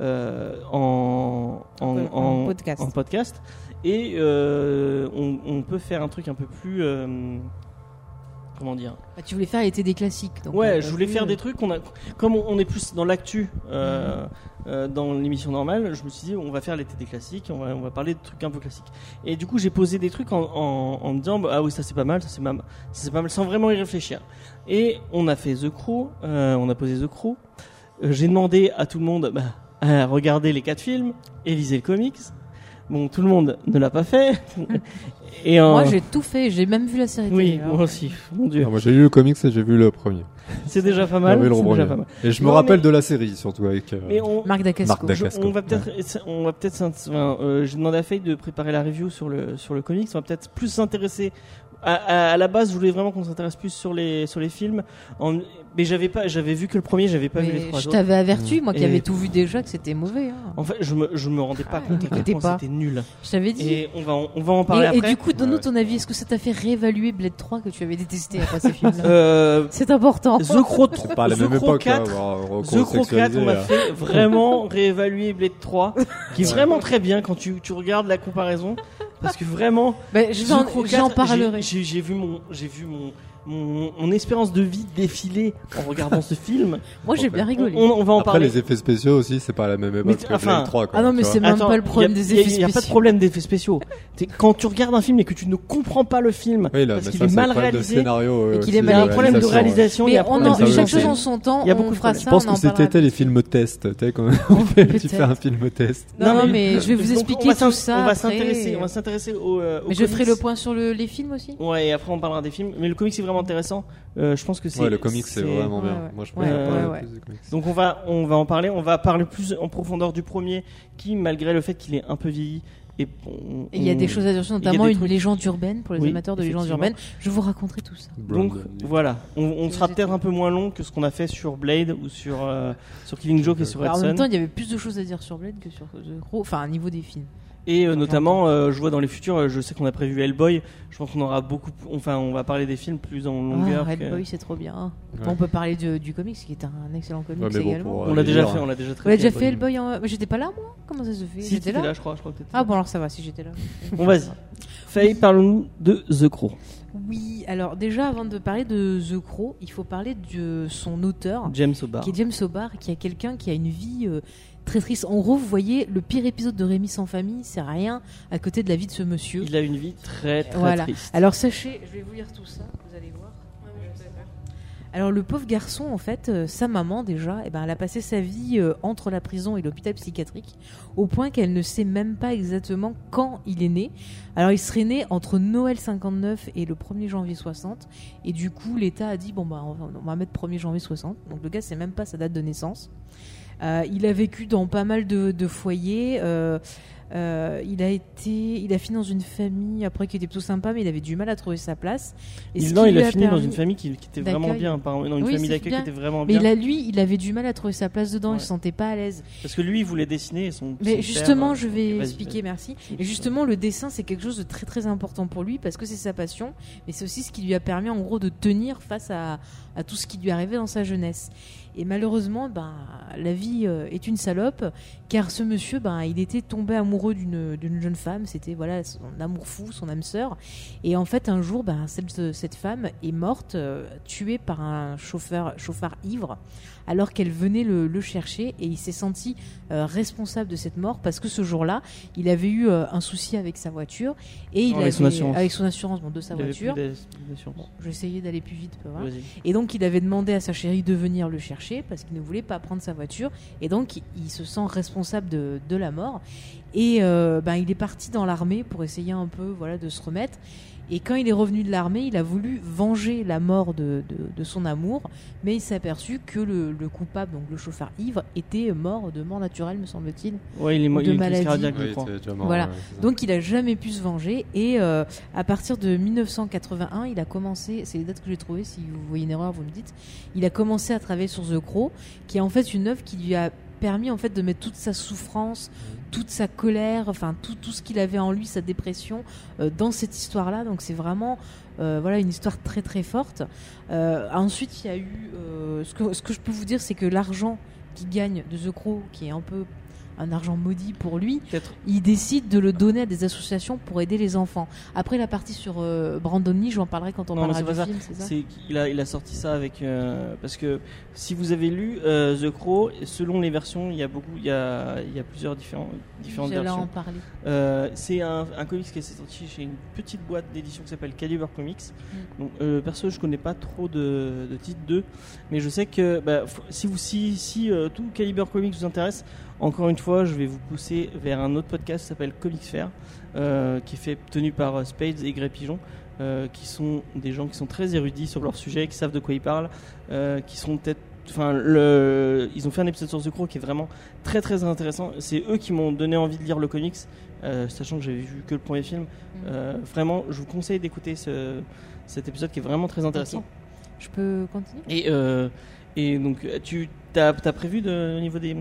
euh, en, en, En- en podcast. en podcast. Et euh, on, on peut faire un truc un peu plus, euh, comment dire Bah, tu voulais faire l'été des classiques. Donc, Ouais, euh, je voulais faire des trucs. On a, comme on, on est plus dans l'actu, euh, euh, dans l'émission normale, je me suis dit on va faire l'été des classiques, on va, on va parler de trucs un peu classiques. Et du coup, j'ai posé des trucs en, en, en me disant bah, ah oui ça c'est pas mal, ça c'est pas, mal- ça, c'est pas mal, sans vraiment y réfléchir. Et on a fait The Crow, euh, on a posé The Crow. Euh, j'ai demandé à tout le monde bah, à regarder les quatre films et lisez le comics. Bon, tout le monde ne l'a pas fait. et en... Moi, j'ai tout fait. J'ai même vu la série. oui, télé, alors. moi aussi. Mon Dieu, moi j'ai lu le comics et j'ai vu le premier. c'est déjà pas mal. J'ai vu le c'est premier. déjà pas mal. Et je me rappelle mais- de la série surtout avec. euh, Mais on, Marc Dacasco. On va peut-être, on va peut-être, s'int- enfin, euh, j'ai demandé à Faye de préparer la review sur le sur le comics. On va peut-être plus s'intéresser. À, à- à la base, je voulais vraiment qu'on s'intéresse plus sur les sur les films. En- mais j'avais pas, j'avais vu que le premier, j'avais pas vu les trois je autres. t'avais averti, moi qui Et- avais tout vu déjà, que c'était mauvais. hein. En fait, je me je me rendais pas Ah, compte à quel point c'était nul. Je t'avais dit. Et on va en, on va en parler Et, et après. du coup, donne-nous Ouais. ton avis. Est-ce que ça t'a fait réévaluer Blade 3 que tu avais détesté après ce film-là Euh, C'est important. The Crow 3, C'est pas à la The même époque. hein, 4, avoir The Crow 4, recontextualisé, on m'a euh. fait vraiment réévaluer Blade 3, qui est vraiment très bien quand tu, tu regardes la comparaison, parce que vraiment, Bah, J'en 4, parlerai. j'ai vu mon, j'ai vu mon, mon, mon espérance de vie défiler en regardant ce film. Moi, j'ai bien On, rigolé. on- on va en Après parler. les effets spéciaux aussi, c'est pas à la même époque Mais que enfin- Blade 3. Quoi, Ah non, mais c'est même Attends, pas le problème y a- des y a- effets y a pas de spéciaux. problème d'effets spéciaux. Quand tu regardes un film et que tu ne comprends pas le film, Oui, là, parce qu'il est c'est mal le problème de réalisé, scénario, euh, Et qu'il est il y mal- a un problème de réalisation, il y Mais a on chaque chose en son temps. Il y a beaucoup on de ça. Je pense on que été, les films test. Tu sais, quand tu fais un film test. Non, non, mais je vais vous expliquer on tout ça On va après. s'intéresser, on va s'intéresser au, euh, au Mais je ferai le point sur le- les films aussi. Ouais, et après on parlera des films. Mais le comics c'est vraiment intéressant. Euh, je pense que c'est. Ouais, le comic, c'est vraiment Ouais, bien. ouais. Moi, je Ouais, préfère ouais, parler ouais. plus du comics. Donc on va, on va en parler. On va parler plus en profondeur du premier, qui malgré le fait qu'il est un peu vieilli, et on- Et il y a on- des choses à dire notamment une trucs- légende urbaine pour les Oui, amateurs de légendes urbaines. Je vous raconterai tout ça. Donc voilà, on, sera peut-être un peu moins long que ce qu'on a fait sur Blade ou sur euh, sur Killing Joke et sur Alors, en même temps, il y avait plus de choses à dire sur Blade que sur The Crow, enfin, au niveau des films. Et euh, notamment, euh, je vois dans les futurs, euh, je sais qu'on a prévu Hellboy. Je pense qu'on aura beaucoup, enfin on va parler des films plus en longueur. Ah, que- Red Boy, c'est trop bien. Ouais. On peut parler du, du comics, qui est un excellent comics Ouais, mais bon, également. pour, On l'a déjà lire. fait, on l'a déjà On traité. l'a déjà Hellboy. fait Hellboy en... Mais j'étais pas là, moi Comment ça se fait? Si J'étais t'étais là, là, je crois, je crois que t'étais Ah là. bon, alors ça va, si j'étais là. Bon, vas-y. Faye, parle-nous de The Crow. Oui, alors déjà, avant de parler de The Crow, il faut parler de son auteur, James O'Barr. qui est James O'Barr, qui est quelqu'un qui a une vie euh, très triste. En gros, vous voyez, le pire épisode de Rémi sans famille, c'est rien à côté de la vie de ce monsieur. Il a une vie très très Voilà. triste. Alors sachez, je vais vous lire tout ça, vous allez voir. Alors le pauvre garçon, en fait, euh, sa maman déjà, eh ben, elle a passé sa vie euh, entre la prison et l'hôpital psychiatrique, au point qu'elle ne sait même pas exactement quand il est né. Alors il serait né entre Noël 59 et le 1er janvier 60, et du coup l'État a dit bon bah on va, on va mettre 1er janvier 60. Donc le gars sait même pas sa date de naissance. Euh, il a vécu dans pas mal de, de foyers. euh, euh, il a été, il a fini dans une famille après qui était plutôt sympa, mais il avait du mal à trouver sa place. Et ce non, il a fini dans une famille qui, qui était vraiment bien, dans une Oui, famille d'accueil qui était vraiment Mais bien. il a, lui, il avait du mal à trouver sa place dedans. Ouais. Il se sentait pas à l'aise. Parce que lui, il voulait dessiner son. Mais son justement, père, je vais expliquer, merci. Et justement, le dessin, c'est quelque chose de très très important pour lui parce que c'est sa passion, mais c'est aussi ce qui lui a permis en gros de tenir face à, à tout ce qui lui arrivait dans sa jeunesse. Et malheureusement, ben, la vie euh, est une salope, car ce monsieur, ben, il était tombé amoureux d'une jeune femme. C'était voilà son amour fou, son âme sœur. Et en fait, un jour, ben, cette, cette femme est morte, euh, tuée par un chauffeur, chauffard ivre, alors qu'elle venait le, le chercher. Et il s'est senti euh, responsable de cette mort parce que ce jour-là, il avait eu euh, un souci avec sa voiture et il avec avait son assurance. avec son assurance bon, de sa Il voiture. plus d'as- d'assurance. Bon, je vais essayer d'aller plus vite. Et donc il avait demandé à sa chérie de venir le chercher parce qu'il ne voulait pas prendre sa voiture. Et donc il, il se sent responsable de, de la mort. Et euh, ben, il est parti dans l'armée pour essayer un peu voilà, de se remettre. Et quand il est revenu de l'armée, il a voulu venger la mort de, de, de son amour, mais il s'est aperçu que le, le coupable, donc le chauffeur ivre, était mort de mort naturelle, me semble-t-il. Ouais, il est, mo- De il maladie. cardiaque, je Oui, mort, Voilà. ouais. Donc il a jamais pu se venger et euh, à partir de 1981, il a commencé, c'est les dates que j'ai trouvées, si vous voyez une erreur, vous me dites, il a commencé à travailler sur The Crow, qui est en fait une œuvre qui lui a permis en fait de mettre toute sa souffrance, toute sa colère, enfin tout, ce qu'il avait en lui, sa dépression, euh, dans cette histoire-là. Donc c'est vraiment euh, voilà une histoire très très forte. Euh, ensuite, il y a eu ce, que, ce que je peux vous dire, c'est que l'argent qu'il gagne de The Crow, qui est un peu un argent maudit pour lui, il décide de le donner à des associations pour aider les enfants. Après la partie sur euh, Brandon Lee, j'en parlerai quand on Non, parlera du pas film, c'est ça C'est qu'il a, il a sorti ça avec euh, parce que si vous avez lu euh, The Crow, selon les versions, il y a beaucoup, il y a, il y a plusieurs différents, différentes versions. en parler. Euh, c'est un, un comics qui est sorti chez une petite boîte d'édition qui s'appelle Caliber Comics. Mm. Donc, perso, je connais pas trop de, de titres d'eux, mais je sais que bah, si vous si, si tout Caliber Comics vous intéresse, encore une fois, je vais vous pousser vers un autre podcast qui s'appelle Comics Fair, euh, qui est fait tenu par euh, Spades et Grey Pigeon. euh, qui sont des gens qui sont très érudits sur leur sujet, qui savent de quoi ils parlent, euh, qui sont peut-être Enfin, le, ils ont fait un épisode sur The Crow qui est vraiment très très intéressant. C'est eux qui m'ont donné envie de lire le comics, euh, sachant que j'avais vu que le premier film. Euh, vraiment, je vous conseille d'écouter ce, cet épisode qui est vraiment très intéressant. Je peux continuer? Et, euh, et donc, tu as, prévu de, au niveau des,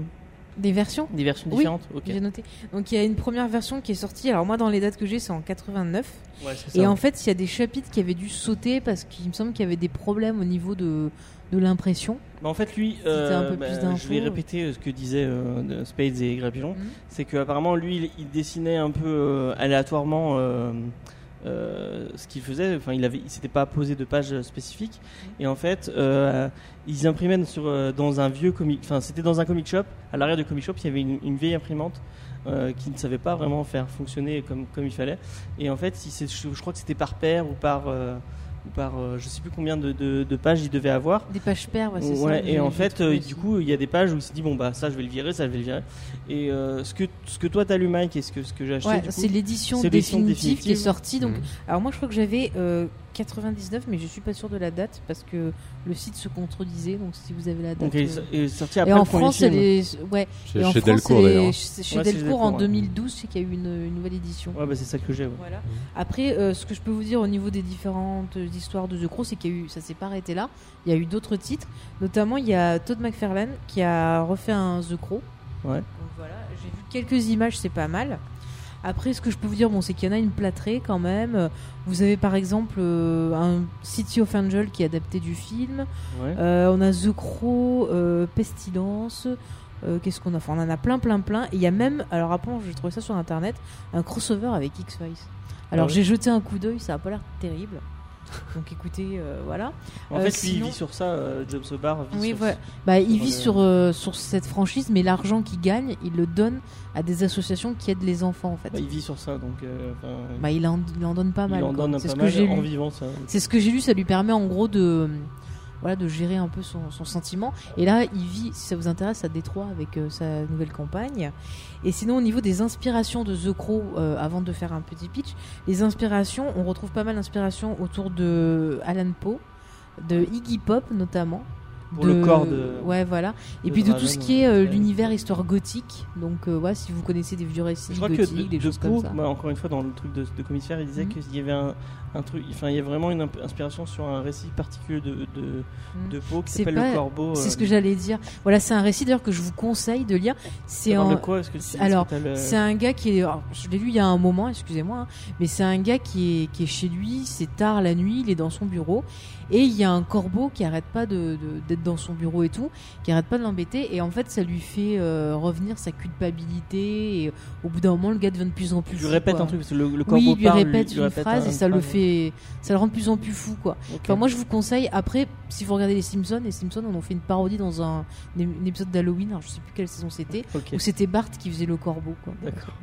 Des versions? Des versions Oui, différentes Ok. J'ai noté. Donc il y a une première version qui est sortie. Alors moi, dans les dates que j'ai, c'est en 89. Ouais, c'est Et en fait, il y a des chapitres qui avaient dû sauter parce qu'il me semble qu'il y avait des problèmes au niveau de, de l'impression. Bah, en fait, lui, peu bah, je vais répéter euh, ce que disaient euh, de Spades et Grapillon. Mhm. C'est qu'apparemment, lui, il, il dessinait un peu euh, aléatoirement euh, ce qu'il faisait. Enfin, il avait, il s'était pas posé de page spécifique. Et en fait, euh, ils imprimaient euh, dans un vieux comic. Enfin, c'était dans un comic shop. À l'arrière du comic shop, il y avait une, vieille imprimante. qui ne savait pas vraiment faire fonctionner comme, il fallait. Et en fait, je, crois que c'était par paire ou par, par euh, je sais plus combien de, de- de pages il devait avoir. Des pages paires, ouais, c'est ça. Ouais, et en fait, euh, du coup, il y a des pages où il s'est dit bon bah ça je vais le virer, ça je vais le virer. Et euh, ce que ce que toi t'as lu Mike et ce que ce que j'ai acheté, Ouais, c'est l'édition définitive, qui est sortie. Donc, Mhm. alors moi, je crois que j'avais euh, 99, mais je suis pas sûr de la date parce que le site se contredisait. Donc, si vous avez la date. donc euh, est- est sortie après Et en le France, film. elle est, ouais. Chez, et en chez France, Delcourt d'ailleurs. chez chez Ouais, c'est Delcourt en Delcourt, ouais. 2012, c'est qu'il y a eu une, une nouvelle édition. Ouais, bah c'est ça que j'ai. Ouais. Voilà. Après, euh, ce que je peux vous dire au niveau des différentes histoires de The Crow, c'est qu'il y a eu, ça s'est pas arrêté là. Il y a eu d'autres titres, notamment il y a Todd McFarlane qui a refait un The Crow. Ouais. Donc voilà, j'ai vu quelques images, c'est pas mal. Après, ce que je peux vous dire, bon, c'est qu'il y en a une plâtrée quand même. Vous avez par exemple euh, un City of Angel qui est adapté du film. Ouais. Euh, on a The Crow, euh, Pestilence. Qu'est-ce qu'on a Enfin, on en a plein, plein, plein. Et il y a même, alors après, j'ai trouvé ça sur internet, un crossover avec X-Files. Alors Ah ouais j'ai jeté un coup d'œil, ça a pas l'air terrible. Donc écoutez, euh, voilà. En Euh, fait, lui il vit sur ça. euh, James O'Barr vit Oui, sur. Bah, il vit sur, euh, sur cette franchise, mais l'argent qu'il gagne, il le donne à des associations qui aident les enfants en fait. Bah, il vit sur ça, donc euh, Bah, il, en, il en donne pas mal. il en donne un pas mal en vivant ça. C'est ce que j'ai lu, ça lui permet en gros de voilà de gérer un peu son, son sentiment. Et là, il vit, si ça vous intéresse, à Détroit avec euh, sa nouvelle campagne. Et sinon, au niveau des inspirations de The Crow, euh, avant de faire un petit pitch, les inspirations, on retrouve pas mal d'inspirations autour de Alan Poe, de Iggy Pop notamment. Pour de- le corps de- Ouais, voilà. Et de puis de tout ce qui est euh, l'univers histoire gothique. Donc, ouais, si vous connaissez des vieux récits Je crois que gothiques, de, des de choses comme ça. bah, encore une fois dans le truc de, Fair, il disait Mhm. qu'il y avait un, un truc. Enfin, il y a vraiment une inspiration sur un récit particulier de de, Mm. de Poe qui s'appelle le Corbeau. C'est euh, ce que j'allais dire. Voilà, c'est un récit d'ailleurs que je vous conseille de lire. C'est en... quoi Est-ce que tu- Alors, C'est un gars qui est. alors, je l'ai lu il y a un moment, excusez-moi, hein, mais c'est un gars qui est, qui est chez lui, c'est tard la nuit, il est dans son bureau, et il y a un corbeau qui arrête pas de- d'être dans son bureau et tout, qui arrête pas de l'embêter, et en fait, ça lui fait euh, revenir sa culpabilité, et au bout d'un moment, le gars devient de plus en plus Tu fou. répètes quoi. un truc parce que le, le Oui, Corbeau il lui parle, répète lui une répète phrase un- et ça le fait, ça le rend de plus en plus fou, quoi. Enfin, moi, je vous conseille. Après, si vous regardez les Simpsons, les Simpsons, on en fait une parodie dans un, un épisode d'Halloween. Alors, je sais plus quelle saison c'était. Ok. Où c'était Bart qui faisait le corbeau, quoi. D'accord.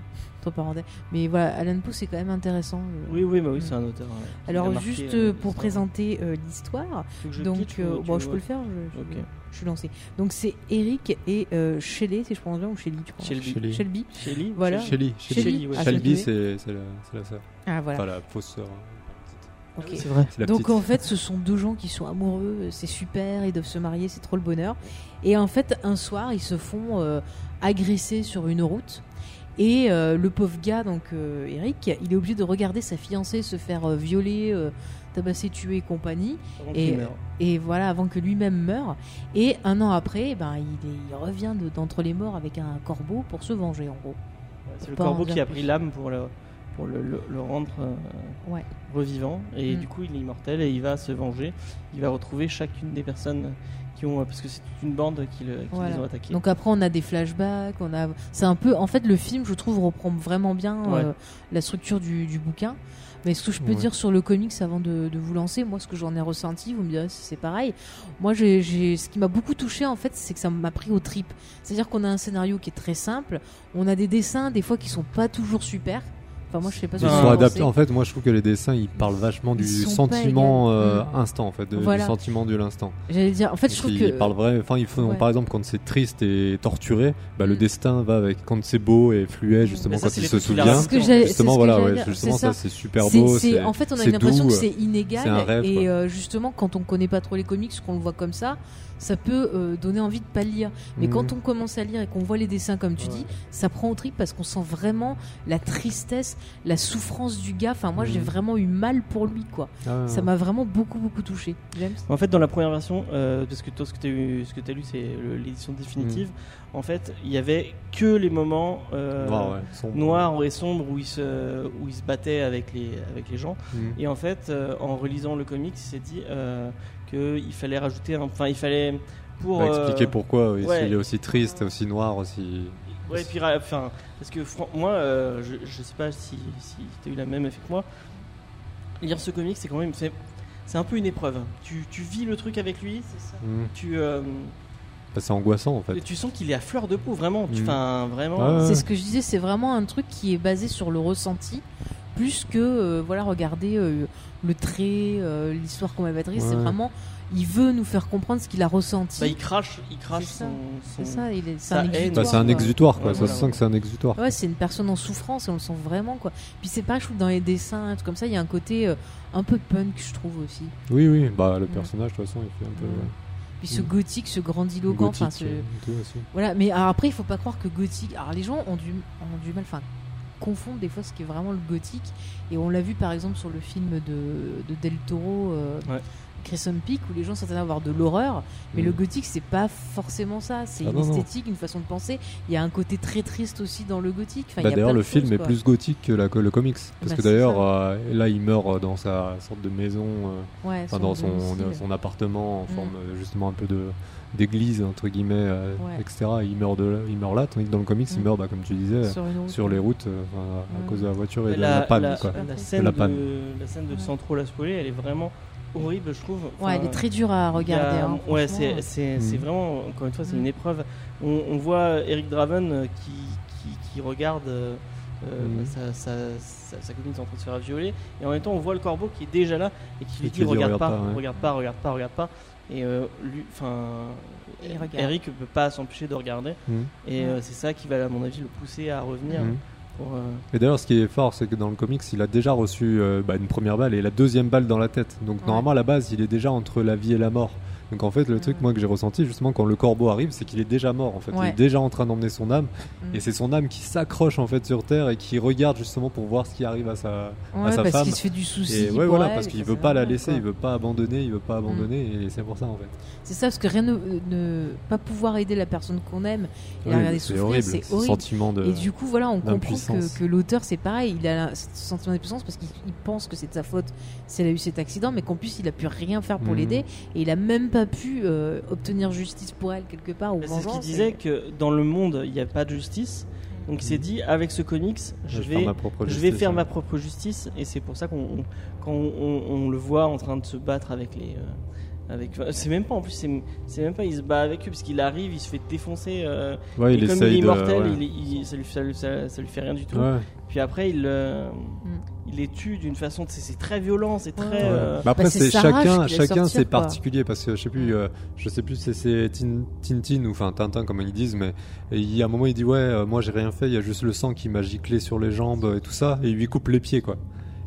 Mais voilà, Alan Poe, c'est quand même intéressant. euh. Oui, oui, bah oui, c'est un auteur. ouais, qui Alors, marqué, juste euh, euh, pour présenter euh, l'histoire, donc, pitch ou euh, tu bon, je peux le faire, je, je- Ok. je suis lancé. Donc, c'est Eric et euh, Shelley, si je prononce bien, ou Shelley, tu crois Shelby. Shelly. Shelby. Shelly Voilà. Shelly. Shelly, Shelly, ouais. ah, Shelby, c'est la, sœur. Ah, voilà. Enfin, la fausse sœur. ok. C'est vrai. Donc en fait, ce sont deux gens qui sont amoureux, euh, c'est super, ils doivent se marier, c'est trop le bonheur. Et en fait, un soir, ils se font euh, agresser sur une route. Et euh, le pauvre gars, donc euh, Eric, il est obligé de regarder sa fiancée se faire euh, violer, euh, tabasser, tuer et compagnie. Avant Et-. Et voilà, avant que lui-même meure. Et un an après, ben, il, est- il revient de- d'entre les morts avec un corbeau pour se venger, en gros. C'est le corbeau qui a pris l'âme pour le, pour le, le- le rendre Ouais. revivant. Et Mm. du coup, il est immortel et il va se venger. Il va retrouver chacune des personnes qui ont. Parce que c'est toute une bande qui, le, qui Voilà. les ont attaqués. Donc après on a des flashbacks, on a c'est un peu en fait le film je trouve reprend vraiment bien Ouais. euh, la structure du, du bouquin. Mais ce que je peux Ouais. dire sur le comics avant de, de vous lancer, moi ce que j'en ai ressenti, vous me direz si c'est pareil. Moi j'ai, j'ai- ce qui m'a beaucoup touché en fait, c'est que ça m'a pris aux tripes. C'est-à-dire qu'on a un scénario qui est très simple, on a des dessins des fois qui sont pas toujours super. Enfin moi je sais pas. Ils sont en adaptés. En fait, moi, je trouve que les dessins, ils parlent vachement du sentiment euh, Mm. instant, en fait, de- Voilà. du sentiment de l'instant. J'allais dire, en fait je trouve ils que parlent vrai. Enfin, ils font, Ouais. par exemple, quand c'est triste et torturé, bah, le Mm. destin va avec. Quand c'est beau et fluet, justement, Mais ça, quand il se souvient. C'est ce que j'allais- c'est Justement, voilà, ouais, justement, c'est ça, c'est super beau. en fait, on a l'impression que c'est inégal. c'est un rêve, et euh, justement, quand on connaît pas trop les comics, qu'on le voit comme ça, ça peut euh, donner envie de pas lire. Mais quand on commence à lire et qu'on voit les dessins, comme tu Ouais. dis, ça prend au trip parce qu'on sent vraiment la tristesse, la souffrance du gars. Enfin, moi, j'ai Mhm. vraiment eu mal pour lui, quoi. Ah, Ça m'a vraiment beaucoup, beaucoup touché. James? En fait, dans la première version, euh, parce que toi, ce que tu as, eu, ce que as lu, c'est l'édition définitive. En fait, il y avait que les moments euh, ouais, noirs et sombres où il se, où il se battait avec les, avec les gens. Mm. Et en fait, euh, en relisant le comics, il s'est dit euh, qu'il fallait rajouter, un- enfin, il fallait pour Bah, expliquer euh, pourquoi oui, ouais. il est aussi triste, aussi noir, aussi. Ouais, et puis, enfin, parce que moi, euh, je, je sais pas si, si tu as eu la même effet que moi. Lire ce comic, c'est quand même, c'est, c'est un peu une épreuve. Tu, tu vis le truc avec lui, Mm. tu, euh, Bah, c'est angoissant en fait. tu sens qu'il est à fleur de peau, vraiment. Mm. enfin, vraiment. Ouais, ouais. C'est ce que je disais, c'est vraiment un truc qui est basé sur le ressenti, plus que euh, voilà regarder euh, le trait, euh, l'histoire qu'on va C'est Ouais. vraiment, il veut nous faire comprendre ce qu'il a ressenti. Bah, il crache, il crache C'est ça. son, c'est ça, il est, c'est un haine. exutoire. Bah, c'est un quoi. exutoire quoi, Ouais, ça voilà. se sent que c'est un exutoire. Ouais, c'est une personne en souffrance et on le sent vraiment quoi. Puis c'est pas, je trouve, dans les dessins, truc comme ça, il y a un côté euh, un peu punk, je trouve aussi. Oui, oui, bah le personnage de toute façon il fait un peu. Ouais, Puis ce Mm. gothique, ce grandiloquent, enfin, gothique ce- tout. Voilà, mais alors après, il faut pas croire que gothique. Alors les gens ont du, ont du mal, enfin, confondent des fois ce qui est vraiment le gothique. Et on l'a vu par exemple sur le film de, de Del Toro, euh, Ouais. Peak, où les gens s'attendaient à voir de l'horreur. Mais Mm. le gothique, c'est pas forcément ça. C'est Ah une non, non. esthétique, une façon de penser. Il y a un côté très triste aussi dans le gothique. Enfin, Bah, d'ailleurs, le film choses, est plus gothique que, la, que le comics. Parce Bah, que d'ailleurs, euh, là, il meurt euh, dans sa sorte de maison, euh, Ouais, dans son, son appartement en Mm. forme euh, justement un peu de d'église entre guillemets, euh, Ouais. etc. Il meurt de, il meurt là, tandis que dans le comics, il Mm. meurt, bah, comme tu disais, sur, une route. sur les routes euh, à, à Mm. cause de la voiture et de la, panne. quoi. la scène la de, panne. la scène de Ouais. sans trop la spoiler, elle est vraiment horrible, je trouve. Ouais, elle est très dure à regarder. A- hein, ouais, c'est c'est- Mm. vraiment, encore une fois, c'est une épreuve. On, on voit Eric Draven euh, qui, qui, qui regarde euh, sa, sa, sa, sa copine qui est en train de se faire violer, et en même temps, on voit le corbeau qui est déjà là et qui lui dit lui dit, regarde, regarde pas, pas, ouais. regarde pas, regarde pas, regarde pas. Et euh, lui, enfin. Eric peut pas s'empêcher de regarder, Mm. et euh, c'est ça qui va, à mon avis, le pousser à revenir. Mm. Pour, euh, Et d'ailleurs, ce qui est fort, c'est que dans le comics, il a déjà reçu euh, bah, une première balle et la deuxième balle dans la tête. Donc Ouais. normalement, à la base, il est déjà entre la vie et la mort. Donc en fait, le truc moi que j'ai ressenti justement quand le corbeau arrive, c'est qu'il est déjà mort en fait. Il est déjà en train d'emmener son âme Mm. et c'est son âme qui s'accroche en fait sur terre et qui regarde justement pour voir ce qui arrive à sa Ouais, sa parce femme. qu'il se fait du souci. et ouais voilà elle, parce qu'il veut pas la laisser, quoi. il veut pas abandonner, il veut pas Mm. abandonner et c'est pour ça en fait. C'est ça, parce que rien ne, ne pas pouvoir aider la personne qu'on aime et la Oui, regarder c'est souffrir, horrible, c'est ce horrible. sentiment de Et du coup, voilà, on comprend que, que l'auteur, c'est pareil, il a la- ce sentiment d'impuissance parce qu'il il pense que c'est de sa faute si elle a eu cet accident, mais qu'en plus, il a pu rien faire pour Mhm. l'aider et il a même pas pu euh, obtenir justice pour elle quelque part ou C'est ce qu'il disait que dans le monde, il n'y a pas de justice. Donc il s'est dit, avec ce comics, je vais faire vais, ma propre je vais justice, faire ouais. ma propre justice. Et c'est pour ça qu'on, on- quand on, on le voit en train de se battre avec les. euh, avec, c'est même pas en plus, c'est, c'est même pas il se bat avec eux, parce qu'il arrive, il se fait défoncer. euh, Ouais, et il comme essaye il est de- immortel, ouais. il est- il- ça, lui, ça, lui- ça- ça lui fait rien du tout. Ouais. Puis après, il, euh, Mm. il les tue d'une façon. C'est, c'est très violent, c'est très. Ouais. euh, Bah après Bah, c'est chacun chacun c'est particulier parce que je sais plus euh, je sais plus si c'est Tin- Tintin ou enfin Tintin comme ils disent mais il y a un moment il dit ouais euh, moi j'ai rien fait il y a juste le sang qui m'a giclé sur les jambes et tout ça et il lui coupe les pieds quoi.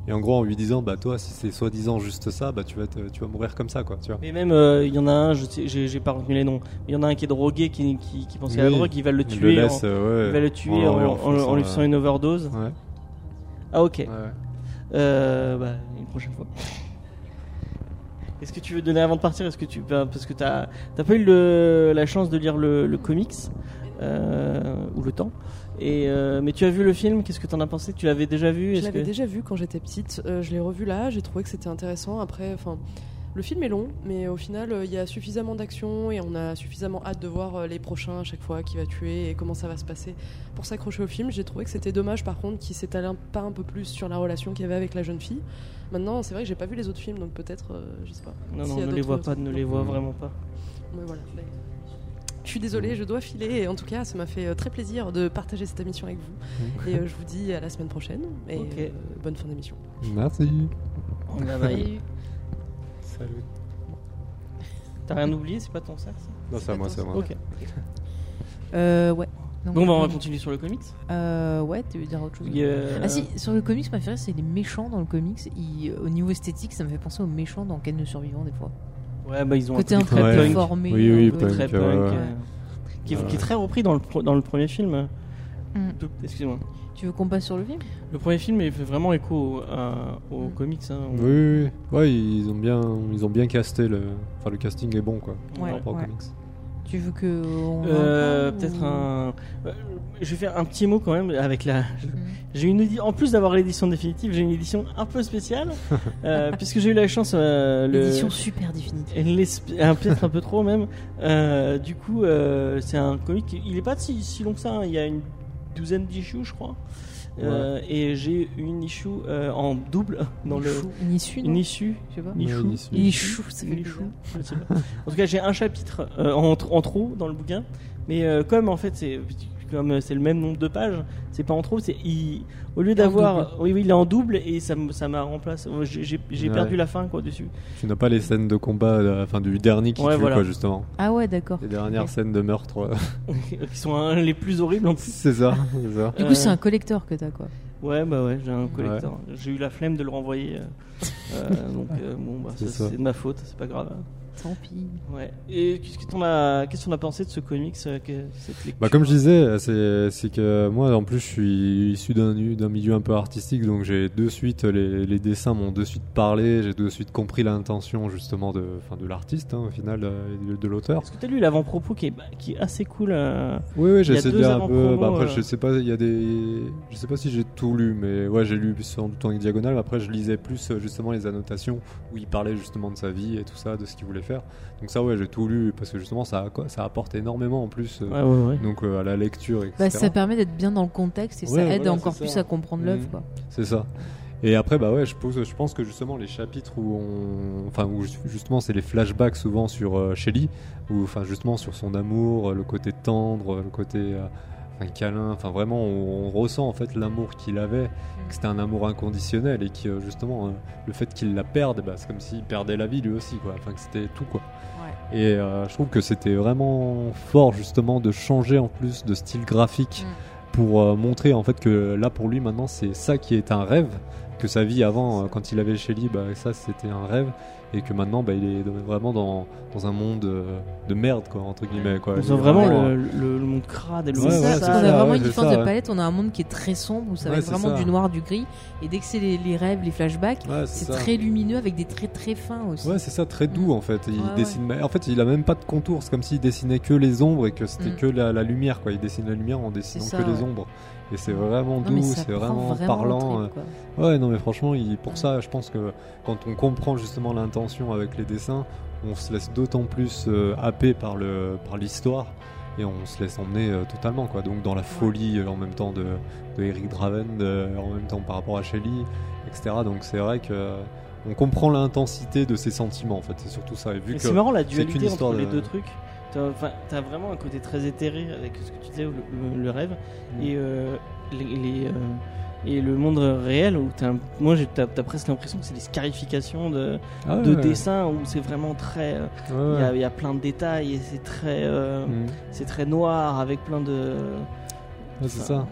Et en gros en lui disant bah toi si c'est soi-disant juste ça bah tu vas te- tu vas mourir comme ça quoi tu vois. Mais même, euh, il y en a un, j'ai, pas retenu les noms. Il y en a un qui est drogué, qui, qui, qui pense qu'à la Oui. drogue, il va le tuer. le laisse en- euh, ouais, il va le tuer en- en, en lui euh, faisant une overdose. Ouais. Ah ok. ouais. Euh, bah, une prochaine fois. Est-ce que tu veux donner avant de partir Est-ce que tu bah, parce que t'as t'as pas eu le- la chance de lire le, le comics euh, ou le temps et euh, mais tu as vu le film Qu'est-ce que t'en as pensé? Tu l'avais déjà vu Je l'avais que- déjà vu quand j'étais petite. euh, je l'ai revu là. J'ai trouvé que c'était intéressant. Après, enfin, le film est long, mais au final, euh, il y a suffisamment d'action et on a suffisamment hâte de voir les prochains à chaque fois qui va tuer et comment ça va se passer pour s'accrocher au film. J'ai trouvé que c'était dommage, par contre, qu'il s'étale un- pas un peu plus sur la relation qu'il y avait avec la jeune fille. Maintenant, c'est vrai que j'ai pas vu les autres films, donc peut-être, je sais pas. Non non, a ne les vois pas, ne les vois Mm. vraiment pas. Mais voilà. Mais- Je suis désolée, je dois filer. Et en tout cas, ça m'a fait euh, très plaisir de partager cette émission avec vous. Et euh, je vous dis à la semaine prochaine. Et euh, bonne fin d'émission. Merci. Salut. Salut. T'as rien oublié C'est pas ton sac ça? Non c'est à moi c'est à moi. Ok. Euh, ouais. Donc, Bon bah on va continuer sur le comics. Euh, ouais, tu veux dire autre chose? Ah si, sur le comics, ma préférée, c'est les méchants dans le comics. Ils- au niveau esthétique, ça me fait penser aux méchants dans Ken le survivant des fois. Ouais bah ils ont Côté un peu Ouais. très punk, formé. Oui, oui, un peu- punk. très ouais, punk, ouais. euh, qui, est- qui est très repris dans le pro- dans le premier film. Mm. Excusez-moi. Tu veux qu'on passe sur le film? Le premier film il fait vraiment écho aux Mm. comics. hein. On- Oui, oui, oui. Ouais, ils ont bien, ils ont bien casté le. Enfin, le casting est bon, quoi. Ouais, par rapport aux comics. Tu veux que. Euh, peut-être ou- un. euh, Je vais faire un petit mot quand même avec la. Mm. J'ai une édi- en plus d'avoir l'édition définitive, j'ai une édition un peu spéciale euh, puisque j'ai eu la chance. euh, le- L'édition super définitive. Peut-être un peu trop même. Euh, du coup, euh, c'est un comic. Il est pas si, si long que ça. hein. Il y a une douzaine d'issues, je crois. Euh, et j'ai une issue euh, en double dans le. Une issue, Une issue. Je sais pas. Une issue. une issue. En tout cas, j'ai un chapitre euh, en, en trop dans le bouquin. Mais euh, comme en fait, c'est comme euh, c'est le même nombre de pages, c'est pas en trop. C'est il- au lieu d'avoir, oui, oui, il est en double et ça ça m'a remplacé. J'ai j'ai- Ouais. perdu la fin quoi dessus. Tu n'as pas les scènes de combat, euh, enfin du dernier qui Ouais, tue, voilà. quoi, justement. Ah ouais, d'accord. Les dernières scènes de meurtre. qui sont les plus horribles en plus. c'est ça. Du coup, c'est un collector que t'as, quoi. Ouais, bah ouais, j'ai un collector. J'ai eu la flemme de le renvoyer. euh, donc, euh, bon, bah, c'est de ma faute, c'est pas grave. Tant pis. Ouais. Et qu'est-ce que t'en as, qu'est-ce qu'on a pensé de ce comics, euh, que- cette lecture Bah comme je disais, c'est c'est que moi en plus je suis issu d'un d'un milieu un peu artistique, donc j'ai de suite les, les dessins m'ont de suite parlé, j'ai de suite compris l'intention justement de, enfin de l'artiste hein, au final euh, et de, de l'auteur. Est-ce que t'as lu l'avant-propos qui est, bah, qui est assez cool euh, Oui, oui, a j'essaie de lire un peu. Bah, après, euh. je sais pas, il y a des. Je sais pas si j'ai tout lu, mais ouais, j'ai lu sans doute en diagonale. Après, je lisais plus euh, justement les annotations où il parlait justement de sa vie et tout ça, de ce qu'il voulait faire. Donc, ça, ouais, j'ai tout lu parce que justement, ça, quoi, ça apporte énormément en plus. euh, Ouais, ouais, ouais. Donc, euh, à la lecture, etc. Bah, ça permet d'être bien dans le contexte et ça aide voilà, encore plus ça. à comprendre l'œuvre, Mhm. quoi. C'est ça. Et après, bah ouais, je, pose, je pense que justement les chapitres où on, enfin où justement c'est les flashbacks souvent sur euh, Shelly, ou enfin justement sur son amour, le côté tendre, le côté euh, enfin, câlin, enfin vraiment on, on ressent en fait l'amour qu'il avait, que c'était un amour inconditionnel et que justement euh, le fait qu'il la perde, bah, c'est comme s'il perdait la vie lui aussi quoi, enfin que c'était tout quoi. Ouais. Et euh, je trouve que c'était vraiment fort justement de changer en plus de style graphique Mm. pour euh, montrer en fait que là pour lui maintenant c'est ça qui est un rêve, que sa vie avant euh, quand il avait Shelly bah ça c'était un rêve et que maintenant bah, il est vraiment dans, dans un monde euh, de merde quoi entre guillemets quoi. On est vraiment le, le- le monde crade et le Ouais, monde sale. a vraiment ouais, une différence ça, de palette. On a un monde qui est très sombre où ça va être vraiment ça. du noir, du gris. Et dès que c'est les, les rêves, les flashbacks, Ouais, c'est très lumineux avec des traits très fins aussi. Ouais, c'est ça, très doux Mm. en fait. Il dessine. En fait, il a même pas de contour. C'est comme s'il dessinait que les ombres et que c'était Mm. que la, la lumière. Quoi. Il dessine la lumière en dessinant que les ombres. Et c'est vraiment Non, doux, c'est vraiment, vraiment parlant. euh. Ouais, non, mais franchement, il, pour ça, je pense que quand on comprend justement l'intention avec les dessins, on se laisse d'autant plus euh, happer par le par l'histoire et on se laisse emmener euh, totalement quoi. Donc dans la folie euh, en même temps de, de Eric Draven, de- en même temps par rapport à Shelley, etc. Donc c'est vrai que euh, on comprend l'intensité de ses sentiments en fait. C'est surtout ça. Et vu Et que C'est marrant la dualité entre les de- deux trucs. T'as vraiment un côté très éthéré avec ce que tu disais, le, rêve, Mm. et, euh, les, les, euh, et le monde réel où t'as, un- moi t'as, t'as presque l'impression que c'est des scarifications de, Ah ouais, de ouais. dessins où c'est vraiment très. euh, Il Ouais, y, a, y plein de détails et c'est très, euh, Mm. c'est très noir avec plein de. C'est ça.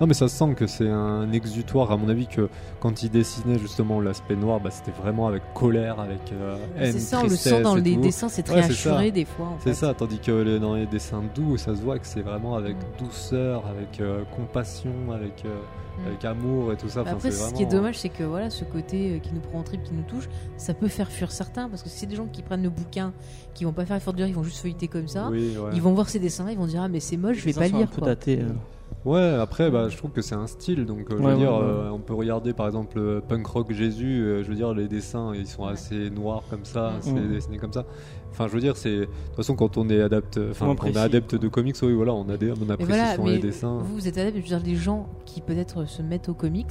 Non mais ça se sent que c'est un exutoire à mon avis que quand il dessinait justement l'aspect noir bah, c'était vraiment avec colère avec euh, haine, C'est ça, on le sent dans les tout. dessins, c'est très Ouais, c'est assuré des fois. C'est ça, tandis que les- dans les dessins doux, ça se voit que c'est vraiment avec Mm. douceur, avec euh, compassion, avec, euh, Mm. avec amour et tout ça. Enfin, Après, c'est ce qui est vraiment- dommage, c'est que voilà, ce côté euh, qui nous prend en trip, qui nous touche, ça peut faire fuir certains. Parce que si c'est des gens qui prennent le bouquin, qui vont pas faire effort de lire, ils vont juste feuilleter comme ça. Oui, ouais. Ils vont voir ces dessins, ils vont dire ah mais c'est moche, je vais pas lire. Un peu quoi. daté. Ouais, après, bah, je trouve que c'est un style. Donc, euh, je Ouais, veux dire, ouais, ouais. euh, on peut regarder par exemple euh, Punk Rock Jésus. euh, je veux dire, les dessins, ils sont assez noirs comme ça, Mm. c'est Mm. dessiné comme ça. Enfin, je veux dire, c'est de toute façon quand on est adepte, enfin, quand on est adepte de comics, oui, voilà, on a des, on apprécie voilà, souvent mais les dessins. vous, vous êtes adepte, je veux dire, les gens qui peut-être se mettent aux comics,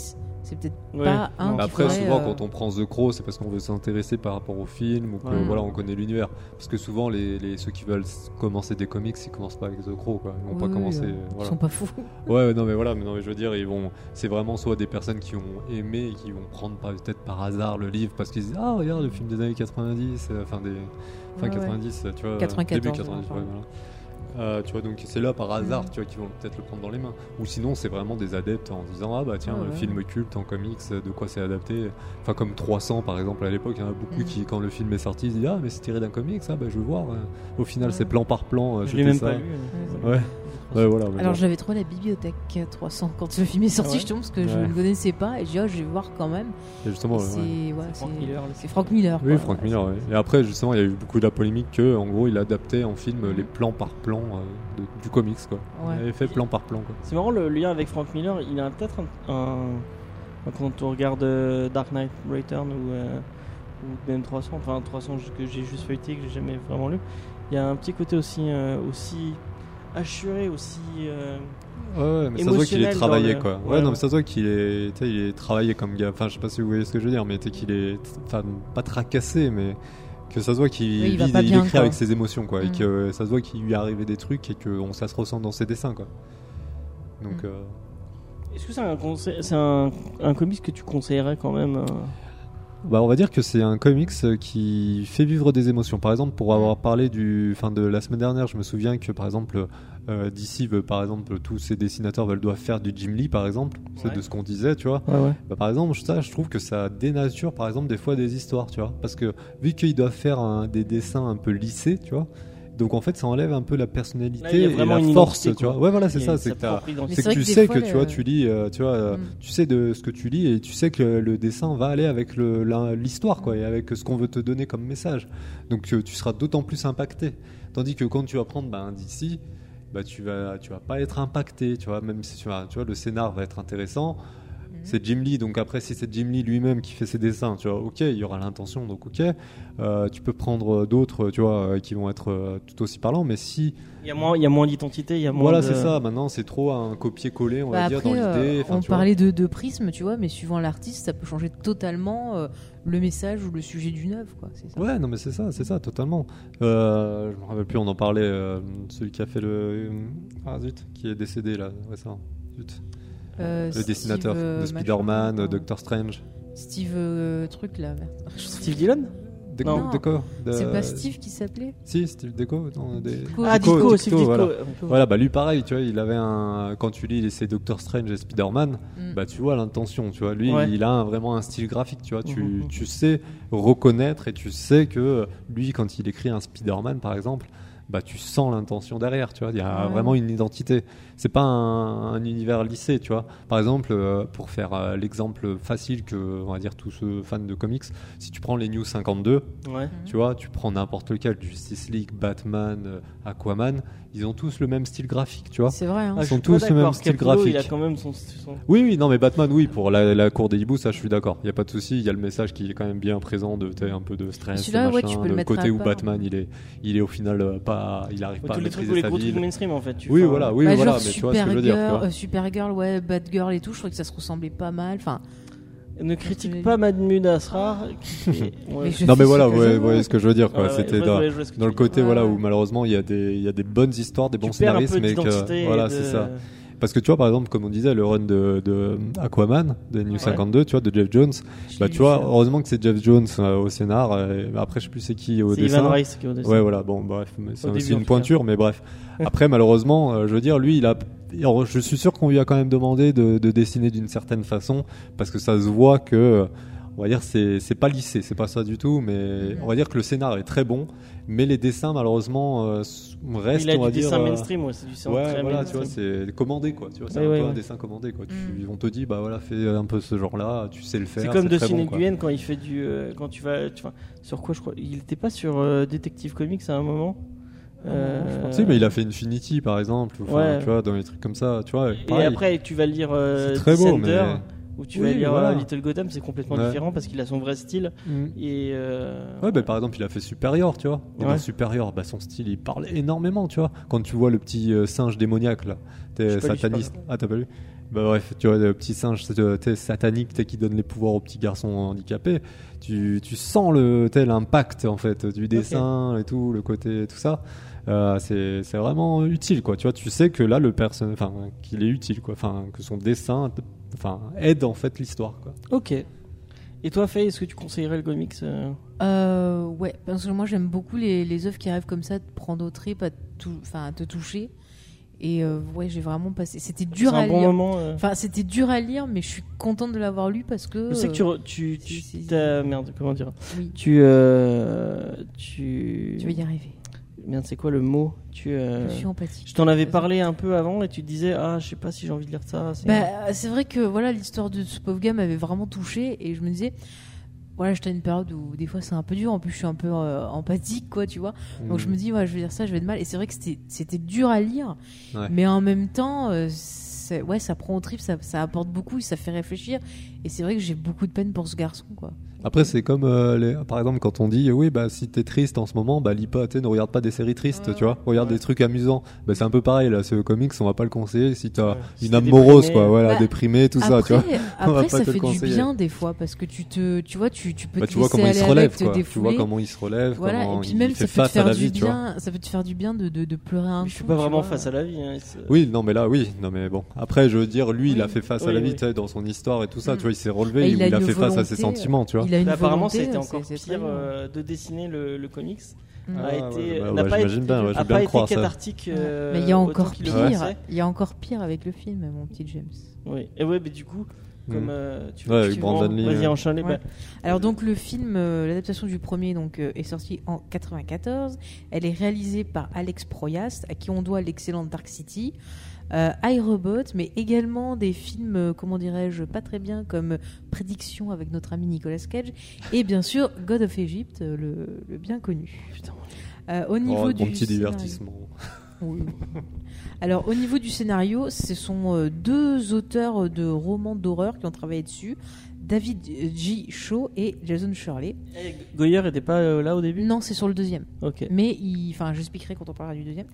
c'est peut-être Ouais. pas un qui Après, ferait, souvent, euh, quand on prend The Crow, c'est parce qu'on veut s'intéresser par rapport au film ou que Ouais. voilà, on connaît l'univers. Parce que souvent, les, les- ceux qui veulent commencer des comics, ils commencent pas avec The Crow, quoi. Ils vont oui, pas commencer. euh, Ils sont pas fous. Ouais, non, mais voilà, mais non, mais je veux dire, ils vont. C'est vraiment soit des personnes qui ont aimé et qui vont prendre peut-être par hasard le livre parce qu'ils disent ah regarde le film des années 90, euh, enfin des fin Ouais, ouais. 90, tu vois, 94, début 90, enfin. ouais, voilà. Euh, tu vois, donc c'est là par hasard, Mm. tu vois, qu'ils vont peut-être le prendre dans les mains. Ou sinon, c'est vraiment des adeptes en disant ah bah tiens, Ouais, le ouais. film culte en comics, de quoi c'est adapté. Enfin, comme 300 par exemple à l'époque, il y en a beaucoup Mm. qui, quand le film est sorti, ils disent ah mais c'est tiré d'un comics, ah bah je veux voir. Au final, Ouais. c'est plan par plan. euh, Je l'ai même ça. pas lu. Ouais. Ouais, voilà. mais Alors bon. j'avais trouvé la bibliothèque 300 quand le film est sorti, Ah ouais justement, parce que je ne le connaissais pas, et j'ai dit oh, je vais voir quand même. Et justement, Et ouais, c'est Frank Miller, c'est Frank Miller. Oui. Frank Miller, ouais. Et après, justement, il y a eu beaucoup de la polémique que, en gros, il adaptait en film les plans par plan euh, de- du comics, quoi. Ouais. Il avait fait plan par plan, quoi. C'est marrant le lien avec Frank Miller. Il a peut-être un, un- quand on regarde euh, Dark Knight Return ou, euh, ou même 300, enfin 300 que j'ai juste feuilleté que j'ai jamais vraiment lu. Il y a un petit côté aussi euh, aussi assuré, aussi. euh, Ouais, ouais, mais ça se voit qu'il est travaillé, le- quoi. Ouais, Ouais, non, mais ça se voit qu'il est, il est travaillé comme gars. Enfin, je sais pas si vous voyez ce que je veux dire, mais tu sais qu'il est, enfin, pas tracassé, mais que ça se voit qu'il Oui, il vit- écrit avec ses émotions, quoi. Et Mm. que ça se voit qu'il lui est arrivé des trucs et que on, ça se ressent dans ses dessins, quoi. Donc, Mm. euh, Est-ce que c'est un, conseil- c'est un, un comics que tu conseillerais quand même euh, Bah, on va dire que c'est un comics euh, qui fait vivre des émotions. Par exemple, pour avoir parlé du, fin de la semaine dernière, je me souviens que par exemple, euh, DC veut, par exemple, tous ses dessinateurs veulent doivent faire du Jim Lee, par exemple. C'est Ouais. de ce qu'on disait, tu vois. Ouais, ouais. Bah, par exemple, ça, je trouve que ça dénature, par exemple, des fois des histoires, tu vois. Parce que vu qu'ils doivent faire un- des dessins un peu lissés, tu vois. Donc en fait, ça enlève un peu la Là, personnalité a et vraiment la force, identité, tu vois. Ouais, voilà, c'est ça. C'est que tu sais que tu vois, tu lis, euh, tu vois, euh, Mm. tu sais de ce que tu lis et tu sais que le dessin va aller avec l'histoire, quoi, et avec ce qu'on veut te donner comme message. Donc euh, tu seras d'autant plus impacté. Tandis que quand tu vas prendre bah, un DC, bah tu vas, tu vas pas être impacté, tu vois, même si tu vois, le scénar va être intéressant. C'est Jim Lee, donc après si c'est Jim Lee lui-même qui fait ses dessins, tu vois, ok, il y aura l'intention, donc ok. Euh, tu peux prendre d'autres, tu vois, euh, qui vont être euh, tout aussi parlants, mais si Il y a moins, il y a moins d'identité, il y a moins. voilà, de- c'est ça. Maintenant, c'est trop un copier-coller, on Bah va dire, après, dans euh, l'idée. Enfin, on tu vois. parlait de, de prisme, tu vois, mais suivant l'artiste, ça peut changer totalement euh, le message ou le sujet d'une œuvre, quoi. Ça. Ouais, non, mais c'est ça, c'est ça, totalement. Euh, je me rappelle plus, on en parlait. euh, celui qui a fait le. Ah zut, qui est décédé là, récemment. Zut. Euh, Le Steve, dessinateur euh, de machin, Spider-Man, euh, Doctor Strange. Steve euh, truc là. merde. Steve Dillon Deco, Non. Deco, de- C'est pas Steve qui s'appelait? Si, Steve Deco. non, des- Dico. Ah, Ditko, Ditko, Steve Ditko. voilà. bah lui pareil, tu vois, il avait un quand tu lis ses Doctor Strange et Spider-Man, Mm. bah tu vois l'intention, tu vois. Lui, Ouais. il a un- vraiment un style graphique, tu vois. Tu, Mhm. tu sais reconnaître et tu sais que lui, quand il écrit un Spider-Man, par exemple, bah tu sens l'intention derrière, tu vois. Il y a Ouais. vraiment une identité. C'est pas un, un univers lissé, tu vois. Par exemple, euh, pour faire euh, l'exemple facile que, on va dire, tous ceux fans de comics, si tu prends les New 52, Ouais. tu vois, tu prends n'importe lequel, Justice League, Batman, euh, Aquaman, ils ont tous le même style graphique, tu vois. C'est vrai, hein. Ah, Ils je sont tous le même style graphique. Il a quand même son. son- Oui, oui, non, mais Batman, oui, pour la, la cour des hiboux, ça, je suis d'accord. Il y a pas de souci. Il y a le message qui est quand même bien présent de un peu de stress, de ouais, machin, tu peux le côté où part. Batman, il est, il est au final euh, pas, il arrive Ouais, pas tous à les trucs, tous maîtriser les sa gros trucs ville. mainstream en fait. tu Oui, voilà, oui, Bah, voilà, Supergirl, euh, Supergirl, ouais, Batgirl et tout, je trouvais que ça se ressemblait pas mal. Enfin, Ne critique pas Mahmoud Asrar. ouais. Mais je- Non, mais voilà, ce que vous je voyez, ce que je veux dire, C'était ouais, dans, ouais, le côté, voilà, où malheureusement, il y a des, il y a des bonnes histoires, des bons Tu scénaristes, mais que, voilà, de- c'est ça. Parce que tu vois, par exemple, comme on disait, le run de, de Aquaman, de New Ouais. 52, tu vois, de Jeff Jones, bah tu vois, ça. heureusement que c'est Jeff Jones euh, au scénar, euh, après je sais plus c'est qui au C'est dessin. Ivan Rice qui est au dessin. Ouais, voilà, bon, bref, c'est Au aussi une pointure, mais bref. Après, malheureusement, euh, je veux dire, lui, il a, alors, je suis sûr qu'on lui a quand même demandé de, de dessiner d'une certaine façon, parce que ça se voit que, on va dire, c'est, c'est pas lissé, c'est pas ça du tout, mais on va dire que le scénar est très bon, mais les dessins, malheureusement, euh, restent, Il a on va du dire. dessin euh, mainstream, ouais, c'est du dessin Ouais, très voilà, tu mainstream. vois, c'est commandé, quoi. Tu vois, c'est Ouais, un ouais, peu ouais. un dessin commandé, quoi. Tu, Mm. On te dit, bah voilà, fais un peu ce genre-là, tu sais le faire. C'est comme de très bon, quoi. Quand il fait du. euh, quand tu vas. Tu, vois, sur quoi je crois Il était pas sur euh, Detective Comics à un moment? Euh, Si, mais il a fait Infinity, par exemple, ou, enfin, Ouais. tu vois, dans les trucs comme ça, tu vois. Et pareil. après, tu vas lire euh, C'est très beau, Descender, mais- ou tu Oui, vas lire voilà. euh, Little Gotham, c'est complètement Ouais. différent parce qu'il a son vrai style. Mm. Et euh, Ouais, bah, par exemple, il a fait Superior, tu vois. Et Ouais. dans Superior, bah, son style, il parle énormément, tu vois. Quand tu vois le petit euh, singe démoniaque, là, t'es lu, sataniste. Ah, t'as pas lu? Bah, bref, tu vois, le petit singe t'es satanique, t'es qui donne les pouvoirs aux petits garçons handicapés. Tu, tu sens le tel impact, en fait, du dessin et tout, le côté, tout ça. Euh, c'est c'est vraiment utile, quoi. Tu vois, tu sais que là, le personnage, enfin, qu'il est utile, quoi. Enfin, que son dessin, enfin, aide, en fait, l'histoire, quoi. Ok. Et toi, Faye, est-ce que tu conseillerais le comics euh Euh, ouais, parce que moi j'aime beaucoup les, les œuvres qui arrivent comme ça, de prendre au trip, à, tou- enfin, à te toucher. Et euh, ouais, j'ai vraiment passé. C'était dur à un bon lire. moment. euh. Enfin, c'était dur à lire, mais je suis contente de l'avoir lu parce que. Je sais que tu, re- tu, tu merde, comment dire? Oui, Tu, euh, tu, tu vas y arriver. Merde, c'est quoi le mot Tu, euh, Je suis empathique. je t'en avais parlé un peu avant et tu disais ah je sais pas si j'ai envie de lire ça. c'est- Bah, c'est vrai que voilà l'histoire de ce pauvre gars m'avait vraiment touché et je me disais voilà j'étais à une période où des fois c'est un peu dur en plus je suis un peu euh, empathique quoi tu vois donc je Mm. me dis ouais je vais lire ça je vais de mal et c'est vrai que c'était c'était dur à lire Ouais. mais en même temps euh, c'est- ouais ça prend au trip ça, ça apporte beaucoup ça fait réfléchir et c'est vrai que j'ai beaucoup de peine pour ce garçon quoi Après, c'est comme, euh, les- par exemple, quand on dit, oui, bah, si t'es triste en ce moment, bah, lis pas, tu ne regarde pas des séries tristes, Ouais, tu vois. Regarde ouais. des trucs amusants. Bah, c'est un peu pareil, là, ce comics, on va pas le conseiller si t'as. Si une âme morose, quoi, voilà, Bah, déprimé, tout ça, tu vois. après, On va après pas ça te fait le du bien des fois parce que tu te tu vois tu, tu peux Bah, te tu vois comment il se relève, quoi. Tu vois comment il se relève, voilà comment et puis il, même il ça fait peut te face à faire la du vie, tu vois. bien ça peut te faire du bien de, de, de pleurer un je suis pas vraiment face à la vie. hein, c'est- Oui, non, mais là, oui, non, mais bon. Après, je veux dire, lui, il a fait face à la vie, oui. tu sais, dans son histoire et tout ça, tu vois, il s'est relevé, il, a fait face à ses sentiments, tu vois. Il a une Bah, apparemment, volonté, c'était encore c'est pire euh, de dessiner le, le comics. Mm. a Ah, été- bah, n'a ouais, pas été- bien, ouais, a pas cathartique. euh, mais il y a encore pire, il y a encore pire avec le film, mon petit James. Oui. Et ouais, mais du coup, comme Mm. euh, tu Lee, Vas-y, enchaîne Ouais. Alors donc le film, euh, l'adaptation du premier donc euh, est sortie en 94. Elle est réalisée par Alex Proyas, à qui on doit l'excellent Dark City, euh, iRobot, mais également des films, euh, comment dirais-je, pas très bien comme Prédiction avec notre ami Nicolas Cage, et bien sûr God of Egypt, euh, le, le bien connu. Putain. Euh, au niveau Oh, du bon petit scénario- divertissement. oui. Alors, au niveau du scénario, ce sont deux auteurs de romans d'horreur qui ont travaillé dessus, David G. Shaw et Jason Shirley. Eh, Goyer était pas euh, là au début? Non, c'est sur le deuxième. Ok. Mais, enfin, j'expliquerai quand on parlera du deuxième.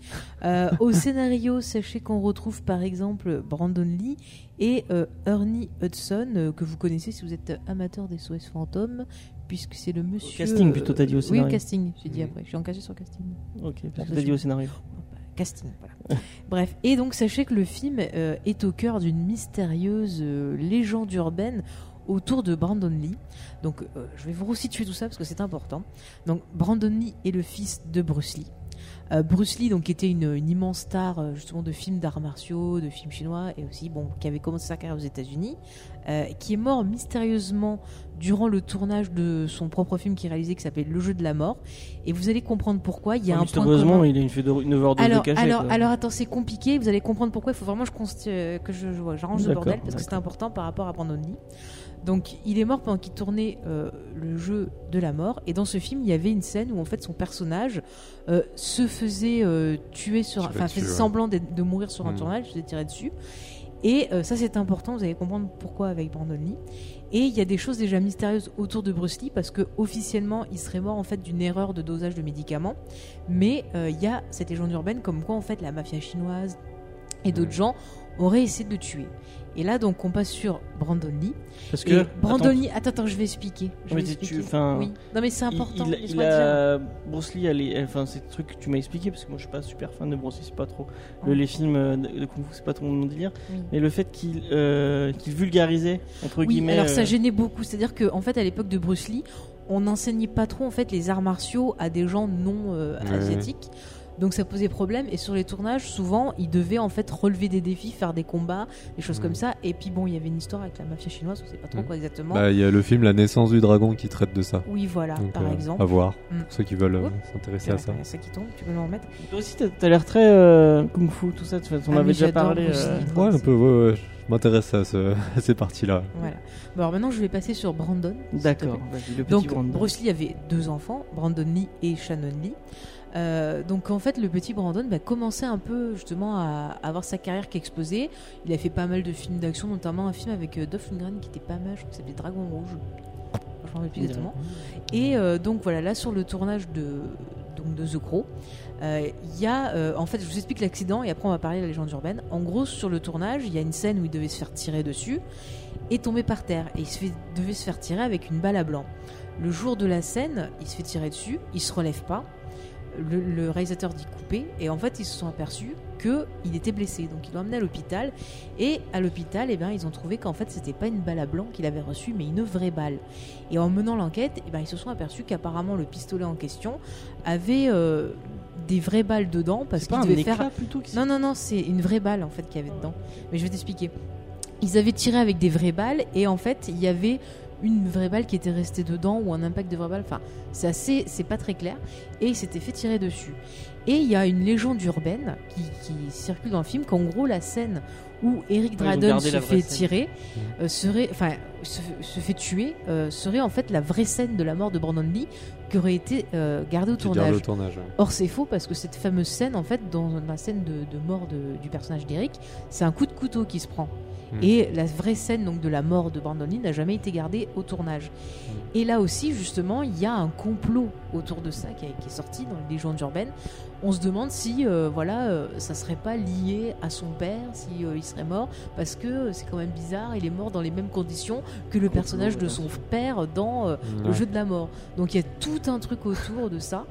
Euh, au scénario, sachez qu'on retrouve par exemple Brandon Lee et euh, Ernie Hudson, que vous connaissez si vous êtes amateur des SOS fantômes, puisque c'est le monsieur. casting, plutôt, t'as dit au Oui, scénario. au casting, j'ai dit après. Je suis engagé sur le casting. Ok, parce que Bah, t'as dit au scénario. casting. Voilà. Bref, et donc sachez que le film euh, est au cœur d'une mystérieuse euh, légende urbaine autour de Brandon Lee. Donc, euh, je vais vous resituer tout ça parce que c'est important. Donc, Brandon Lee est le fils de Bruce Lee. Euh, Bruce Lee, donc, qui était une, une immense star euh, justement de films d'arts martiaux, de films chinois, et aussi bon, qui avait commencé sa carrière aux États-Unis, qui est mort mystérieusement durant le tournage de son propre film qu'il réalisait qui s'appelle Le jeu de la mort. Et vous allez comprendre pourquoi. Il y a un point commun. il a une, de, une overdose Alors, de cachet. alors, quoi. alors attends, c'est compliqué. Vous allez comprendre pourquoi. Il faut vraiment que je que je, je- j'arrange le bordel parce que c'est important par rapport à Brandon Lee. Donc, il est mort pendant qu'il tournait euh, le jeu de la mort. Et dans ce film, il y avait une scène où en fait son personnage euh, se faisait euh, tuer sur, enfin, faisait ouais. semblant de mourir sur un Mhm. tournage, se faisait tirer dessus. Et ça, c'est important. Vous allez comprendre pourquoi avec Brandon Lee. Et il y a des choses déjà mystérieuses autour de Bruce Lee parce que officiellement, il serait mort en fait d'une erreur de dosage de médicaments. Mais il y a cette légende urbaine comme quoi en fait la mafia chinoise et d'autres Mhm. gens auraient essayé de le tuer. Et là, donc, on passe sur Brandon Lee. Parce Et que. Brandon attends, Lee, attends, attends, je vais expliquer. Je vais expliquer. oui. Non, mais c'est important. Il, a Bruce Lee, elle est- enfin c'est des trucs que tu m'as expliqué parce que moi je suis pas super fan de Bruce Lee, c'est pas trop le- Oh. les films euh, de kung fu, c'est pas trop mon délire. Oui. Mais le fait qu'il euh, qu'il vulgarisait entre Oui, guillemets. alors ça euh, gênait beaucoup. C'est-à-dire qu'en fait, à l'époque de Bruce Lee, on n'enseignait pas trop en fait les arts martiaux à des gens non euh, asiatiques. Donc ça posait problème et sur les tournages souvent ils devaient en fait relever des défis, faire des combats, des choses comme ça et puis bon il y avait une histoire avec la mafia chinoise, on sait pas trop Mhm. quoi exactement. Bah, il y a le film La naissance du dragon qui traite de ça. oui voilà Donc, par euh, exemple. À voir, Mm. pour ceux qui veulent euh, s'intéresser Il y à a ça. ça qui tombe, tu peux me le remettre Toi aussi t'as t'as l'air très euh, kung fu tout ça. tu- On Ah, avait déjà parlé. Bruce euh, Lee. Ouais, un peu, ouais, ouais. Je m'intéresse à, ce, à ces parties-là. Voilà. Bon, alors maintenant je vais passer sur Brandon. D'accord. Donc Brandon. Bruce Lee avait deux enfants, Brandon Lee et Shannon Lee. Euh, donc en fait le petit Brandon bah, commençait un peu justement à avoir sa carrière qui explosait. Il a fait pas mal de films d'action, notamment un film avec euh, Dolph Lundgren qui était pas mal, je crois que ça s'appelait Dragon Rouge. Je m'en rappelle plus exactement. Et euh, donc voilà, là sur le tournage de, donc de The Crow, euh, il y a, en fait, je vous explique l'accident et après on va parler de la légende urbaine. En gros, sur le tournage, il y a une scène où il devait se faire tirer dessus et tomber par terre. Et il se fait- devait se faire tirer avec une balle à blanc. Le jour de la scène, il se fait tirer dessus, il se relève pas. Le, le réalisateur dit couper et en fait ils se sont aperçus que il était blessé donc ils l'ont emmené à l'hôpital et à l'hôpital eh ben, ils ont trouvé qu'en fait c'était pas une balle à blanc qu'il avait reçue mais une vraie balle et en menant l'enquête eh ben, ils se sont aperçus qu'apparemment le pistolet en question avait euh, des vraies balles dedans parce qu'il un devait éclat faire plutôt qui non, non, non, c'est une vraie balle en fait qu'il y avait dedans. Mais je vais t'expliquer. Ils avaient tiré avec des vraies balles et en fait il y avait une vraie balle qui était restée dedans ou un impact de vraie balle. Enfin, c'est assez, c'est pas très clair. Et il s'était fait tirer dessus. Et il y a une légende urbaine qui, qui circule dans le film qu'en gros la scène où Eric gardé se fait tirer euh, serait, enfin, se, se fait tuer euh, serait en fait la vraie scène de la mort de Brandon Lee qui aurait été euh, gardée au tournage. le tournage. ouais. Or c'est faux parce que cette fameuse scène, en fait, dans la scène de, de mort de- du personnage d'Eric, c'est un coup de couteau qui se prend. Mm. Et la vraie scène donc de la mort de Brandon Lee n'a jamais été gardée au tournage. Et là aussi, justement, il y a un complot autour de ça qui, a- qui est sorti dans les légendes urbaines. On se demande si, euh, voilà, euh, ça serait pas lié à son père, si euh, il serait mort, parce que euh, c'est quand même bizarre. Il est mort dans les mêmes conditions que le Complot, personnage de son père dans euh, le jeu de la mort. Donc il y a tout un truc autour de ça.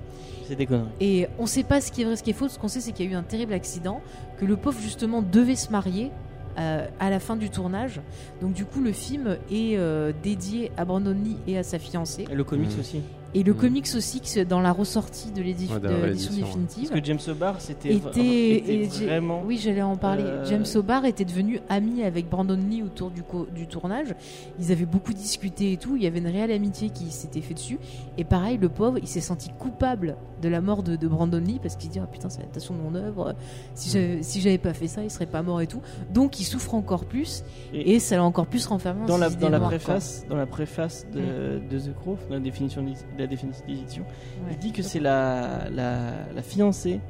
C'est des conneries. Et on sait pas ce qui est vrai, ce qui est faux. Ce qu'on sait, c'est qu'il y a eu un terrible accident, que le pauvre justement devait se marier euh, à la fin du tournage. Donc du coup, le film est euh, dédié à Brandon Lee et à sa fiancée. Et le comics Mm. aussi. Et le Mhm. comics aussi, que dans la ressortie de l'édition ouais. définitive. Parce que James O'Barr c'était vraiment. oui j'allais en parler euh, James O'Barr était devenu ami avec Brandon Lee autour du, co- du tournage ils avaient beaucoup discuté et tout il y avait une réelle amitié qui s'était fait dessus et pareil le pauvre il s'est senti coupable de la mort de, de Brandon Lee parce qu'il se dit ah putain c'est l'adaptation de mon œuvre si j'avais si pas fait ça il serait pas mort et tout donc il souffre encore plus Et- et, ça l'a encore plus renfermé dans la, dans la préface, dans la préface de, de The Crow, dans la définition de la définition d'édition, il dit que c'est la, la, la fiancée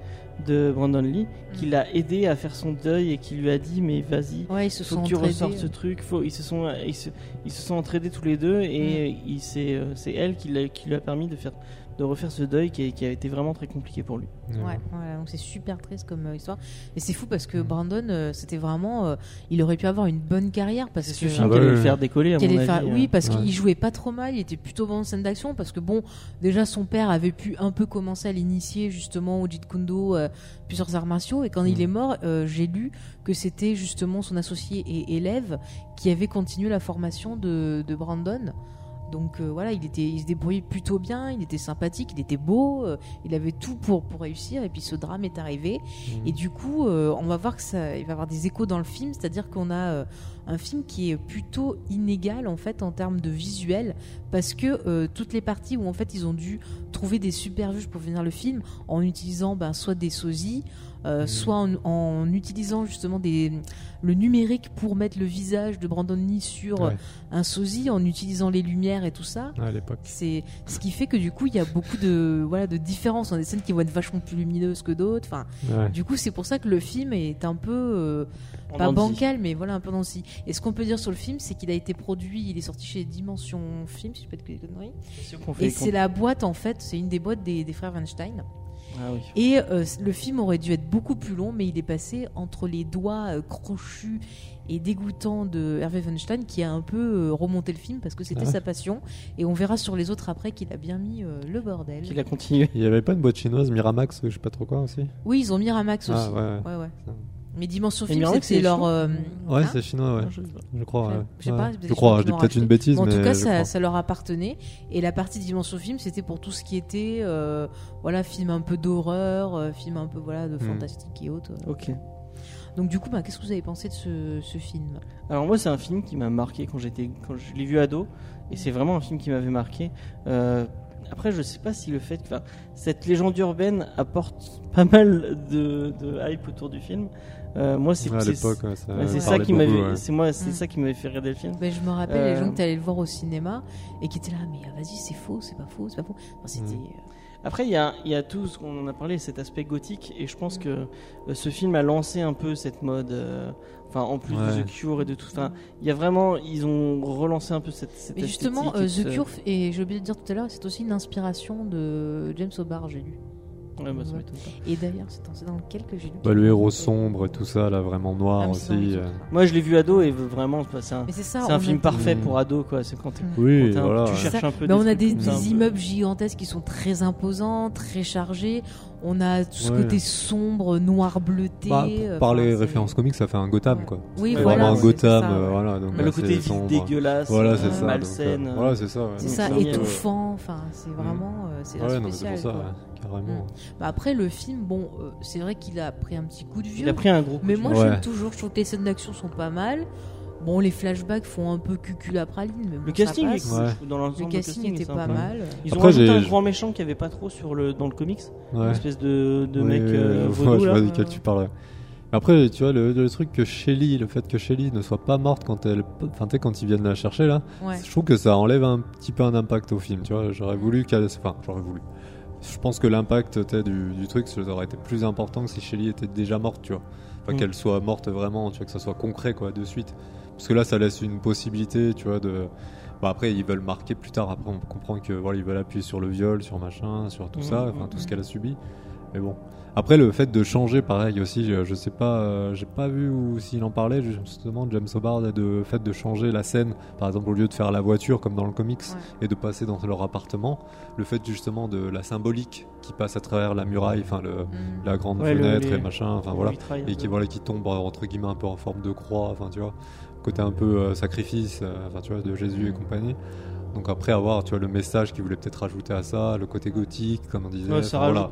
de Brandon Lee qui Mm. l'a aidé à faire son deuil et qui lui a dit mais vas-y, ouais faut que tu ressortes ce truc. Faut, ils se sont ils se, ils se sont entraidés tous les deux et Mm. il c'est euh, c'est elle qui lui a permis de faire de refaire ce deuil qui, qui a été vraiment très compliqué pour lui. Ouais, voilà, donc c'est super triste comme euh, histoire. Et c'est fou parce que Mm. Brandon, euh, c'était vraiment. euh, il aurait pu avoir une bonne carrière parce C'est que. ce film qui allait le faire décoller à mon allait avis. faire- euh. oui, parce Ouais. qu'il jouait pas trop mal, il était plutôt bon en scène d'action, parce que bon, déjà son père avait pu un peu commencer à l'initier justement au Jeet Kune Do, euh, plusieurs arts martiaux, et quand il Mm. est mort, euh, j'ai lu que c'était justement son associé et élève qui avait continué la formation de, de Brandon. Donc euh, voilà, il, était, il se débrouillait plutôt bien, il était sympathique, il était beau, euh, il avait tout pour, pour réussir, et puis ce drame est arrivé. Mm. Et du coup, euh, on va voir que ça, il va y avoir des échos dans le film, c'est-à-dire qu'on a un film qui est plutôt inégal en fait en termes de visuel, parce que toutes les parties où en fait ils ont dû trouver des supervuges pour finir le film en utilisant ben, soit des sosies, euh, soit en, en utilisant justement des, le numérique pour mettre le visage de Brandon Lee sur Ouais. un sosie, en utilisant les lumières et tout ça. Ouais, à l'époque. C'est ce qui fait que du coup il y a beaucoup de voilà de différences. On a des scènes qui vont être vachement plus lumineuses que d'autres. Enfin, Ouais. du coup, c'est pour ça que le film est un peu euh, pas bancal, mais voilà un peu dans le scie. Et ce qu'on peut dire sur le film, c'est qu'il a été produit, il est sorti chez Dimension Film, si je ne pas de conneries. Et c'est la boîte en fait, c'est une des boîtes des, des frères Weinstein. Ah oui. Et euh, le film aurait dû être beaucoup plus long, mais il est passé entre les doigts euh, crochus et dégoûtants de Hervé Weinstein, qui a un peu euh, remonté le film parce que c'était Ah sa passion. Et on verra sur les autres après qu'il a bien mis euh, le bordel. Qu'il a continué. Il y avait pas une boîte chinoise, Miramax, je sais pas trop quoi aussi? Oui, ils ont Miramax aussi. Ah ouais. Ouais, ouais. Mais Dimension Film, c'était c'est leur. euh, Ouais, hein c'est chinois, ouais. Je crois, ouais. Je sais Ouais. pas, peut-être Je des crois, je dis peut-être une bêtise, Mais en mais tout cas, ça, ça leur appartenait. Et la partie Dimension Film, c'était pour tout ce qui était, euh, voilà, film un peu d'horreur, euh, film un peu voilà de Hmm. fantastique et autres. Ok. Donc du coup, bah, qu'est-ce que vous avez pensé de ce, ce film? Alors moi c'est un film qui m'a marqué quand j'étais quand je l'ai vu ado et c'est vraiment un film qui m'avait marqué. Euh, après je sais pas si le fait que cette légende urbaine apporte pas mal de, de hype autour du film. Euh, moi c'est Ouais, c'est- ça ouais, qui m'avait ouais. c'est moi c'est Mm. ça qui m'avait fait regarder le film. Ben, Je me rappelle Euh, les gens que tu allais le voir au cinéma et qui étaient là, mais euh, vas-y, c'est faux, c'est pas faux, c'est pas faux. Enfin, c'était. Hmm. euh, Après il y a il y a tout ce qu'on en a parlé cet aspect gothique et je pense Mm. que ce film a lancé un peu cette mode. euh, Enfin, en plus Ouais. de The Cure et de tout. Enfin, il y a vraiment, ils ont relancé un peu cette. cette Mais justement, euh, The Cure, et j'ai oublié de dire tout à l'heure, c'est aussi une inspiration de James Hobart, j'ai lu. Ouais, bah, ça Ouais. m'étonne pas. Et d'ailleurs, c'est dans, lequel que j'ai lu. Bah, le héros sombre et tout ça, là, vraiment noir Ah, aussi. euh. Moi, je l'ai vu ado et vraiment, c'est un, Mais c'est ça. c'est on un a film des- parfait pour ado, quoi. C'est quand, t'es-. Oui, quand t'es un- voilà. tu ouais. cherches un peu. On a trucs des, comme ça, un des peu. immeubles gigantesques qui sont très imposants, très chargés. On a tout ce Ouais. côté sombre, noir bleuté. Bah, euh, par enfin, les c'est- références comiques, ça fait un Gotham, quoi. Oui, C'est C'est voilà. vraiment un c'est- Gotham, ça, euh, ouais. voilà. Donc, le côté sombre. dégueulasse. Voilà, euh, c'est ça. Malsaine. donc, euh, Voilà, c'est ça. ouais. C'est Donc, ça, c'est miel, étouffant. Enfin, c'est vraiment. euh, c'est Ouais, un non, mais c'est spécial. pour ça, quoi. ouais, carrément. Bah, après, le film, bon, euh, c'est vrai qu'il a pris un petit coup de vieux. Il a pris un gros. coup Mais de moi. Ouais. j'aime toujours. Je trouve que les scènes d'action sont pas mal. Bon, les flashbacks font un peu cucul à praline. Mais bon, le casting passe. Ouais. Dans Le casting était pas mal. Ils ont Après, rajouté j'ai- un grand méchant qui avait pas trop sur le dans le comics. Une espèce de, de Oui, mec euh, vaudou je là. vois duquel tu parles. Après, tu vois, le, le truc que Shelly, le fait que Shelly ne soit pas morte quand elle. Enfin, quand ils viennent la chercher là, Ouais. je trouve que ça enlève un petit peu un impact au film, tu vois. J'aurais voulu qu'elle. Enfin, j'aurais voulu. Je pense que l'impact du, du truc, ça aurait été plus important que si Shelly était déjà morte, tu vois. Enfin, Mm. qu'elle soit morte vraiment, tu vois, que ça soit concret, quoi, de suite. Parce que là, ça laisse une possibilité, tu vois, de. Bon, après, ils veulent marquer plus tard. Après, on comprend que voilà, ils veulent appuyer sur le viol, sur machin, sur tout Mm, ça, mm, enfin, tout ce qu'elle a subi. Mais bon. Après, le fait de changer, pareil aussi, je, je sais pas, euh, j'ai pas vu s'il en parlait justement, James Hobart, de fait de changer la scène, par exemple, au lieu de faire la voiture comme dans le comics Ouais. et de passer dans leur appartement, le fait justement de la symbolique qui passe à travers la muraille, enfin le, Mm. la grande Ouais, le- fenêtre les- et machin, enfin voilà, et qui voilà qui tombe euh, entre guillemets un peu en forme de croix, enfin tu vois, côté un peu euh, sacrifice, euh, enfin tu vois, de Jésus et Mm. compagnie. Donc après avoir, tu vois, le message qu'il voulait peut-être rajouter à ça, le côté gothique, comme on disait. Ouais, ça enfin, voilà.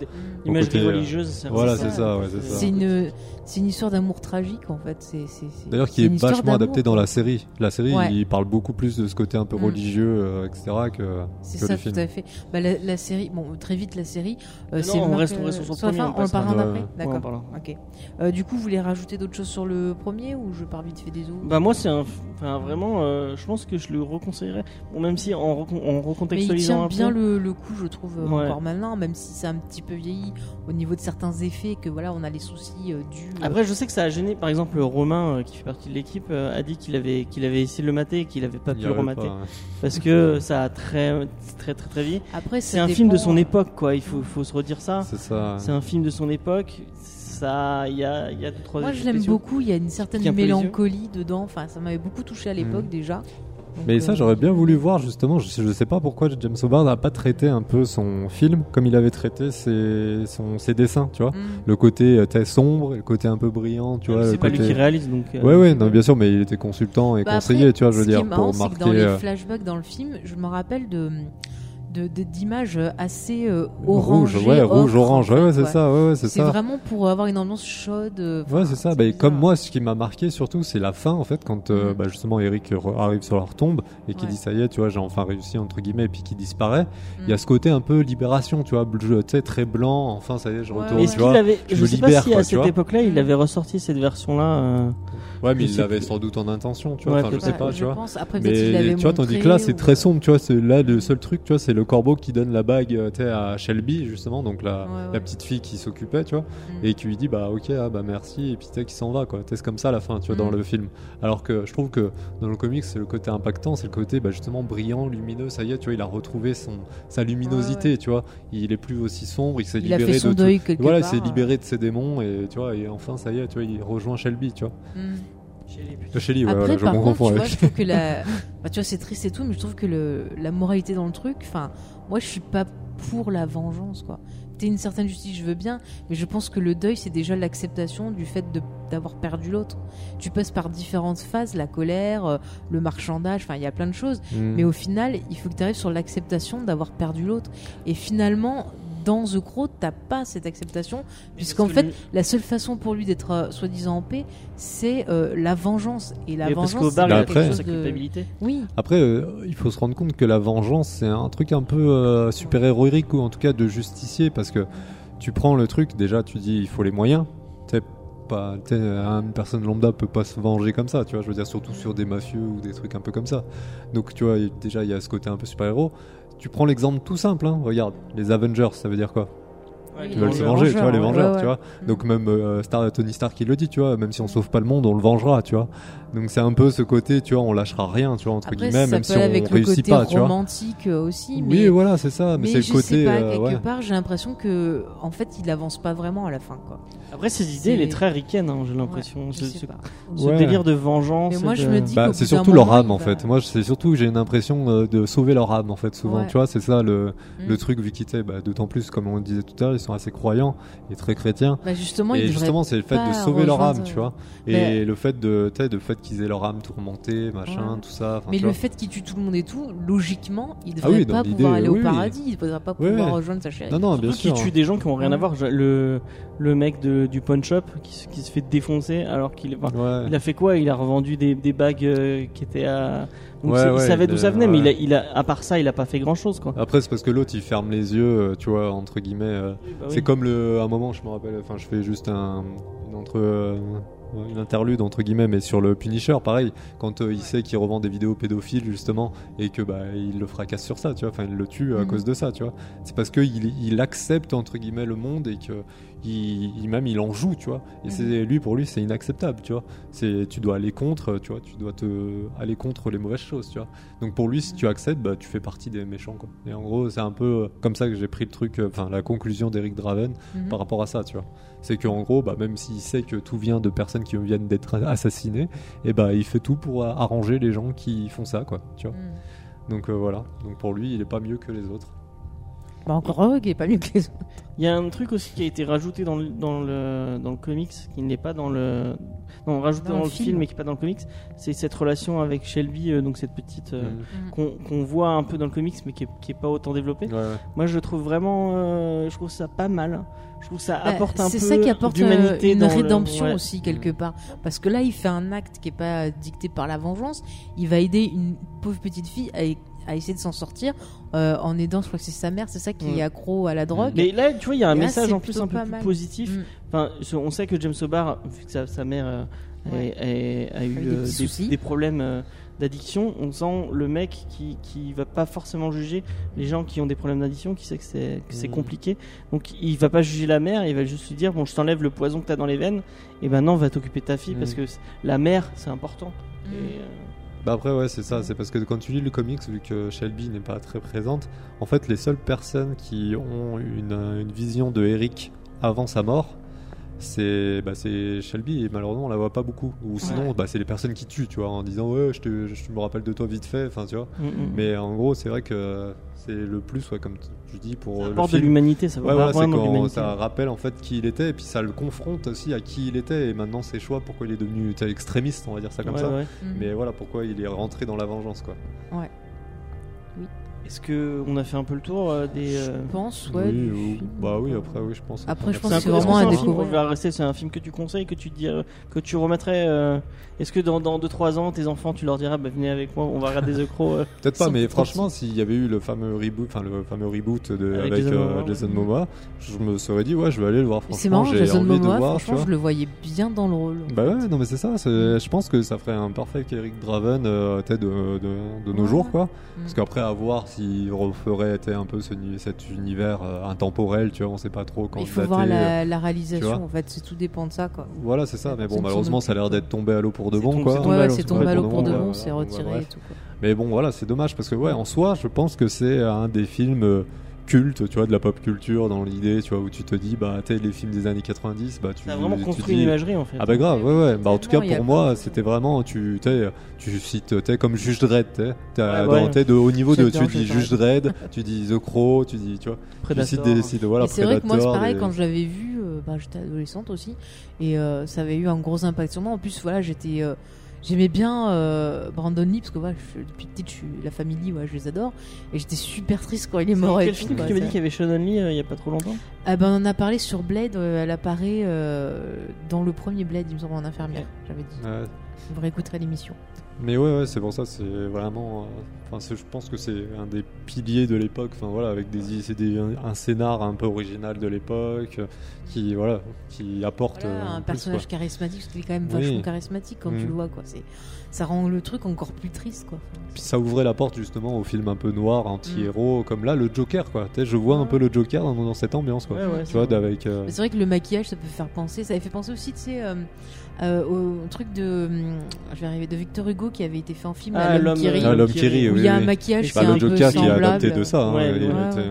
côté, euh, religieuse. c'est- voilà, c'est ça. ça, ouais, c'est ça. C'est une, c'est une histoire d'amour tragique en fait. C'est, c'est, c'est- D'ailleurs, qui c'est est vachement adapté dans la série. La série, Ouais. il parle beaucoup plus de ce côté un peu Mm. religieux, euh, etc., que, C'est que ça, tout à fait. Bah, la, la série, bon, très vite la série. euh, Non, c'est on Marc, reste- on euh, reste sur son premier, fin, on on, parle après D'accord. Ok. Euh, du coup, vous voulez rajouter d'autres choses sur le premier ou je pars vite fait des autres Bah moi c'est un, enfin vraiment, je pense que je le reconseillerais. Bon même si en, en Mais il recontextualisant tient un bien le, le coup, je trouve, euh, Ouais. encore maintenant, même si c'est un petit peu vieilli au niveau de certains effets, que voilà, on a les soucis euh, dus. euh, Après, je sais que ça a gêné. Par exemple, Romain, euh, qui fait partie de l'équipe, euh, a dit qu'il avait, qu'il avait essayé de le mater et qu'il avait pas Il pu le remater pas, hein. parce que ça a très, très, très, très vieilli. Après, C'est un film de son euh, époque, quoi. Il faut, faut se redire ça. C'est ça. C'est un film de son époque. Ça, il y a, il y a deux, trois. Moi, je l'aime beaucoup. Il y a une certaine mélancolie dedans. Enfin, ça m'avait beaucoup touché à l'époque Mm. déjà. Mais ça, euh, j'aurais bien voulu voir justement. Je, sais- je sais pas pourquoi James Hobart n'a pas traité un peu son film comme il avait traité ses, son- ses dessins, tu vois. mm. Le côté euh, très sombre, et le côté un peu brillant, tu vois. C'est pas lui qui réalise, donc. euh, Ouais, ouais, non, bien sûr, mais il était consultant et Bah, conseiller, après, tu vois, je veux dire, marrant, pour marquer. dans les euh, flashbacks dans le film, je me rappelle de de- de- d'images assez euh, rouge, orangées, ouais, rouge, ocre, en orange, ouais, fait, ouais, c'est ouais. ça, ouais, c'est C'est ça. vraiment pour avoir une ambiance chaude. euh, Ouais, c'est ça. c'est Bah, comme moi, ce qui m'a marqué surtout, c'est la fin, en fait, quand euh, Mhm. bah, justement Eric arrive sur leur tombe et qui Ouais. dit ça y est, tu vois, j'ai enfin réussi entre guillemets, et puis qui disparaît. Il y Mm. a ce côté un peu libération, tu vois, bleu- tu sais, très blanc. Enfin, ça y est, je retourne. tu qu'il vois. avait, je je me sais libère, pas si quoi, à cette époque-là, il Mm. avait ressorti cette version-là. Euh, Ouais, mais Je il l'avait sans doute en intention, tu vois. Ouais, enfin, je sais pas, je tu vois. pense. Après, peut-être qu'il Mais tu vois, tandis que là, c'est très sombre, tu vois. C'est là le seul truc, tu vois, c'est le corbeau qui donne la bague, euh, tu sais, à Shelby justement, donc la, Ouais, la ouais. petite fille qui s'occupait, tu vois, Mm. et qui lui dit bah ok, ah, bah merci, et puis tu sais, qui s'en va, quoi. Tu sais, C'est comme ça à la fin, tu vois, dans Mm. le film. Alors que je trouve que dans le comics, c'est le côté impactant, c'est le côté bah, justement brillant, lumineux. Ça y est, tu vois, il a retrouvé son sa luminosité, Ouais, ouais. tu vois. Il est plus aussi sombre, il s'est libéré de tout- deuil quelque Voilà, il s'est libéré de ses démons et tu vois, et enfin ça y est, tu vois, il rejoint Shelby, tu vois. Mm. Ouais, Après, voilà, je par contre, tu vois, je trouve que la. Bah, tu vois, c'est triste et tout, mais je trouve que le... la moralité dans le truc, enfin, moi, je suis pas pour la vengeance, quoi. T'es une certaine justice, je veux bien, mais je pense que le deuil, c'est déjà l'acceptation du fait de d'avoir perdu l'autre. Tu passes par différentes phases, la colère, euh, le marchandage, enfin, il y a plein de choses. Mm. Mais au final, il faut que tu arrives sur l'acceptation d'avoir perdu l'autre. Et finalement, dans The Crow, t'as pas cette acceptation, puisqu'en fait, lui- la seule façon pour lui d'être euh, soi-disant en paix, c'est euh, la vengeance. Et la Mais parce vengeance, qu'au bar, il a après- quelque chose sa de- culpabilité. Oui, Après, euh, il faut se rendre compte que la vengeance, c'est un truc un peu euh, super-héroïque ou en tout cas de justicier parce que tu prends le truc, déjà tu dis il faut les moyens. Sais, pas, sais, une personne lambda peut pas se venger comme ça, tu vois. Je veux dire, surtout sur des mafieux ou des trucs un peu comme ça. Donc, tu vois, déjà il y a ce côté un peu super-héros. Tu prends l'exemple tout simple, hein. regarde, les Avengers, ça veut dire quoi? Ils veulent se venger, tu vois, les Vengeurs, ouais, tu vois. Donc même euh, Star, Tony Stark il le dit, tu vois, même si on sauve pas le monde, on le vengera, tu vois. Donc c'est un peu ce côté, tu vois, on lâchera rien, tu vois, entre Après, guillemets, même si on avec le réussit côté pas, tu vois. romantique euh, aussi, Oui, voilà, c'est ça, mais, mais c'est le côté. sais pas, euh, quelque ouais. part, j'ai l'impression que, en fait, il avance pas vraiment à la fin, quoi. Après, ses idées, il est très ricaine, hein, j'ai l'impression. Ouais, ce sais ce- pas. ce Ouais. délire de vengeance. Mais moi, je de- me dis- Bah, c'est surtout leur âme en fait. Moi, c'est surtout j'ai une impression euh, de sauver leur âme en fait souvent. Ouais. Tu vois, c'est ça le, Mm. le truc vu qu'ils étaient, bah, d'autant plus comme on le disait tout à l'heure, ils sont assez croyants et très chrétiens. Bah, justement, et justement, c'est le fait de sauver leur âme, tu vois. Et le fait de, tu sais, le fait qu'ils aient leur âme tourmentée, machin, Ouais. tout ça. enfin, Mais le vois. fait qu'il tue tout le monde et tout, logiquement, il Ah devrait oui, pas pouvoir aller oui, au oui. paradis, il devrait pas pouvoir oui. rejoindre sa chérie. Non, non, bien sûr. qu'il tue des gens qui ont rien à voir. Le, le mec de, du pawn shop qui, se- qui se fait défoncer alors qu'il enfin, il a fait quoi? Il a revendu des, des bagues euh, qui étaient à. Donc Ouais, il savait d'où ça venait, mais il a, ouais. il a, à part ça, il a pas fait grand chose quoi. Après, c'est parce que l'autre il ferme les yeux, euh, tu vois, entre guillemets. euh, Bah C'est oui. comme le, à un moment, je me rappelle, enfin, je fais juste un, une entre, euh, une interlude entre guillemets, mais sur le Punisher, pareil, quand euh, il sait qu'il revend des vidéos pédophiles justement et que bah il le fracasse sur ça, tu vois, enfin il le tue à Mhm. cause de ça, tu vois. C'est parce que il, il accepte entre guillemets le monde et que il, il- même il en joue, tu vois. Et Mhm. c'est lui pour lui c'est inacceptable, tu vois. C'est tu dois aller contre, tu vois, tu dois te aller contre les mauvaises choses, tu vois. Donc pour lui, si tu acceptes, bah tu fais partie des méchants, quoi. Et en gros, c'est un peu comme ça que j'ai pris le truc, euh, enfin la conclusion d'Eric Draven Mhm. par rapport à ça, tu vois. C'est qu'en gros, bah, même s'il sait que tout vient de personnes qui viennent d'être assassinées, et bah il fait tout pour a- arranger les gens qui font ça, quoi. Tu vois. Mhm. Donc euh, voilà. Donc pour lui, il est pas mieux que les autres. Bah, encore heureux qu'il est pas mieux que les autres. Il y a un truc aussi qui a été rajouté dans le, dans le, dans le comics, qui n'est pas dans le. Non, rajouté Dans dans, le film. film, mais qui n'est pas dans le comics. C'est cette relation avec Shelby, euh, donc cette petite. euh, Mm. qu'on qu'on voit un peu dans le comics, mais qui est, qui est pas autant développée. Ouais, ouais. Moi, je le trouve vraiment. euh, je trouve ça pas mal. Je trouve ça Bah, apporte un peu c'est ça qui apporte euh, une le- rédemption ouais. aussi quelque part parce que là il fait un acte qui est pas dicté par la vengeance il va aider une pauvre petite fille à, à essayer de s'en sortir euh, en aidant je crois que c'est sa mère c'est ça qui Mm. est accro à la drogue Mais là, tu vois, il y a un Et message en plus un peu plus mal. positif. Mm. Enfin, on sait que James Hobart, vu que sa, sa mère euh, Ouais. a eu A eu des euh, des, des problèmes euh, d'addiction, on sent le mec qui, qui va pas forcément juger les gens qui ont des problèmes d'addiction, qui sait que c'est que c'est compliqué. Donc il va pas juger la mère, il va juste lui dire bon, je t'enlève le poison que t'as dans les veines, et maintenant va t'occuper de ta fille parce que la mère c'est important. Mm. Et, euh, Bah après ouais c'est ça, c'est parce que quand tu lis le comics, vu que Shelby n'est pas très présente, en fait les seules personnes qui ont une, une vision de Eric avant sa mort, c'est bah, c'est Shelby et malheureusement on la voit pas beaucoup. Ou sinon Ouais. bah, c'est les personnes qui tuent, tu vois, en disant ouais je, te, je me rappelle de toi vite fait, enfin tu vois. mm, mm. Mais en gros c'est vrai que c'est le plus ouais, comme tu dis pour ça le de l'humanité, ça va Ouais, vraiment ça rappelle en fait qui il était et puis ça le confronte aussi à qui il était et maintenant ses choix, pourquoi il est devenu tel extrémiste, on va dire ça comme Ouais, ça. ouais. Mm. Mais voilà pourquoi il est rentré dans la vengeance quoi. Est-ce que on a fait un peu le tour euh, des euh, Je pense, ouais. oui, ou- bah oui, après oui, je pense. Après, je pense C'est un, que c'est est-ce vraiment à un film, découvrir. on va rester, c'est un film que tu conseilles, que tu dirais, que tu remettrais. euh, Est-ce que dans 2-3 ans, tes enfants, tu leur diras, bah, venez avec moi, on va regarder The Crow. euh, Peut-être pas, mais franchement, s'il y avait eu le fameux reboot, enfin le fameux reboot de, Avec avec, Jason euh, Momoa. Jason Momoa, je me serais dit ouais, je vais aller le voir. C'est marrant, Jason envie de Momoa, voir, franchement, je le voyais bien dans le rôle. Bah ouais, non mais c'est ça. Je pense que ça ferait un parfait Eric Draven euh, de, de, de nos Ouais. jours, quoi. Mm. Parce qu'après, à voir s'il referait un peu ce, cet univers euh, intemporel, tu vois, on sait pas trop quand Il faut dater, voir la, réalisation, en fait, c'est tout dépend de ça, quoi. Voilà, c'est ça. Mais bon, malheureusement, ça a l'air d'être tombé à l'eau pour de C'est bon, quoi. c'est Ouais, c'est l'eau bon, pour de euh, bon, c'est retiré bref. et tout, quoi. Mais bon, voilà, c'est dommage parce que, ouais, en soi, je pense que c'est un des films euh, cultes, tu vois, de la pop culture dans l'idée, tu vois, où tu te dis, bah, tu sais, les films des années 90, bah, tu Ça a vraiment tu construit dis- une imagerie, en fait. Ah bah grave, ouais, ouais. Bah, en tout cas, pour moi, de- c'était vraiment, tu sais, tu cites, tu comme Juge Dredd, ouais. t'es de, au niveau de, tu dis Juge Dredd, tu dis The Crow, tu dis, tu vois, tu cites des, cites, voilà, c'est vrai que moi, c'est pareil, quand je l'avais vu, euh, bah, j'étais adolescente aussi, et euh, ça avait eu un gros impact sur moi. En plus, voilà, j'étais. J'aimais bien euh, Brandon Lee parce que voilà, je- depuis petite, je suis la famille, ouais, je les adore. Et j'étais super triste quand il est mort. et Quel tout, film quoi, tu m'as dit qu'il y avait Shannon Lee euh, il y a pas trop longtemps? Ah ben, on en a parlé sur Blade. euh, elle apparaît euh, dans le premier Blade, il me semble, en infirmière. J'avais dit. Ouais. Vous réécouterez l'émission. Mais ouais, ouais, c'est pour ça, c'est vraiment. euh, Enfin, je pense que c'est un des piliers de l'époque. Enfin voilà, avec des, c'est des un, un scénar un peu original de l'époque, euh, qui voilà, qui apporte Voilà, euh, un plus, personnage quoi. charismatique, parce qu'il est quand même Oui. vachement charismatique quand tu Mm. le vois. Quoi. C'est, ça rend le truc encore plus triste. Quoi. Puis ça ouvrait la porte justement au film un peu noir, anti-héros, comme là le Joker, quoi. Tu sais, je vois un peu le Joker dans, dans cette ambiance, quoi. Ouais, ouais, Tu vois, c'est vrai. avec. euh, c'est vrai que le maquillage, ça peut faire penser. Ça avait fait penser aussi, tu sais, euh, au truc de, hum, je vais arriver, de Victor Hugo qui avait été fait en film, Ah, l'homme qui rit, Ah, l'homme qui rit, où oui. il y a un maquillage qui est Bah, un le peu Joker qui est semblable. adapté de ça, hein, Ouais, il ouais. était,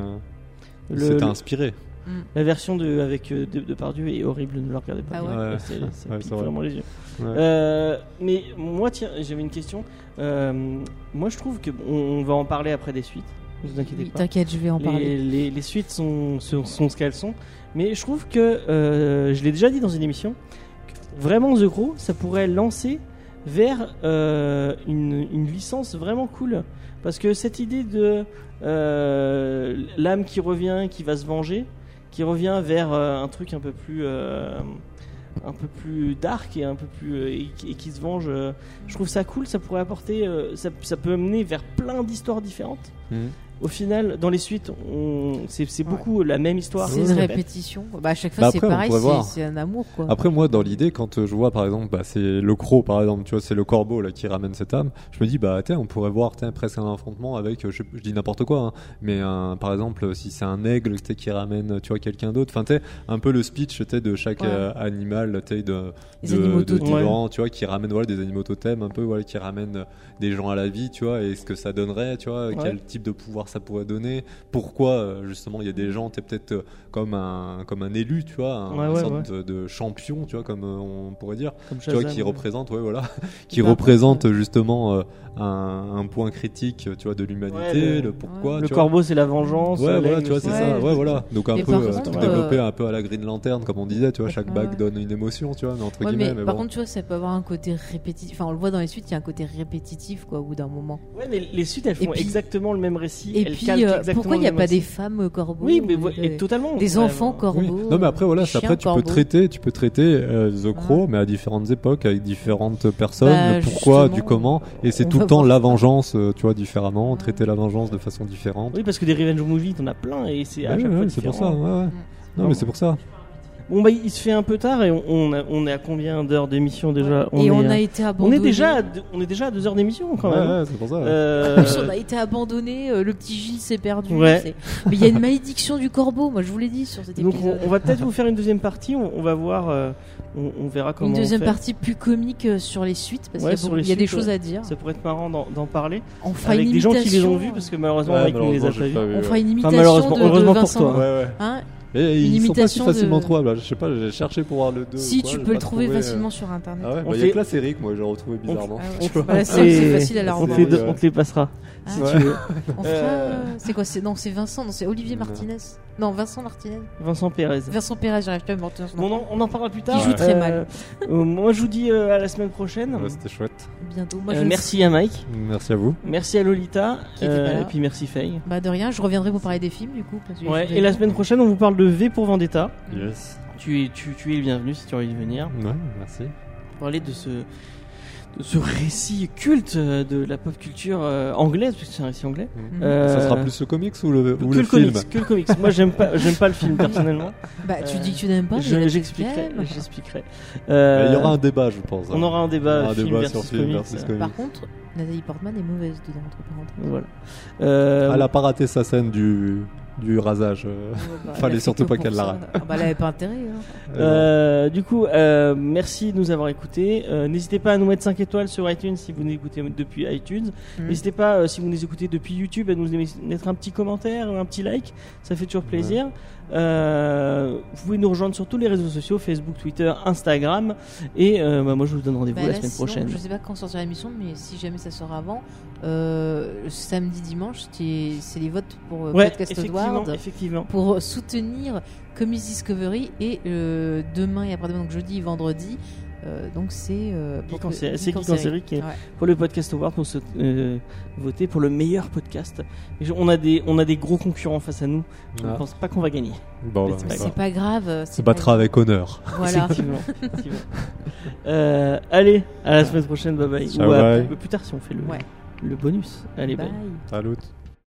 il Le- s'était le- inspiré. Mm. La version de, avec euh, de, Depardieu est horrible, ne le regardez pas. Ah ouais Ouais. C'est- Ouais, c'est vraiment les yeux. Ouais. Euh, mais moi, tiens, j'avais une question. Euh, moi, je trouve que on, on va en parler après des suites. Ne vous inquiétez Oui, pas. T'inquiète, je vais en Les, parler. les- les suites sont, sont, sont ce qu'elles sont. Mais je trouve que, euh, je l'ai déjà dit dans une émission, vraiment The Crow, ça pourrait lancer vers euh, une, licence vraiment cool. Parce que cette idée de euh, l'âme qui revient, qui va se venger, qui revient vers euh, un truc un peu plus... un peu plus dark et un peu plus qui- se venge je trouve ça cool ça pourrait apporter ça, peut mener vers plein d'histoires différentes Mhm. Au final, dans les suites, on... c'est Ouais. beaucoup la même histoire. C'est une répétition. Bah, à chaque fois, Bah c'est après, on pareil, pourrait c'est, un amour. Quoi. Après, moi, dans l'idée, quand euh, je vois, par exemple, bah, c'est le croc, par exemple, tu vois, c'est le corbeau là qui ramène cette âme, je me dis, bah, tiens, on pourrait voir presque un affrontement avec, euh, je, je dis n'importe quoi, hein, mais un, par exemple, si c'est un aigle qui ramène, tu vois, quelqu'un d'autre, enfin, tu sais, un peu le speech de chaque Ouais. euh, animal, tu sais, de, Les de, animaux de totems. Divan, tu vois, qui ramène voilà, des animaux totems, un peu, voilà, qui ramènent euh, des gens à la vie, tu vois, et ce que ça donnerait, tu vois, quel type de pouvoir ça pourrait donner, pourquoi, euh, justement, il y a des gens, tu sais, peut-être euh, comme un, comme un élu, tu vois, un, Ouais, une ouais, sorte De, de champion, tu vois, comme euh, on pourrait dire, Comme tu vois, qui représente, ouais, voilà, qui Bah, représente justement euh, un, un point critique, tu vois, de l'humanité, Ouais, le- le pourquoi, Le tu vois. corbeau, c'est la vengeance. Ouais, voilà, tu vois, c'est Ouais, ça. Ouais, voilà. Donc un peu euh, contre, développer euh, un peu à la Green Lantern, comme on disait, tu vois, chaque bague donne une émotion, tu vois, mais entre guillemets. mais, mais par bon. contre, tu vois, ça peut avoir un côté répétitif. Enfin, on le voit dans les suites, il y a un côté répétitif, quoi, au bout d'un moment. Ouais, mais les suites, elles font puis- exactement le même récit. Et puis, euh, pourquoi il n'y a pas des femmes corbeaux Oui, mais ouais, des, totalement. des Ouais, enfants corbeaux Oui. Non mais après voilà, après tu peux traiter, tu peux traiter euh, The Crow, mais à différentes époques, avec différentes personnes, Bah, pourquoi, du comment, et c'est tout le temps voir la vengeance, euh, tu vois, différemment, traiter la vengeance de façon différente. Oui, parce que des revenge movies, t'en as plein et c'est à chaque ouais, fois c'est pour ça. différent. Ouais, ouais. Mm. Non mais c'est pour ça. Bon bah il se fait un peu tard et on, on, a- on est à combien d'heures d'émission déjà et est on à- a été on abandonné. est déjà à deux, on est déjà à deux heures d'émission quand même. ouais, c'est pour ça. Euh, En plus, on a été abandonné, euh, le petit Gilles s'est perdu. Ouais. Mais il y a une malédiction du corbeau, moi je vous l'ai dit sur cet donc épisode. on, on va peut-être vous faire une deuxième partie. On, on va voir, euh, on, on verra comment. Une on deuxième fait. partie plus comique euh, sur les suites, parce Ouais, qu'il y a, beaucoup- y des choses ouais. à dire. Ça pourrait être marrant d'en d'en parler On fera avec une des gens qui les ont imitation- vus parce que malheureusement Ouais, Mike ne les a pas vus. pas vu, On fera une Enfin, imitation malheureusement, de, de heureusement pour Vincent. Hein Et Une ils sont pas si imitation facilement de- trouvables. Je sais pas, j'ai cherché pour voir le 2. si, quoi, tu peux le trouver trouvé, euh. facilement sur internet. Ah ouais, On bah, il y a fait- que la série que moi j'ai retrouvé bizarrement. Ah ouais. On c'est fait- facile à la on, te revoir. les, ouais. on te les passera Ah, si Ouais. tu veux. Euh, C'est quoi c'est... Non, c'est Vincent, non, c'est Olivier Martinez. Non, Vincent Martinez. Vincent Pérez. Vincent Pérez, j'arrive pas à me. Bon, on, en- on en parlera plus tard. Qui joue très mal. euh, moi, je vous dis euh, à la semaine prochaine. Ouais, C'était chouette. Bientôt. Moi, Euh, je le merci à Mike, Merci à vous. merci à Lolita, Qui était euh, pas là. et puis merci Faye. Bah de rien, je reviendrai pour parler des films du coup. Parce que Ouais, je- et la semaine prochaine, on vous parle de V pour Vendetta. Yes. Tu es, tu, tu es le bienvenu si tu as envie de venir. Ouais, merci. Parler de ce, de ce récit culte euh, de la pop culture euh, anglaise, puisque c'est un récit anglais. Euh, Ça sera plus le comics ou le, ou que le, le film comics, que le comics. Moi, j'aime pas, j'aime pas le film personnellement. Bah tu euh, dis que tu n'aimes pas. Je- J'expliquerai. J'expliquerai. Euh, Il y aura un débat, je pense. on aura un débat, aura un film débat versus sur film comics. versus comics. Par contre, Nathalie Portman est mauvaise dedans entre parenthèses. Voilà. Euh, Elle a pas raté sa scène du, du rasage. euh. Bah, Fallait surtout pas qu'elle ça. la rate. Ah bah elle avait pas intérêt. Hein. Euh, du coup, euh, merci de nous avoir écoutés. Euh, N'hésitez pas à nous mettre 5 étoiles sur iTunes si vous nous écoutez depuis iTunes. Mhm. N'hésitez pas, euh, si vous nous écoutez depuis YouTube, à nous mettre un petit commentaire ou un petit like. Ça fait toujours plaisir. Euh, vous pouvez nous rejoindre sur tous les réseaux sociaux Facebook, Twitter, Instagram. Et euh, bah, moi, je vous donne rendez-vous Bah, la là, semaine sinon, prochaine. Je sais pas quand sortira l'émission, mais si jamais ça sort avant, euh, samedi, dimanche, c'est les votes pour Ouais, Podcast effectivement, Award effectivement. pour soutenir Comics Discovery et demain et après-demain, donc jeudi et vendredi. Euh, donc c'est euh, pour c'est Geek en série. qui est- Ouais. le podcast award pour se euh, voter pour le meilleur podcast. Et je- on a des on a des gros concurrents face à nous. Je ne Ah. pense pas qu'on va gagner. Bon, bah, c'est Mais pas C'est pas grave. euh, se c'est battra avec honneur. grave. Voilà. Effectivement. effectivement. Euh, allez, à la semaine prochaine. Bye bye. Ciao, Ou à- bye. plus tard si on fait le Ouais. le bonus. Allez bye. Bye. Salut.